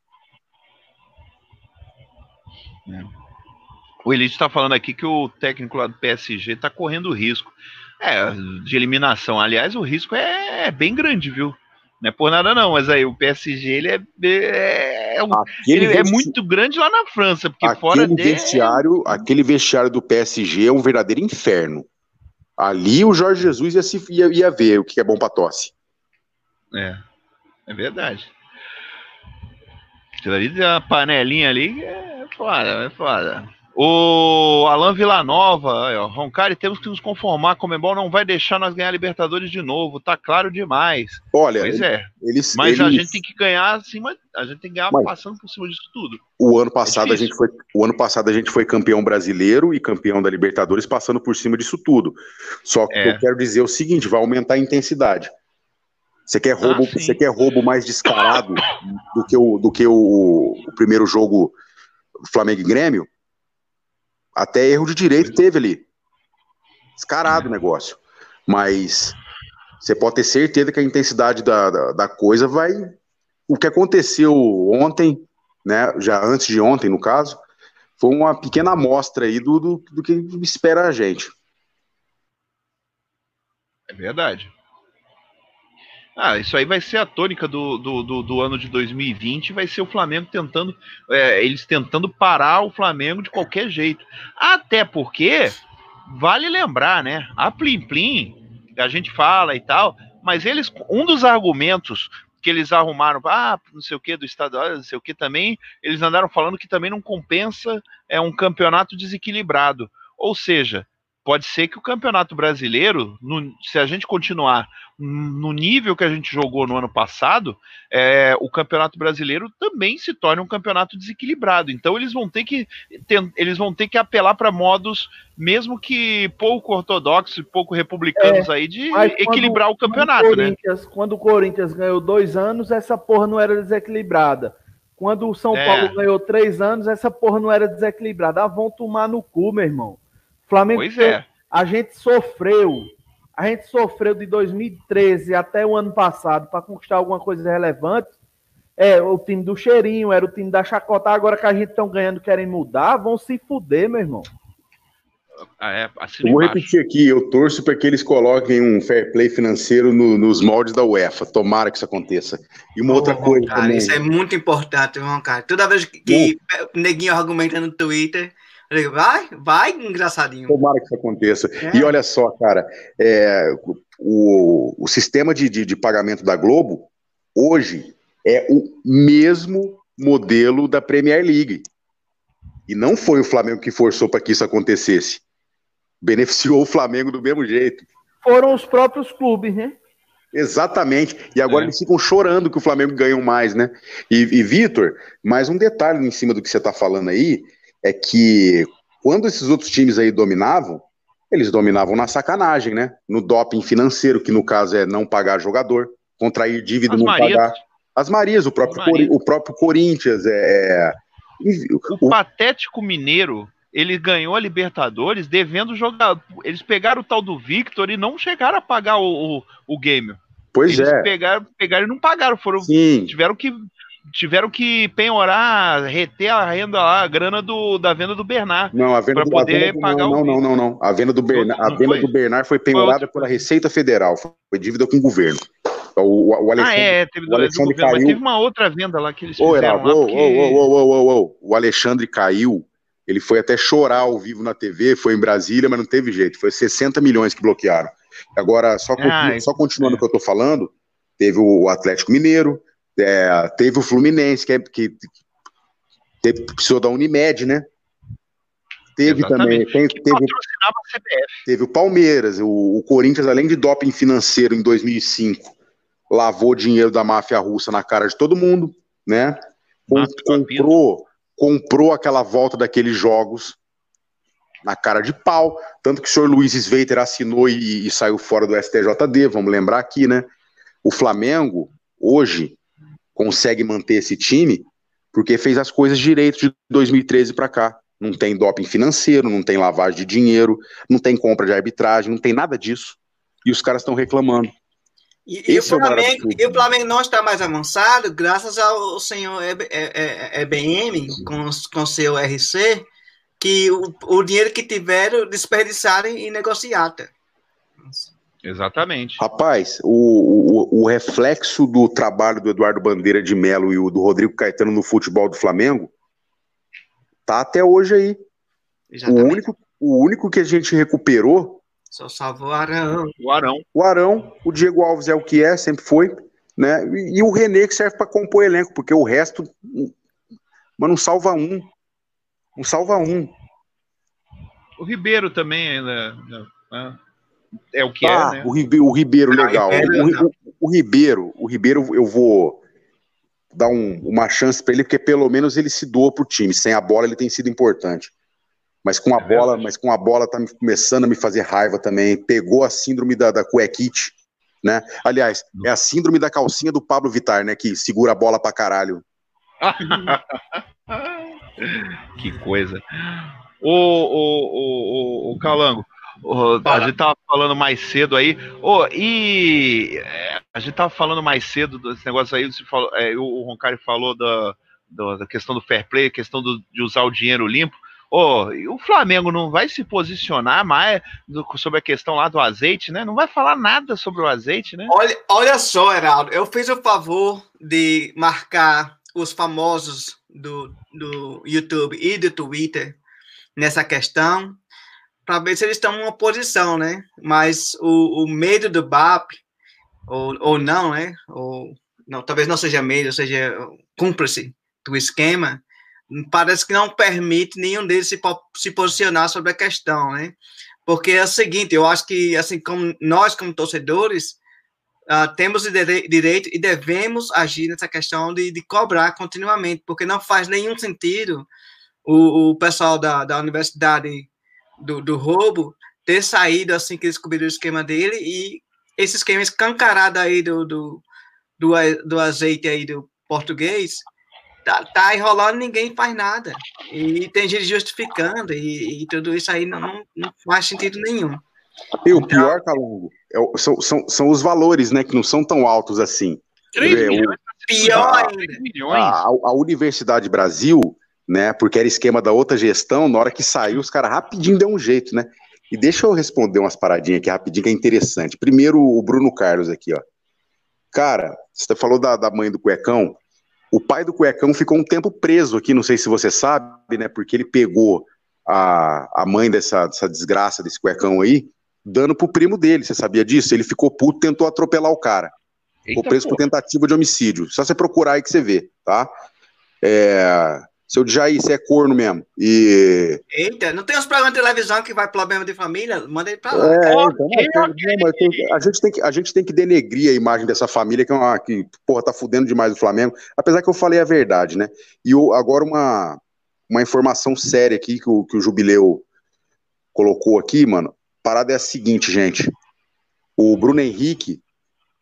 O Elite tá falando aqui que o técnico lá do PSG tá correndo risco. É, de eliminação. Aliás, o risco é, é bem grande, viu? Não é por nada, não, mas aí o PSG ele é, é, é ele é muito grande lá na França, porque aquele fora dele. vestiário, aquele vestiário do PSG é um verdadeiro inferno. Ali o Jorge Jesus ia, se, ia, ia ver o que é bom para tosse. É, é verdade. Aquilo ali da panelinha ali é foda, é foda. O Alan Villanova, aí, ó, Roncari, temos que nos conformar, Comembol não vai deixar nós ganhar Libertadores de novo, tá claro demais. Olha, Pois é, eles, mas a eles- gente tem que ganhar acima, a gente tem que ganhar Mas- passando por cima disso tudo. o ano passado a difícil. gente foi, o ano passado a gente foi campeão brasileiro e campeão da Libertadores passando por cima disso tudo. Só que É. eu quero dizer o seguinte, vai aumentar a intensidade. Você quer roubo, Ah, você quer roubo mais descarado do que o do que o, o primeiro jogo Flamengo e Grêmio? Até erro de direito teve ali. Descarado o negócio. Mas você pode ter certeza que a intensidade da, da, da coisa vai. O que aconteceu ontem, né? Já antes de ontem, no caso, foi uma pequena amostra aí do, do, do que espera a gente. É verdade. Ah, isso aí vai ser a tônica do, do, do, do ano de 2020, vai ser o Flamengo tentando, é, eles tentando parar o Flamengo de qualquer jeito. Até porque, vale lembrar, né, a Plim Plim, a gente fala e tal, mas eles, um dos argumentos que eles arrumaram, ah, não sei o que, do estadual, não sei o que também, eles andaram falando que também não compensa é um campeonato desequilibrado. Ou seja, pode ser que o campeonato brasileiro, no- se a gente continuar no nível que a gente jogou no ano passado, é, o campeonato brasileiro também se torne um campeonato desequilibrado. Então eles vão ter que eles vão ter que apelar para modos, mesmo que pouco ortodoxos e pouco republicanos aí, de mas quando- equilibrar o Quando campeonato, o né? Quando o Corinthians ganhou dois anos, essa porra não era desequilibrada. Quando o São É. Paulo ganhou três anos, essa porra não era desequilibrada. Ah, vão tomar no cu, meu irmão. Flamengo, Pois é. a gente sofreu. A gente sofreu de 2013 até o ano passado para conquistar alguma coisa relevante. É, o time do cheirinho, era o time da chacota. Agora que a gente estão ganhando, querem mudar, vão se fuder, meu irmão. Ah, é, vou embaixo. repetir aqui, eu torço para que eles coloquem um fair play financeiro no- nos moldes da UEFA. Tomara que isso aconteça. E uma outra Ô, coisa cara, também. Isso é muito importante, irmão, cara. Toda vez que, que o neguinho argumenta no Twitter, vai, vai, engraçadinho. Tomara que isso aconteça. É. E olha só, cara, é, o, o sistema de, de, de pagamento da Globo hoje é o mesmo modelo da Premier League. E não foi o Flamengo que forçou para que isso acontecesse. Beneficiou o Flamengo do mesmo jeito. Foram os próprios clubes, né? Exatamente. E agora é. eles ficam chorando que o Flamengo ganhou mais, né? E, e Vitor, mais um detalhe em cima do que você está falando aí é que quando esses outros times aí dominavam, eles dominavam na sacanagem, né? No doping financeiro, que no caso é não pagar jogador, contrair dívida e não Marias. pagar. As Marias, o próprio, Marias. o próprio Corinthians, é. é o, o Patético Mineiro ele ganhou a Libertadores devendo jogar. Eles pegaram o tal do Victor e não chegaram a pagar o, o, o game. Pois eles é. Pegaram, pegaram e não pagaram. Foram, Sim. Tiveram que tiveram que penhorar, reter a renda lá, a grana do, da venda do Bernard. Não, a venda do poder do, pagar não, o não, não, não, A venda do Bernard, a venda foi? do Bernard foi penhorada pela Receita Federal, foi dívida com o governo. O, o, o Alexandre, ah, é, teve, o Alexandre governo, caiu. teve uma outra venda lá que eles fizeram. Ô, lá porque... ô, ô, ô, ô, o Alexandre caiu ele foi até chorar ao vivo na TV, foi em Brasília, mas não teve jeito. Foi 60 milhões que bloquearam. Agora, só, ah, só continuando o é. que eu estou falando, teve o Atlético Mineiro, é, teve o Fluminense, que, é, que, precisou da Unimed, né? Teve Exatamente. também. Tem, teve, teve o Palmeiras, o, o, Corinthians, além de doping financeiro em 2005, lavou dinheiro da máfia russa na cara de todo mundo, né? comprou, comprou aquela volta daqueles jogos na cara de pau, tanto que o senhor Luiz Sveiter assinou e, e, saiu fora do STJD, vamos lembrar aqui, né? O Flamengo, hoje, consegue manter esse time porque fez as coisas direito de 2013 para cá. Não tem doping financeiro, não tem lavagem de dinheiro, não tem compra de arbitragem, não tem nada disso. E os caras estão reclamando. E, e, o Flamengo, é o e, o Flamengo, não está mais avançado graças ao senhor EBM, com, com seu RC, que o, o dinheiro que tiveram desperdiçaram em negociata. Exatamente. Rapaz, o, o, o, reflexo do trabalho do Eduardo Bandeira de Melo e o do Rodrigo Caetano no futebol do Flamengo tá até hoje aí. O único, o único que a gente recuperou só salva o Arão. O Arão. O Arão, o Diego Alves é o que é, sempre foi, né? E, e o René que serve para compor elenco, porque o resto, mas não salva um. Não salva um. O Ribeiro também ainda né? É o que é, ah, é, né? O Ribeiro, o Ribeiro legal. o, o, o, Ribeiro, o Ribeiro eu vou dar um, uma chance para ele, porque pelo menos ele se doa pro time. Sem a bola ele tem sido importante mas com a é bola, mas com a bola tá começando a me fazer raiva também. Pegou a síndrome da, da cuequite, né? Aliás, é a síndrome da calcinha do Pablo Vitar, né? Que segura a bola pra caralho. que coisa. O, o, o, o, Calango, o, a gente tava falando mais cedo aí. Oh, e é, a gente tava falando mais cedo desse negócio aí. Você falou, é, o Roncari falou da, da questão do fair play, questão do, de usar o dinheiro limpo. Oh, o Flamengo não vai se posicionar mais do, sobre a questão lá do azeite, né? Não vai falar nada sobre o azeite, né? Olha, olha só, Heraldo, eu fiz o favor de marcar os famosos do, do YouTube e do Twitter nessa questão para ver se eles estão em uma posição, né? Mas o, o medo do BAP, ou, ou não, né? Ou, não, talvez não seja medo, seja cúmplice do esquema, parece que não permite nenhum deles se, se posicionar sobre a questão, né? Porque é o seguinte, eu acho que, assim, como nós, como torcedores, uh, temos direito e devemos agir nessa questão de, de, cobrar continuamente, porque não faz nenhum sentido o, o pessoal da, da universidade do, do roubo ter saído assim que descobriram o esquema dele e esse esquema escancarado aí do, do, do, do azeite aí do português tá, tá enrolando, ninguém faz nada. E tem gente justificando, e, e tudo isso aí não, não, faz sentido nenhum. E o então, pior, Calungo, é, são, são, são os valores, né, que não são tão altos assim. 3 é, milhões, o, pior a, ainda. A, a, Universidade Brasil, né, porque era esquema da outra gestão, na hora que saiu, os caras rapidinho deu um jeito, né? E deixa eu responder umas paradinhas aqui rapidinho, que é interessante. Primeiro, o Bruno Carlos aqui, ó. Cara, você falou da, da mãe do cuecão, o pai do cuecão ficou um tempo preso aqui, não sei se você sabe, né? Porque ele pegou a, a mãe dessa, dessa desgraça desse cuecão aí, dando pro primo dele. Você sabia disso? Ele ficou puto, tentou atropelar o cara. Ficou preso por tentativa de homicídio. Só você procurar aí que você vê, tá? É, seu Jair, você é corno mesmo. E. Eita, não tem uns programas de televisão que vai problema de família? Manda ele pra lá. É, então, tem, a, gente tem que, a gente tem que denegrir a imagem dessa família que, é uma, que porra, tá fudendo demais o Flamengo. Apesar que eu falei a verdade, né? E o, agora uma, uma informação séria aqui que o, que o Jubileu colocou aqui, mano. Parada é a seguinte, gente. O Bruno Henrique,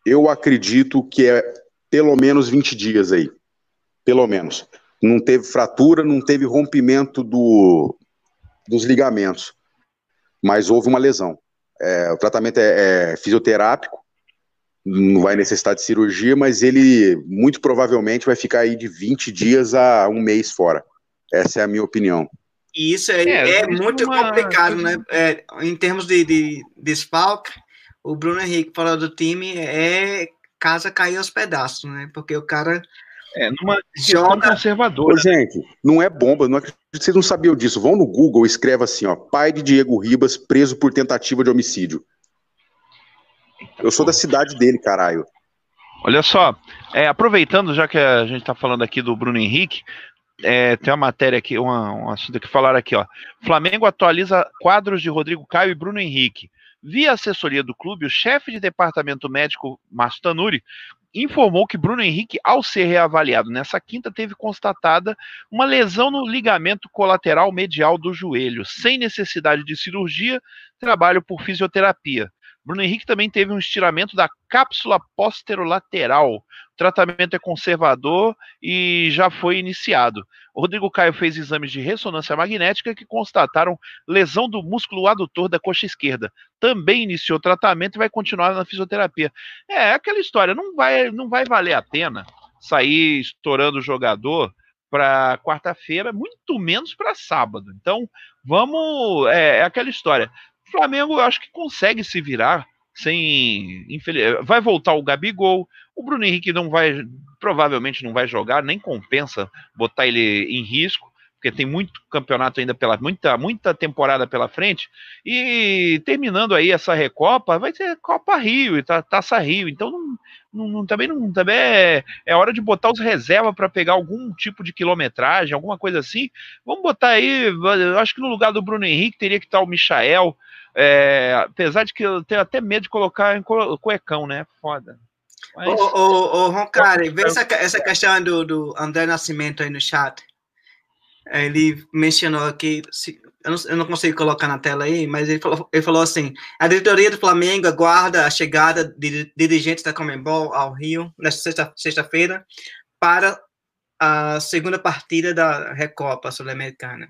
eu acredito que é pelo menos 20 dias aí. Pelo menos não teve fratura, não teve rompimento do, dos ligamentos, mas houve uma lesão. É, o tratamento é, é, fisioterápico, não vai necessitar de cirurgia, mas ele muito provavelmente vai ficar aí de 20 dias a um mês fora. Essa é a minha opinião. E isso é, é, é muito uma... complicado, né? É, em termos de, de desfalque, o Bruno Henrique fora do time é casa cair aos pedaços, né? Porque o cara é, numa joga conservadora. Ô, gente, não é bomba, não acredito que vocês não sabiam disso. Vão no Google e escreva assim, ó, pai de Diego Ribas preso por tentativa de homicídio. Eu sou da cidade dele, caralho. Olha só, é, aproveitando, já que a gente está falando aqui do Bruno Henrique, é, tem uma matéria aqui, uma, um assunto que falaram aqui, ó. Flamengo atualiza quadros de Rodrigo Caio e Bruno Henrique. Via assessoria do clube, o chefe de departamento médico, Márcio Tanuri, informou que Bruno Henrique, ao ser reavaliado nessa quinta, teve constatada uma lesão no ligamento colateral medial do joelho, sem necessidade de cirurgia, trabalho por fisioterapia. Bruno Henrique também teve um estiramento da cápsula posterolateral. O tratamento é conservador e já foi iniciado. O Rodrigo Caio fez exames de ressonância magnética que constataram lesão do músculo adutor da coxa esquerda. Também iniciou tratamento e vai continuar na fisioterapia. É aquela história, não vai, não vai valer a pena sair estourando o jogador para quarta-feira, muito menos para sábado. Então, vamos. É, é aquela história. O Flamengo, eu acho que consegue se virar sem. Vai voltar o Gabigol. O Bruno Henrique não vai. Provavelmente não vai jogar, nem compensa botar ele em risco, porque tem muito campeonato ainda pela. muita, muita temporada pela frente. E terminando aí essa Recopa, vai ser Copa Rio e Taça Rio. Então não, não, também não também é, é hora de botar os reservas para pegar algum tipo de quilometragem, alguma coisa assim. Vamos botar aí, eu acho que no lugar do Bruno Henrique teria que estar o Michael, é, apesar de que eu tenho até medo de colocar em cuecão, né? Foda. Mas... Ô, ô, ô Roncari, vê essa, essa questão do, do André Nascimento aí no chat. Ele mencionou aqui, eu, não, eu, não, consigo colocar na tela aí, mas ele falou, ele falou assim: a diretoria do Flamengo aguarda a chegada de dirigentes da Comembol ao Rio nesta sexta-feira sexta para a segunda partida da Recopa Sul-Americana,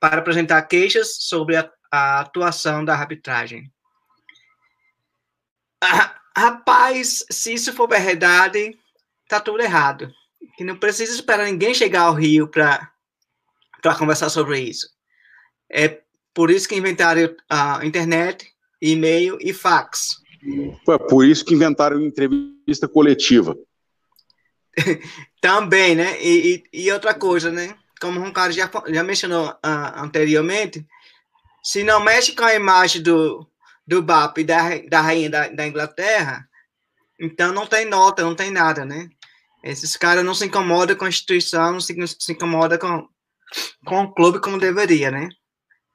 para apresentar queixas sobre a a atuação da arbitragem. Ah, rapaz, se isso for verdade, tá tudo errado. Que não precisa esperar ninguém chegar ao Rio para conversar sobre isso. É por isso que inventaram a internet, e-mail e fax. Foi por isso que inventaram entrevista coletiva. Também, né? E, e, e, outra coisa, né? Como o cara já, já mencionou uh, anteriormente, se não mexe com a imagem do, do BAP e da, da rainha da, da Inglaterra, então não tem nota, não tem nada, né? Esses caras não se incomodam com a instituição, não se, não se incomodam com, com o clube como deveria, né?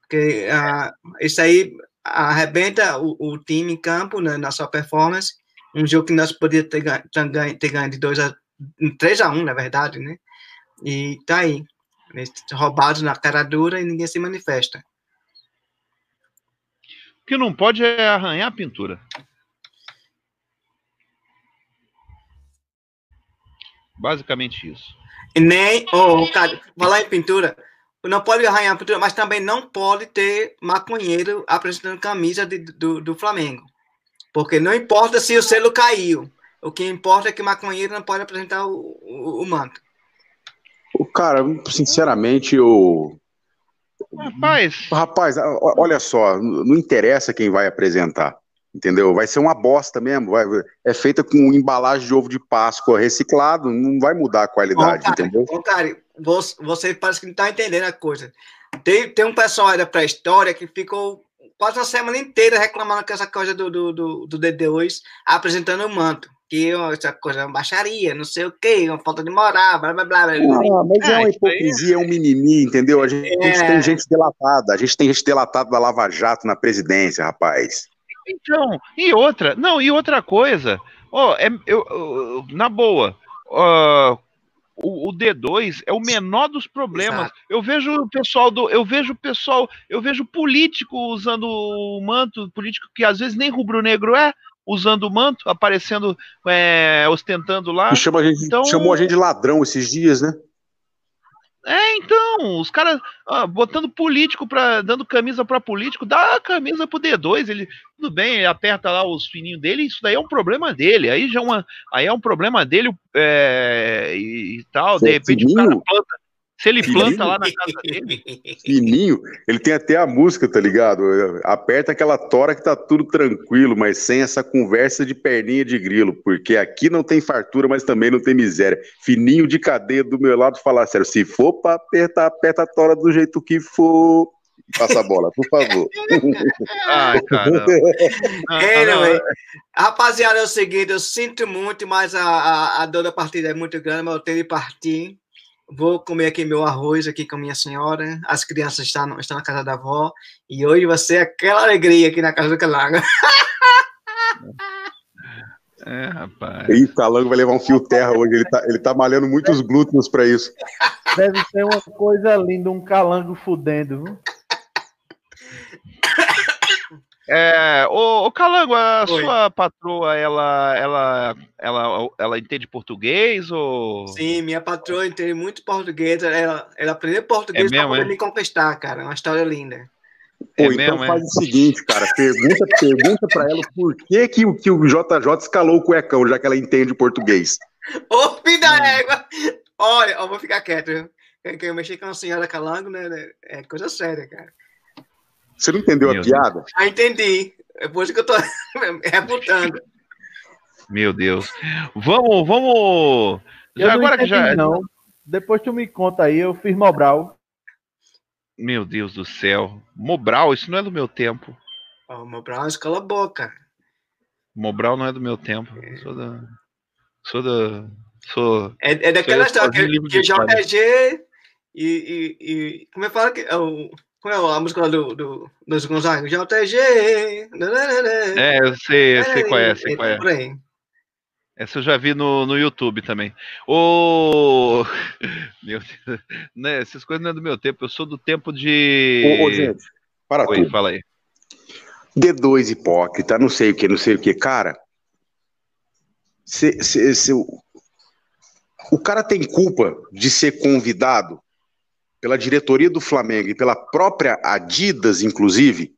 Porque uh, isso aí arrebenta o, o, time em campo, né, na sua performance. Um jogo que nós podíamos ter, ganho, ter ganho de 2 a 3 a 1, na verdade, né? E tá aí. Roubados na cara dura e ninguém se manifesta. O que não pode é arranhar a pintura. Basicamente isso. E nem, oh, cara, falar em pintura, não pode arranhar a pintura, mas também não pode ter maconheiro apresentando camisa de, do, do Flamengo. Porque não importa se o selo caiu. O que importa é que maconheiro não pode apresentar o, o, o manto. O cara, sinceramente, eu Rapaz. Rapaz, olha só, não interessa quem vai apresentar. Entendeu? Vai ser uma bosta mesmo. Vai, é feita com embalagem de ovo de Páscoa reciclado, não vai mudar a qualidade, cara, entendeu? cara, você parece que não está entendendo a coisa. Tem, tem um pessoal aí da pré-história que ficou quase a semana inteira reclamando com essa coisa do, do, do, do DD2 apresentando o manto. que essa coisa é uma baixaria, não sei o quê, uma falta de moral, blá blá blá. blá. Ah, mas é Ah, uma aí- hipocrisia, é um mimimi, entendeu? A gente, a gente É. tem gente delatada, a gente tem gente delatada da Lava Jato na presidência, rapaz. Então, e outra, não, e outra coisa, ó, é, eu, eu- na boa, ó, o, o D2 é o menor dos problemas. Exato. Eu vejo o pessoal do, eu vejo o pessoal, eu vejo político usando o manto, político que às vezes nem rubro-negro é, usando o manto, aparecendo, é, ostentando lá. E chama a gente, Então- chamou a gente de ladrão esses dias, né? É, então, os caras ah, botando político para dando camisa para político, dá a camisa pro D2, ele tudo bem, ele aperta lá os fininhos dele, isso daí é um problema dele, aí já é uma, aí é um problema dele é, e, e tal, de Pô, repente o cara planta, se ele planta lá na casa dele, Fininho, ele tem até a música, tá ligado? Aperta aquela tora que tá tudo tranquilo, mas sem essa conversa de perninha de grilo, porque aqui não tem fartura, mas também não tem miséria. Fininho de cadeia do meu lado, falar sério, se for pra apertar, aperta a tora do jeito que for. Passa a bola, por favor. ai caramba. Não, não, Anyway, rapaziada, é o seguinte, eu sinto muito, mas a, a, a dor da partida é muito grande, mas eu tenho de partir. Vou comer aqui meu arroz aqui com minha senhora. As crianças estão, estão na casa da avó. E hoje vai ser aquela alegria aqui na casa do Calango. É, rapaz. E o Calango vai levar um fio terra hoje, ele tá, ele tá malhando muitos glúteos pra isso. Deve ser uma coisa linda, um calango fudendo, viu? É, ô, ô Calango, a Oi. sua patroa, ela, ela, ela, ela entende português ou? Sim, minha patroa entende muito português. Ela, ela aprendeu português É para poder é? me conquistar, cara. É uma história linda. Pô, É então mesmo, é? faz o seguinte, cara, pergunta, pergunta pra ela por que, que, o- que o JJ escalou o cuecão, já que ela entende o português. Ô, filho da égua! Olha, eu vou ficar quieto. Que que eu mexi com a senhora Calango, né, É coisa séria, cara. Você não entendeu Meu a piada? Ah, entendi. É por isso que eu tô reputando. Meu Deus. Vamos, vamos. Eu Já não agora que entendi, já. não. Depois tu me conta aí, eu fiz Mobral. Meu Deus do céu. Mobral, isso não é do meu tempo. Ó, meu Brown escola boa, cara. Mobral não é do meu tempo. Sou da. Sou da. Sou. É, é daquela é história que, que. JG e, e, e. Como é que fala? Que, é o, como é a música lá do, do, dos Gonzaga? JG. É, eu sei, eu sei qual é, sei qual é. Por aí. Essa eu já vi no, no YouTube também. Ô. Meu Deus. Né, essas coisas não é do meu tempo. Eu sou do tempo de. Ô, ô, gente, para Oi, tudo. fala aí. D2 hipócrita, não sei o que, não sei o que. Cara, cê- cê- o- o cara tem culpa de ser convidado pela diretoria do Flamengo e pela própria Adidas, inclusive.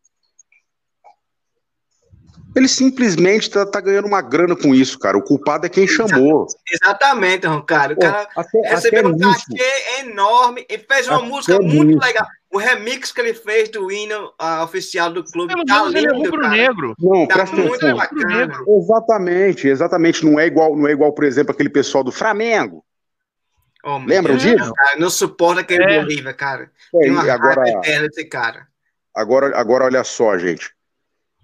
Ele simplesmente tá, tá ganhando uma grana com isso, cara. O culpado é quem chamou. Exatamente, Roncário. O Pô, cara até, até recebeu um nisso. cachê enorme e fez uma Até música muito nisso. legal. O remix que ele fez do hino ah, oficial do clube Pelo tá menos ele é lindo, cara. rubro-negro. Não, Tá presta muito atenção. bacana. Exatamente, exatamente. Não é igual, não é igual, por exemplo, aquele pessoal do Flamengo. Oh, Deus, disso? Cara, não suporta aquele É. Bolívia, cara. É, Tem uma e agora, eterna desse cara. agora, agora, olha só, gente.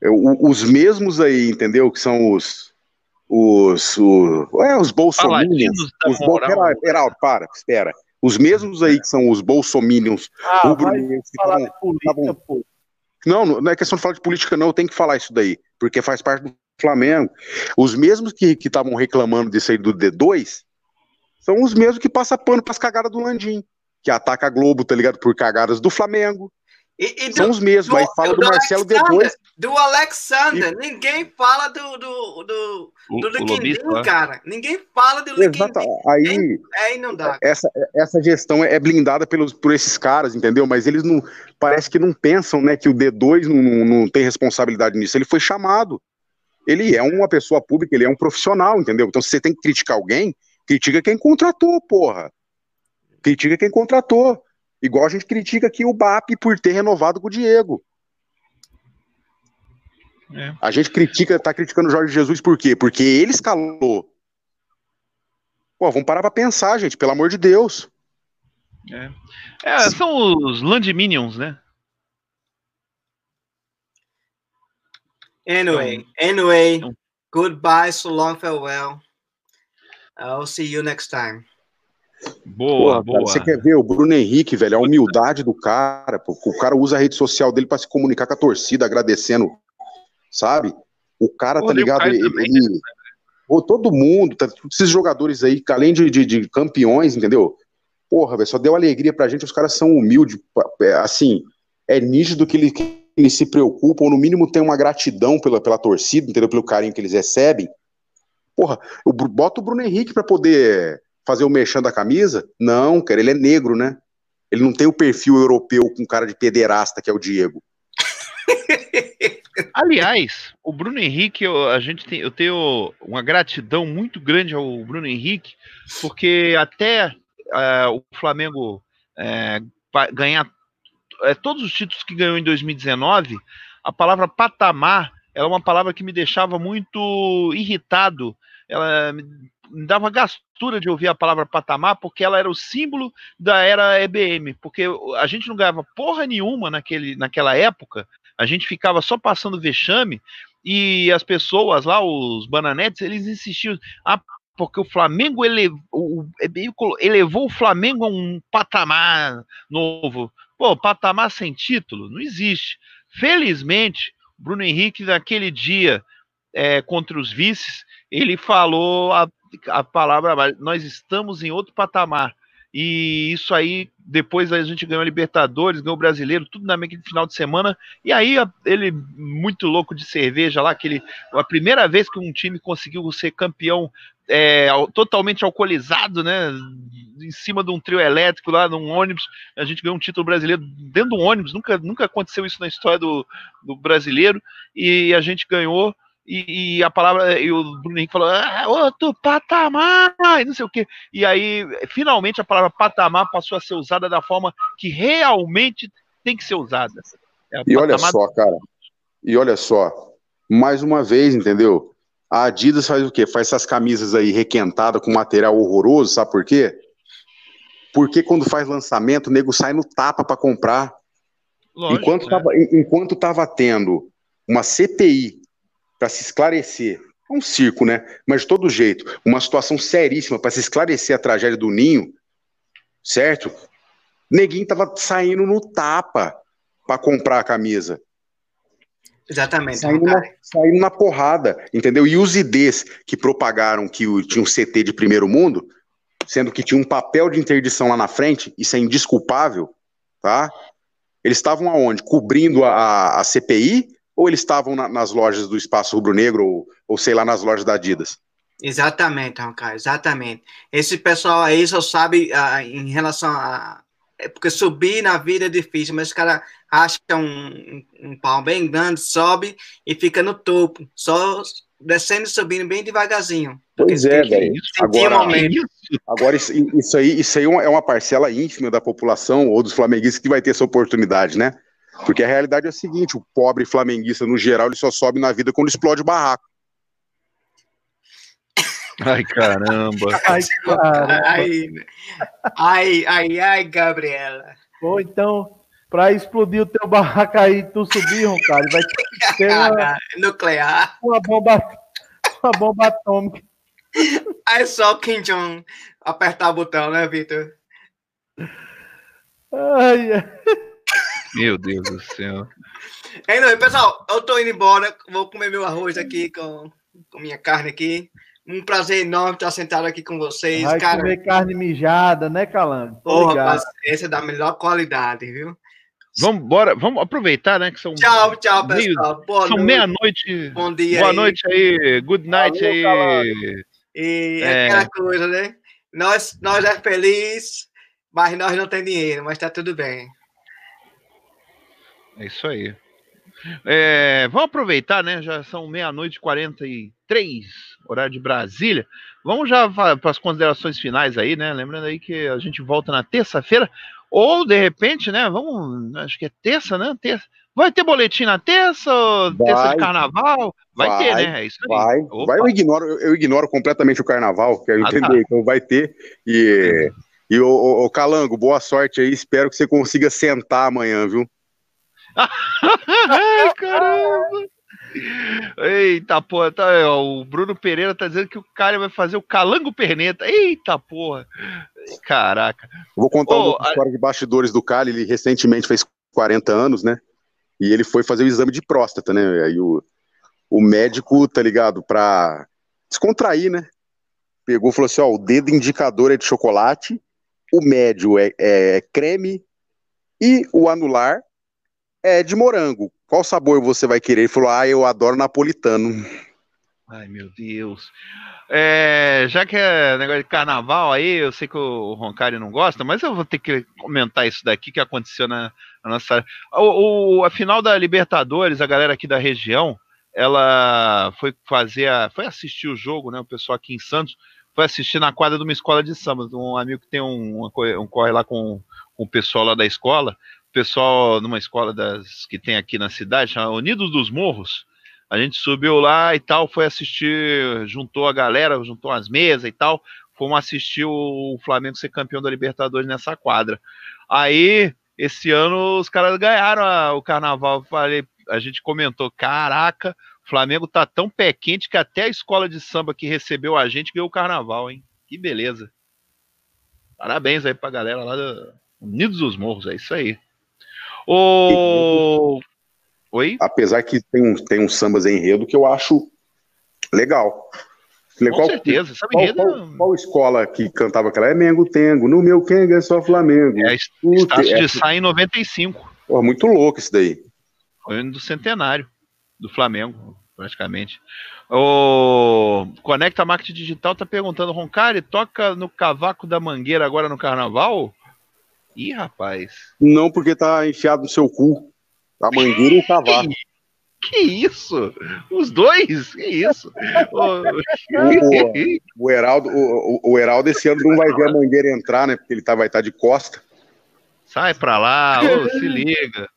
Eu- o- os mesmos aí, entendeu? Que são os. Os, o- é, os bolsominions. Os bol... Pera, pera, para, espera. Os mesmos aí que são os bolsominions Ah, rubro-negros que falar tavam- política, pô. Não, não é questão de falar de política, não. Eu tenho que falar isso daí, porque faz parte do Flamengo. Os mesmos que estavam reclamando disso aí do D2 são os mesmos que passam pano pras cagadas do Landim, que ataca a Globo, tá ligado? Por cagadas do Flamengo. E, e São do, os mesmos. Aí fala do Marcelo Alexander, D2. Do Alexander. Ninguém fala do, do, do, do lobista lá. cara. Ninguém fala do Exato. Aí É, e não dá. essa, essa gestão é blindada pelos, por esses caras, entendeu? Mas eles não. Parece que não pensam, né, que o D2 não, não, não tem responsabilidade nisso. Ele foi chamado. Ele é uma pessoa pública, ele é um profissional, entendeu? Então, se você tem que criticar alguém, critica quem contratou, porra. Critica quem contratou. Igual a gente critica aqui o BAP por ter renovado com o Diego. É. A gente critica, tá criticando o Jorge Jesus por quê? Porque ele escalou. Pô, vamos parar pra pensar, gente, pelo amor de Deus. É, são os Landminions, né? Anyway, anyway. Então- Goodbye, so long, farewell. I'll see you next time. Boa, cara, boa. você quer ver o Bruno Henrique, velho? A humildade do cara. Pô, o cara usa a rede social dele pra se comunicar com a torcida, agradecendo, sabe? O cara, Pô, tá o ligado? Caio Ele, também, ele- Pô, todo mundo, tá, todos esses jogadores aí, que além de, de- de campeões, entendeu? Porra, velho, só deu alegria pra gente. Os caras são humildes, é, assim, é nítido que, ele, que eles se preocupam, ou no mínimo tem uma gratidão pela, pela torcida, entendeu? Pelo carinho que eles recebem. Porra, o, Bru- bota o Bruno Henrique pra poder fazer o mexão da camisa? Não, cara, ele é negro, né? Ele não tem o perfil europeu com cara de pederasta que é o Diego. Aliás, o Bruno Henrique, eu, a gente tem, eu tenho uma gratidão muito grande ao Bruno Henrique, porque até eh, o Flamengo pa- ganhar eh, todos os títulos que ganhou em 2019, a palavra patamar ela é uma palavra que me deixava muito irritado. Ela me dava gastura de ouvir a palavra patamar, porque ela era o símbolo da era EBM, porque a gente não ganhava porra nenhuma naquele, naquela época, a gente ficava só passando vexame e as pessoas lá, os bananetes, eles insistiam, ah, porque o Flamengo elevou, o, colo- elevou o Flamengo a um patamar novo. Pô, patamar sem título? Não existe. Felizmente, Bruno Henrique, naquele dia é, contra os vices, ele falou a, a palavra, nós estamos em outro patamar. E isso aí, depois a gente ganhou a Libertadores, ganhou o Brasileiro, tudo na naquele final de semana. E aí ele, muito louco de cerveja lá, aquele, a primeira vez que um time conseguiu ser campeão é, al- totalmente alcoolizado, né? Em cima de um trio elétrico lá num ônibus. A gente ganhou um título brasileiro dentro de um ônibus, nunca, nunca aconteceu isso na história do, do brasileiro. E a gente ganhou. E, e a palavra, e o Bruno Henrique falou, ah, outro patamar, e não sei o quê. E aí, finalmente, a palavra patamar passou a ser usada da forma que realmente tem que ser usada. É, E olha só, cara. E olha só. Mais uma vez, entendeu? A Adidas faz o quê? Faz essas camisas aí requentadas com material horroroso, sabe por quê? Porque quando faz lançamento, o nego sai no tapa pra comprar. Lógico, enquanto, né? tava, en- enquanto tava tendo uma CPI para se esclarecer, é um circo, né? Mas de todo jeito, uma situação seríssima para se esclarecer a tragédia do Ninho, certo? Neguinho tava saindo no tapa para comprar a camisa. Exatamente. Saindo na, saindo na porrada, entendeu? E os IDs que propagaram que o- tinha um CT de primeiro mundo, sendo que tinha um papel de interdição lá na frente, isso é indesculpável, tá? Eles estavam aonde? Cobrindo a, a- CPI ou eles estavam na- nas lojas do Espaço Rubro Negro ou, ou sei lá, nas lojas da Adidas? Exatamente, Roncar, exatamente. Esse pessoal aí só sabe ah, em relação a. É porque subir na vida é difícil, mas os caras acham um, um, pau bem grande, sobe e fica no topo, só descendo e subindo bem devagarzinho. Pois é, velho. Agora, agora isso, isso aí, isso aí é uma- é uma parcela ínfima da população ou dos flamenguistas que vai ter essa oportunidade, né? Porque a realidade é a seguinte: o pobre flamenguista, no geral, ele só sobe na vida quando explode o barraco. Ai, caramba. Ai, cara. Ai, ai, ai, ai, Gabriela. Ou então, pra explodir o teu barraco aí, tu subir, cara, vai ter uma, Nuclear. uma bomba, uma bomba atômica. Aí só o Kim Jong apertar o botão, né, Vitor? Ai, ai. Meu Deus do céu. Anyway, pessoal, eu tô indo embora. Vou comer meu arroz aqui com, com minha carne aqui. Um prazer enorme estar sentado aqui com vocês. Vai cara, comer carne mijada, né, Calango? Tô porra, rapaz, esse é da melhor qualidade, viu? Vamos embora, vamos aproveitar, né? Que são, Tchau, tchau, meio- pessoal. Boa são noite. meia-noite. Bom dia Boa aí. noite aí, good night Valeu, aí. E É. aquela coisa, né? Nós, nós é feliz, mas nós não tem dinheiro, mas tá tudo bem. É isso aí. É, vamos aproveitar, né? Já são meia-noite e 43, horário de Brasília. Vamos já para as considerações finais aí, né? Lembrando aí que a gente volta na terça-feira. Ou, de repente, né? Vamos. Acho que é terça, né? Terça. Vai ter boletim na terça? Ou terça de Vai. carnaval? Vai, Vai, ter, né? É isso. Vai, vai eu ignoro, eu, eu ignoro completamente o carnaval, quero Ah, tá. entender, então vai ter. E, e o, o, o Calango, boa sorte aí, espero que você consiga sentar amanhã, viu? Ai, caramba! Eita porra, tá, o Bruno Pereira tá dizendo que o cara vai fazer o calango perneta. Eita porra. Caraca. Vou contar oh, uma história a... de bastidores do Cali. Ele recentemente fez 40 anos, né? E ele foi fazer o exame de próstata, né? Aí o, o médico, tá ligado, pra descontrair, né? Pegou e falou assim: ó, o dedo indicador é de chocolate, o médio é, é creme e o anular é de morango. Qual sabor você vai querer? Ele falou: ah, eu adoro napolitano. Ai, meu Deus. É, já que é negócio de carnaval aí, eu sei que o Roncari não gosta, mas eu vou ter que comentar isso daqui que aconteceu na, na nossa. O, o, a final da Libertadores, a galera aqui da região, ela foi fazer a, foi assistir o jogo, né? O pessoal aqui em Santos foi assistir na quadra de uma escola de samba. Um amigo que tem um, um corre lá com, com o pessoal lá da escola, pessoal numa escola das que tem aqui na cidade, chama Unidos dos Morros. A gente subiu lá e tal, foi assistir, juntou a galera, juntou as mesas e tal, fomos assistir o Flamengo ser campeão da Libertadores nessa quadra. Aí, esse ano, os caras ganharam a, o carnaval. Falei, a gente comentou: caraca, o Flamengo tá tão pé quente que até a escola de samba que recebeu a gente ganhou o carnaval, hein? Que beleza. Parabéns aí pra galera lá do Unidos dos Morros, é isso aí. O... Oi? Apesar que tem, um, tem uns sambas em enredo que eu acho legal. Com qual, certeza. Qual, enredo... qual, qual, escola que cantava aquela? É Mengo Tengo. No meu Kenga é só Flamengo. É, Estácio de Sá em 95. Pô, muito louco isso daí. Foi do centenário do Flamengo, praticamente. O Conecta Marketing Digital tá perguntando, Roncari, toca no cavaco da mangueira agora no carnaval? Ih, rapaz. Não, porque tá enfiado no seu cu. A mangueira e o cavaco. Que isso? Os dois? Que isso? o, o, Heraldo, o, o, Heraldo esse ano não vai ver a mangueira entrar, né? Porque ele tá, vai estar tá de costa. Sai pra lá, ô, se liga.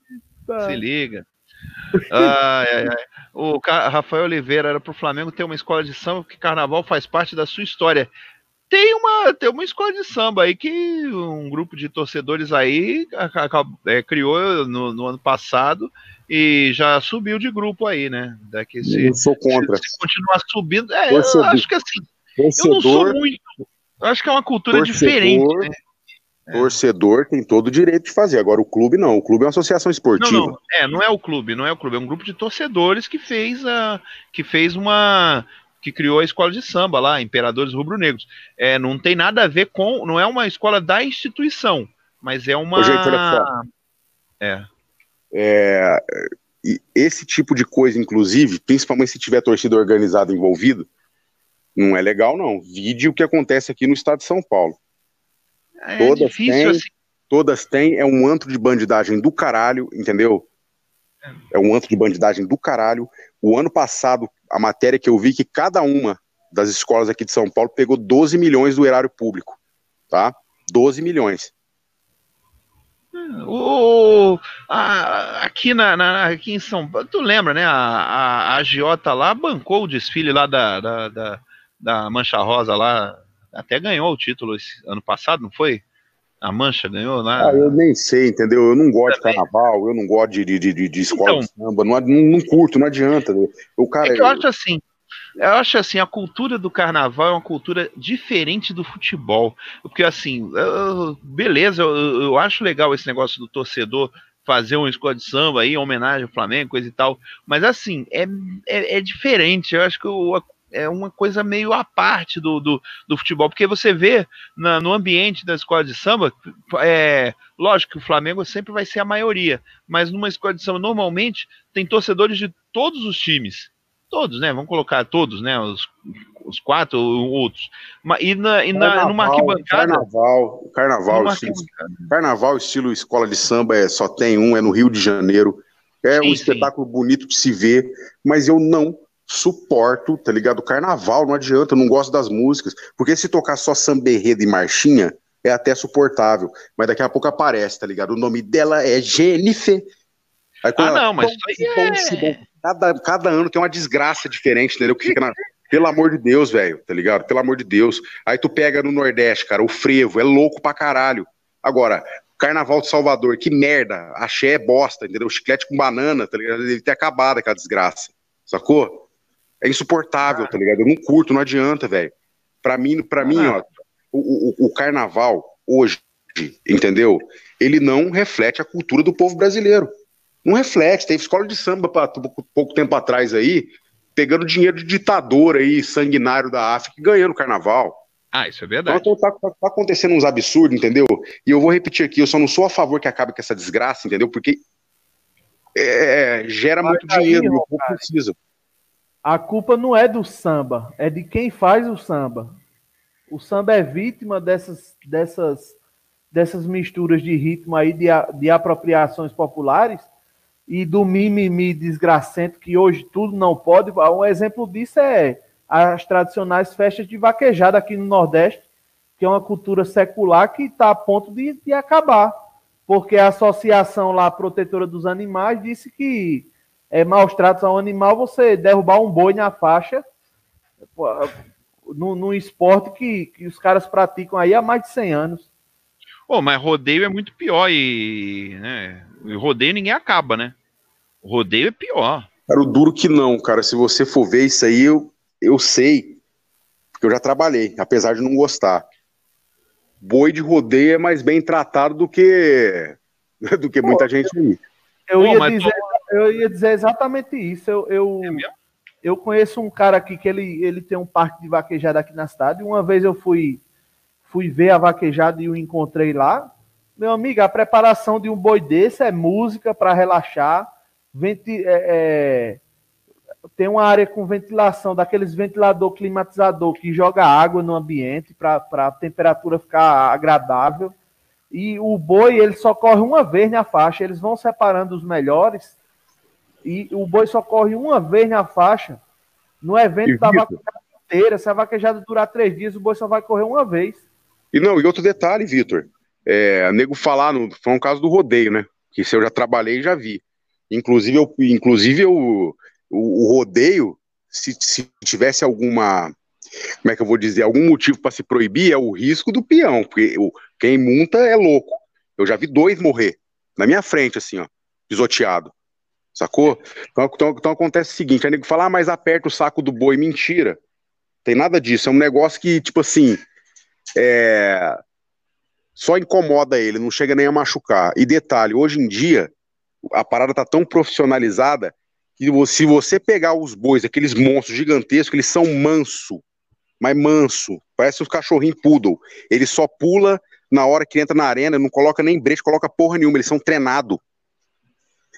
Tá. Se liga. Ai, ai, ai. O Rafael Oliveira era pro Flamengo ter uma escola de samba, porque carnaval faz parte da sua história. Tem uma, tem uma escola de samba aí que um grupo de torcedores aí é, criou no, no, ano passado e já subiu de grupo aí, né? Daqui se, eu sou contra. Se, se continuar subindo, é, eu acho que assim, torcedor, eu não sou muito. Eu acho que é uma cultura torcedor, diferente, né? É. Torcedor tem todo o direito de fazer. Agora, o clube não. O clube é uma associação esportiva. Não, não. É, não é o clube, não é o clube. É um grupo de torcedores que fez, a, que fez uma. Que criou a escola de samba lá, Imperadores Rubro-Negros. É, não tem nada a ver com. Não é uma escola da instituição, mas é uma. Ô, gente. É. é. Esse tipo de coisa, inclusive, principalmente se tiver torcida organizada envolvida, não é legal, não. Vide o que acontece aqui no estado de São Paulo. É todas difícil, têm, assim. todas têm, é um antro de bandidagem do caralho, entendeu? É um antro de bandidagem do caralho. O ano passado, a matéria que eu vi que cada uma das escolas aqui de São Paulo pegou 12 milhões do erário público, tá? 12 milhões. O, a, aqui, na, na, aqui em São Paulo, tu lembra, né? A, a, a agiota lá bancou o desfile lá da, da, da, da Mancha Rosa lá até ganhou o título esse ano passado, não foi? A Mancha ganhou lá. Ah, eu nem sei, entendeu? Eu não gosto Também. de carnaval, eu não gosto de, de, de, de escola então, de samba, não, não, curto, não adianta. O cara, é eu acho assim, eu acho assim, a cultura do carnaval é uma cultura diferente do futebol. Porque assim, eu, beleza, eu, eu, acho legal esse negócio do torcedor fazer uma escola de samba aí, homenagem ao Flamengo, coisa e tal. Mas assim, é, é, é diferente. Eu acho que o, é uma coisa meio à parte do, do, do futebol, porque você vê na, no ambiente da escola de samba, é, lógico que o Flamengo sempre vai ser a maioria, mas numa escola de samba, normalmente, tem torcedores de todos os times. Todos, né? Vamos colocar todos, né? Os, os quatro ou outros. E, na, e na, carnaval, numa arquibancada. Carnaval, carnaval, estilo, carnaval, estilo escola de samba, é, só tem um, é no Rio de Janeiro. É sim, um espetáculo sim. bonito de se ver, mas eu não suporto, tá ligado? Carnaval, não adianta, eu não gosto das músicas. Porque se tocar só samba e marchinha, é até suportável. Mas daqui a pouco aparece, tá ligado? O nome dela é Jennifer. Aí, ah, ela, não, mas isso aí é... cada, cada ano tem uma desgraça diferente, entendeu? Que fica na... Pelo amor de Deus, velho, tá ligado? Pelo amor de Deus. Aí tu pega no Nordeste, cara, o frevo, é louco pra caralho. Agora, Carnaval de Salvador, que merda. Axé é bosta, entendeu? Chiclete com banana, tá ligado? Deve ter acabado aquela desgraça. Sacou? É insuportável, tá ligado? Eu não curto, não adianta, velho. Pra mim, pra mim, ó, o, o, o carnaval hoje, entendeu? Ele não reflete a cultura do povo brasileiro. Não reflete. Teve escola de samba pra, pouco tempo atrás aí, pegando dinheiro de ditador aí, sanguinário da África, ganhando carnaval. Ah, isso é verdade. Então tá, tá, tá, acontecendo uns absurdos, entendeu? E eu vou repetir aqui, eu só não sou a favor que acabe com essa desgraça, entendeu? Porque é, gera Mas muito dinheiro o povo precisa. A culpa não é do samba, é de quem faz o samba. O samba é vítima dessas, dessas, dessas misturas de ritmo aí, de, de apropriações populares e do mimimi desgracento que hoje tudo não pode. Um exemplo disso é as tradicionais festas de vaquejada aqui no Nordeste, que é uma cultura secular que está a ponto de, de, acabar, porque a associação lá protetora dos animais disse que é maus tratos ao animal você derrubar um boi na faixa no, no esporte que, que os caras praticam aí há mais de 100 anos. Oh, mas rodeio é muito pior e, né, rodeio ninguém acaba, né? O rodeio é pior. Cara, o duro que não, cara. Se você for ver isso aí, eu, eu sei, porque eu já trabalhei, apesar de não gostar. Boi de rodeio é mais bem tratado do que do que muita Pô, gente aí. Eu, Pô, ia dizer, tô... eu ia dizer exatamente isso. Eu, eu, é eu conheço um cara aqui que ele, ele tem um parque de vaquejada aqui na cidade. Uma vez eu fui, fui ver a vaquejada e o encontrei lá. Meu amigo, a preparação de um boi desse é música para relaxar, venti, é, é, tem uma área com ventilação, daqueles ventilador climatizador que joga água no ambiente para a temperatura ficar agradável. E o boi, ele só corre uma vez na faixa, eles vão separando os melhores. E o boi só corre uma vez na faixa. No evento e da vaquejada inteira, se a vaquejada durar três dias, o boi só vai correr uma vez. E não, e outro detalhe, Vitor. É, nego falar, no, foi um caso do rodeio, né? Que se eu já trabalhei já vi. Inclusive, eu, inclusive eu, o, o rodeio, se, se tivesse alguma como é que eu vou dizer, algum motivo para se proibir é o risco do peão, porque o, quem monta é louco. Eu já vi dois morrer na minha frente, assim, ó, pisoteado. Sacou? Então, então, então acontece o seguinte: a nego fala, ah, mas aperta o saco do boi. Mentira. Tem nada disso. É um negócio que, tipo assim, é... só incomoda ele, não chega nem a machucar. E detalhe, hoje em dia, a parada tá tão profissionalizada que se você pegar os bois, aqueles monstros gigantescos, eles são manso, mas manso, parece os cachorrinhos poodle. Ele só pula na hora que entra na arena, não coloca nem brecha, coloca porra nenhuma, eles são treinados.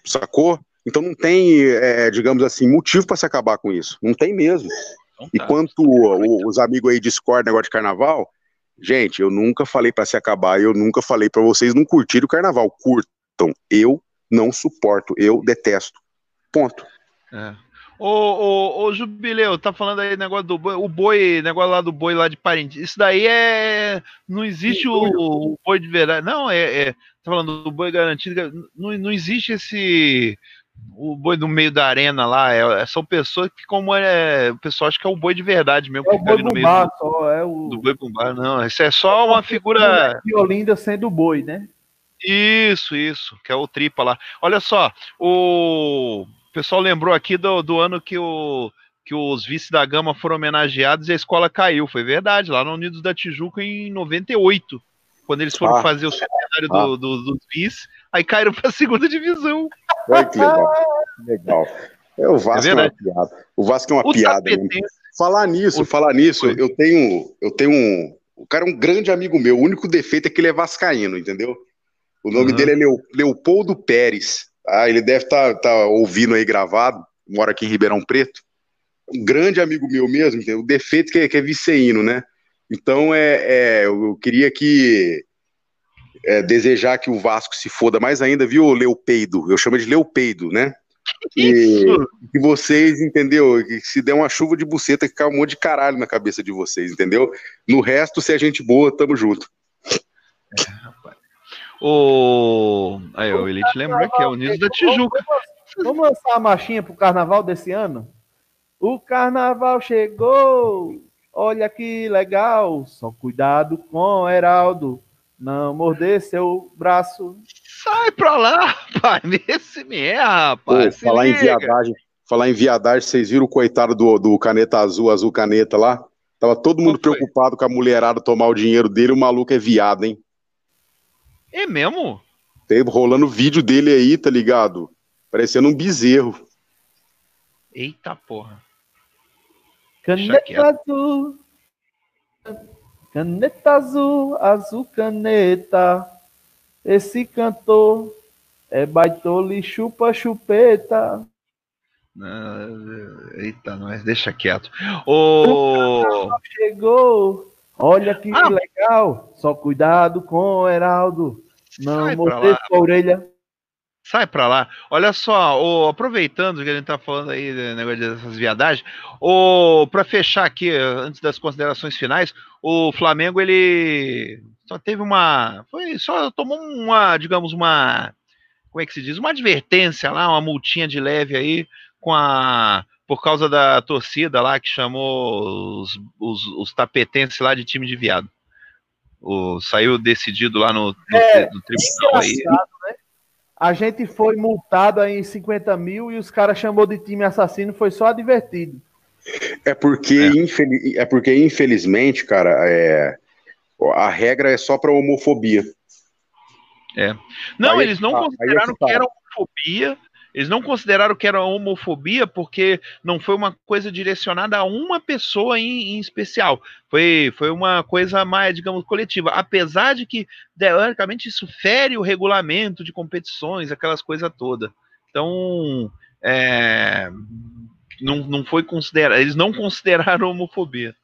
Sacou? Então não tem, é, digamos assim, motivo para se acabar com isso. Não tem mesmo. Então, e tá. quanto o, os amigos aí discordam negócio de carnaval, gente, eu nunca falei para se acabar, eu nunca falei para vocês não curtirem o carnaval. Curtam. Eu não suporto, eu detesto. Ponto. É. Ô, ô, ô, Jubileu, tá falando aí negócio do boi, o boi, negócio lá do boi lá de parente. Isso daí é. Não existe o, o boi de verdade. Não, é, é. Tá falando do boi garantido. Não, não existe esse. O boi no meio da arena lá. É, são pessoas que, como é. O pessoal acha que é o boi de verdade mesmo. É o boi bumbá, do, só. É o... Do boi bumbá, não. Isso é só uma figura. Violinda sendo boi, né? Isso, isso, que é o tripa lá. Olha só, o pessoal lembrou aqui do, do ano que, o, que os vice da Gama foram homenageados e a escola caiu. Foi verdade, lá no Unidos da Tijuca em 98, quando eles foram ah, fazer o cenário ah. do, do, dos vice, aí caíram para a segunda divisão. Olha que legal. legal. É, o Vasco é, é, uma piada. O Vasco é uma o piada. Falar nisso, o... falar nisso, eu tenho, eu tenho um. O cara é um grande amigo meu. O único defeito é que ele é vascaíno, entendeu? O nome uhum. dele é Leopoldo Pérez. Ah, ele deve estar tá, tá ouvindo aí gravado, mora aqui em Ribeirão Preto. Um grande amigo meu mesmo, o defeito que é, que é viceíno, né? Então, é, é, eu queria que é, desejar que o Vasco se foda mais ainda, viu, Leopeido? Eu chamo de Leopeido, né? E, que vocês, entendeu? Que se der uma chuva de buceta, que cai um monte de caralho na cabeça de vocês, entendeu? No resto, se é gente boa, tamo junto. É, o. Aí, o Elite lembrou que é o Niso da Tijuca. Vamos lançar a marchinha pro carnaval desse ano? O carnaval chegou! Olha que legal! Só cuidado com Heraldo, não morder seu braço. Sai pra lá, rapaz! Esse me é, rapaz! Pô, falar, em viadagem, falar em viadagem, vocês viram o coitado do, do caneta azul, azul caneta lá? Tava todo mundo preocupado com a mulherada tomar o dinheiro dele, o maluco é viado, hein? É mesmo? Tem rolando vídeo dele aí, tá ligado? Parecendo um bezerro. Eita porra. Caneta azul. Caneta azul, azul caneta. Esse cantor é baitole chupa chupeta. eita, mas deixa quieto. O... Chegou. Olha que ah. legal. Só cuidado com o Heraldo. Não mordei a orelha. Sai pra lá. Olha só, o, aproveitando que a gente tá falando aí do negócio dessas viadagens, o, pra fechar aqui, antes das considerações finais, o Flamengo, ele só teve uma. Foi, só tomou uma, digamos, uma. Como é que se diz? Uma advertência lá, uma multinha de leve aí, com a. Por causa da torcida lá que chamou os, os, os tapetenses lá de time de viado. O, saiu decidido lá no, no, é, no tribunal aí. A gente foi multado aí em 50 mil e os caras chamou de time assassino, foi só advertido. É porque, é. Infeliz, é porque infelizmente, cara, é, a regra é só para homofobia. É. Não, aí, eles não tá, consideraram que era homofobia, eles não consideraram que era homofobia porque não foi uma coisa direcionada a uma pessoa em, em, especial. Foi, foi uma coisa mais, digamos, coletiva. Apesar de que, teoricamente, isso fere o regulamento de competições, aquelas coisas todas. Então, é, não, não foi considerado. Eles não consideraram homofobia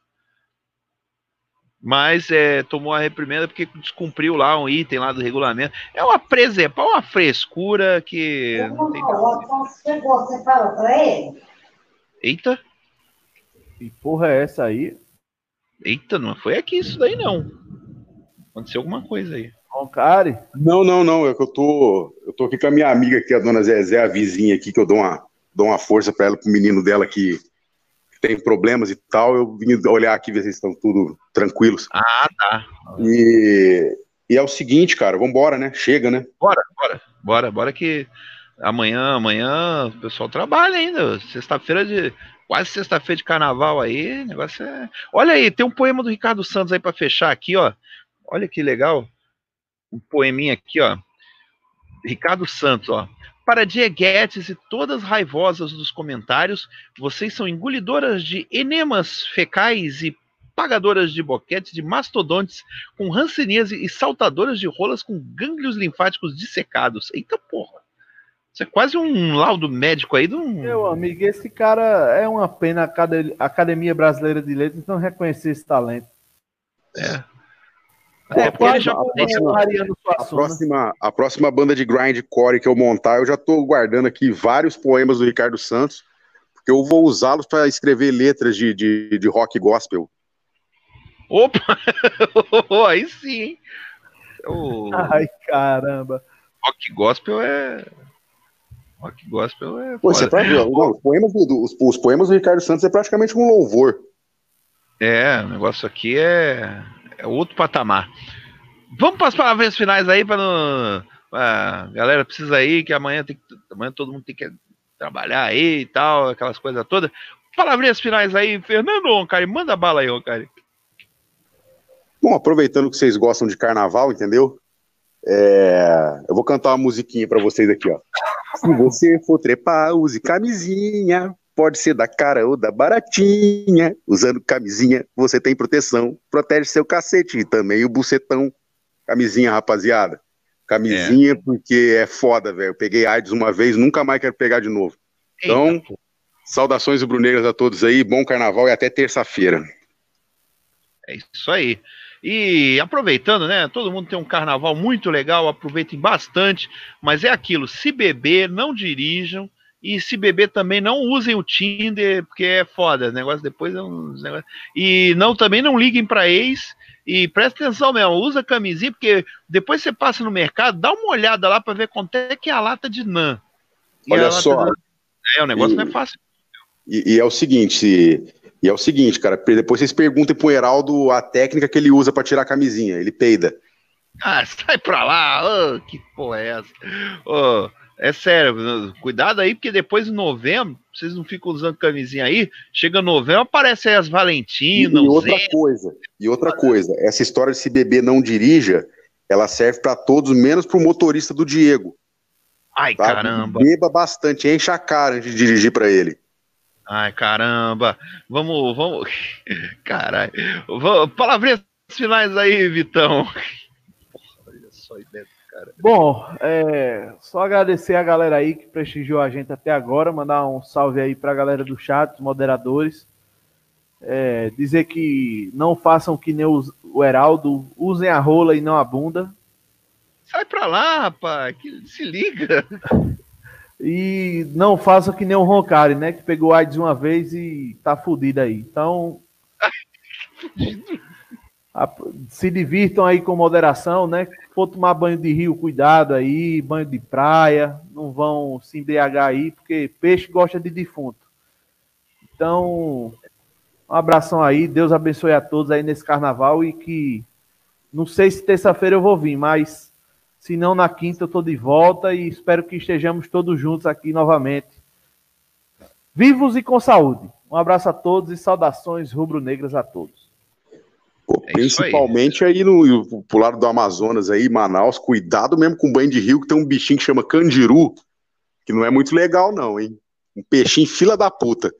mas é, tomou a reprimenda porque descumpriu lá um item lá do regulamento. É uma presepa, uma frescura que. Não tem chegou, você falou pra ele? Eita! Que porra é essa aí? Eita, não foi aqui isso daí não. Aconteceu alguma coisa aí. Roncari? Não, não, não. É que eu tô. Eu tô aqui com a minha amiga aqui, a dona Zezé, a vizinha aqui, que eu dou uma, dou uma força para ela, pro menino dela que tem problemas e tal, eu vim olhar aqui ver se estão tudo tranquilos. Ah, tá. E, e é o seguinte, cara, vamos embora, né? Chega, né? Bora, bora, bora, bora que amanhã, amanhã o pessoal trabalha ainda. Sexta-feira de quase sexta-feira de carnaval aí, negócio é. Olha aí, tem um poema do Ricardo Santos aí para fechar aqui, ó. Olha que legal. Um poeminha aqui, ó. Ricardo Santos, ó. Para dieguetes e todas raivosas dos comentários, vocês são engolidoras de enemas fecais e pagadoras de boquetes de mastodontes com ranceníase e saltadoras de rolas com gânglios linfáticos dissecados. Eita porra! Isso é quase um laudo médico aí do. Meu amigo, esse cara é uma pena a Academia Brasileira de Letras não reconhecer esse talento. É. É, porque ele já a, próxima, a, próxima, a próxima banda de grindcore que eu montar, eu já estou guardando aqui vários poemas do Ricardo Santos, porque eu vou usá-los para escrever letras de, de, de, rock gospel. Opa! Aí sim, oh. Ai, caramba. Rock gospel é. Rock gospel é. Pô, você tá, não, os, poemas do, os, os poemas do Ricardo Santos é praticamente um louvor. É, o negócio aqui é é outro patamar. Vamos para as palavras finais aí para não. A galera precisa ir, que amanhã tem que, amanhã todo mundo tem que trabalhar aí e tal, aquelas coisas todas. Palavrinhas finais aí, Fernando Oncari, manda bala aí, Oncari. Bom, aproveitando que vocês gostam de carnaval, entendeu? É... Eu vou cantar uma musiquinha para vocês aqui, ó. Se você for trepar, use camisinha, Pode ser da cara ou da baratinha. Usando camisinha, você tem proteção. Protege seu cacete e também o bucetão. Camisinha, rapaziada. Camisinha, é. porque é foda, velho. Peguei AIDS uma vez, nunca mais quero pegar de novo. Então, Eita, saudações rubro-negras a todos aí. Bom carnaval e até terça-feira. É isso aí. E aproveitando, né? Todo mundo tem um carnaval muito legal, aproveitem bastante, mas é aquilo: se beber, não dirijam. E se beber também, não usem o Tinder, porque é foda. Negócio depois é um negócio. E não também não liguem para ex. E presta atenção mesmo, usa camisinha, porque depois você passa no mercado, dá uma olhada lá para ver quanto é que é a lata de NAN. Olha só. De... É, o negócio e, não é fácil. E, e, é o seguinte, e é o seguinte, cara, depois vocês perguntem pro Heraldo a técnica que ele usa para tirar a camisinha. Ele peida. Ah, sai pra lá! Oh, que porra é essa? Oh, É sério, cuidado aí, porque depois de novembro, vocês não ficam usando camisinha aí, chega novembro, aparece aí as Valentinas. E, e outra coisa, e outra coisa, essa história de se beber não dirija, ela serve para todos, menos para o motorista do Diego. Ai, tá? caramba. Beba bastante, enche a cara antes de dirigir para ele. Ai, caramba. Vamos, vamos. Caralho. Palavrinhas finais aí, Vitão. Olha só ideia cara. Bom, é, só agradecer a galera aí que prestigiou a gente até agora, mandar um salve aí pra galera do chat, moderadores. É, dizer que não façam que nem os, o Heraldo, usem a rola e não a bunda. Sai pra lá, rapaz, que se liga. E não façam que nem o Roncari, né? Que pegou AIDS uma vez e tá fudido aí. Então. se divirtam aí com moderação, né? For tomar banho de rio, cuidado aí, banho de praia, não vão se embriagar aí, porque peixe gosta de defunto. Então, um abração aí, Deus abençoe a todos aí nesse carnaval e que não sei se terça-feira eu vou vir, mas se não na quinta eu tô de volta e espero que estejamos todos juntos aqui novamente. Vivos e com saúde. Um abraço a todos e saudações rubro-negras a todos. Pô, é principalmente aí. aí, no pro lado do Amazonas aí, Manaus, cuidado mesmo com banho de rio, que tem um bichinho que chama candiru, que não é muito legal não, hein? Um peixinho fila da puta.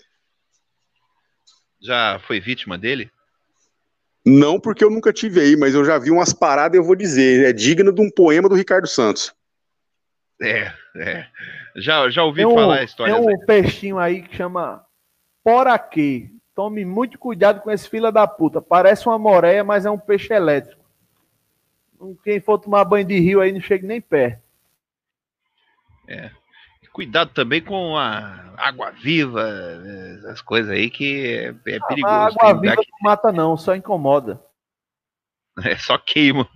Já foi vítima dele? Não, porque eu nunca tive aí, mas eu já vi umas paradas, eu vou dizer, é digno de um poema do Ricardo Santos. É, é. Já, já ouvi um, falar a história. Tem um aí. peixinho aí que chama Poraquê. Tome muito cuidado com esse fila da puta. Parece uma moreia, mas é um peixe elétrico. Quem for tomar banho de rio aí não chega nem perto. É. Cuidado também com a água viva, as coisas aí que é, é ah, perigoso. A água viva que... não mata não, só incomoda. É só queima.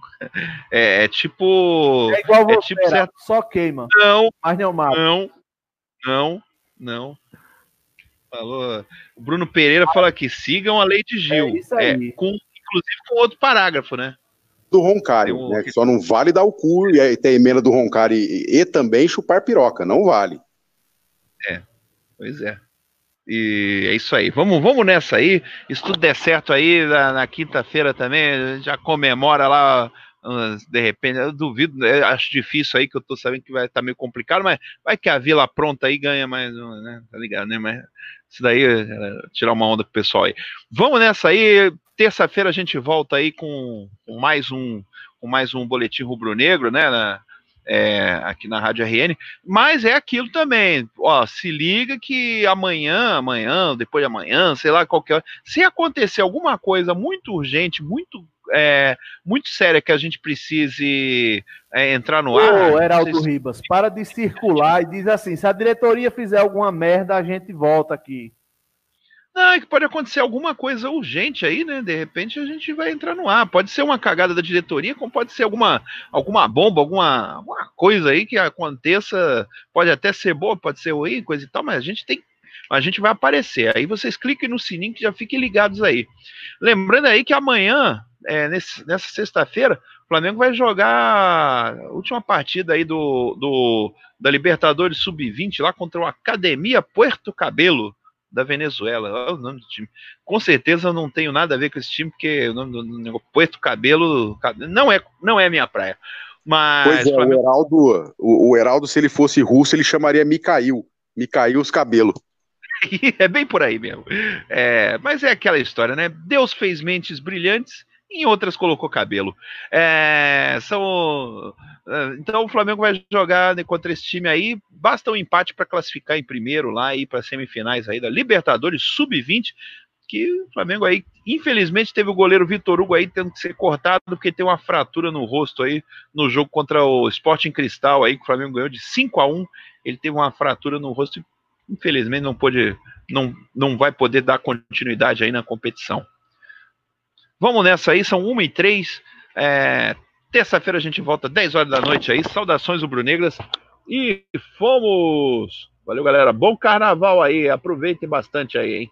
É, é tipo. É igual é você, é tipo certo... só queima. Não, mas não mata. Não, não, não. Falou. O Bruno Pereira ah, fala aqui: sigam a lei de Gil. É, isso aí. É, com, inclusive com outro parágrafo, né? Do Roncari, um... né? Que só não vale dar o cu e aí tem a emenda do Roncari e, e também chupar piroca, não vale. É, pois é. E é isso aí. Vamos, vamos nessa aí. Se tudo der certo aí, na, na quinta-feira também, já comemora lá de repente, eu duvido, né, acho difícil aí que eu tô sabendo que vai estar tá meio complicado, mas vai que a vila pronta aí ganha mais, né? Tá ligado, né? Mas isso daí, é, tirar uma onda pro pessoal aí. Vamos nessa aí. Terça-feira a gente volta aí com, mais um com mais um boletim rubro-negro, né? Na, é, aqui na Rádio RN, mas é aquilo também, ó, se liga que amanhã, amanhã, depois de amanhã, sei lá, qualquer hora, se acontecer alguma coisa muito urgente, muito é, muito séria que a gente precise é, entrar no Ô, ar. Ô, Heraldo Ribas, para de circular e diz assim: se a diretoria fizer alguma merda, a gente volta aqui. Não, é que pode acontecer alguma coisa urgente aí, né? De repente a gente vai entrar no ar. Pode ser uma cagada da diretoria, como pode ser alguma, alguma bomba, alguma, alguma coisa aí que aconteça. Pode até ser boa, pode ser ruim, coisa e tal, mas a gente tem a gente vai aparecer. Aí vocês cliquem no sininho que já fiquem ligados aí. Lembrando aí que amanhã é, nesse, nessa sexta-feira, o Flamengo vai jogar a última partida aí do, do da Libertadores Sub-20 lá contra o Academia Puerto Cabelo da Venezuela. Olha o nome do time. Com certeza eu não tenho nada a ver com esse time, porque o nome do negócio Puerto Cabelo não é, não é minha praia. Mas pois é, Flamengo... o Heraldo, o, o Heraldo, se ele fosse russo, ele chamaria Micail. Micail os cabelos. é bem por aí mesmo. É, mas é aquela história, né? Deus fez mentes brilhantes em outras colocou cabelo. É, são, é, então o Flamengo vai jogar contra esse time aí. Basta um empate para classificar em primeiro lá e para semifinais aí da Libertadores Sub-20. Que o Flamengo aí, infelizmente, teve o goleiro Vitor Hugo aí tendo que ser cortado porque tem uma fratura no rosto aí no jogo contra o Sporting Cristal aí, que o Flamengo ganhou de 5 a 1 Ele teve uma fratura no rosto e, infelizmente, não pôde, não, não vai poder dar continuidade aí na competição. Vamos nessa aí, são 1 e 3. É, Terça-feira a gente volta 10 horas da noite aí. Saudações rubro-negras. E fomos! Valeu, galera. Bom carnaval aí. Aproveitem bastante aí, hein?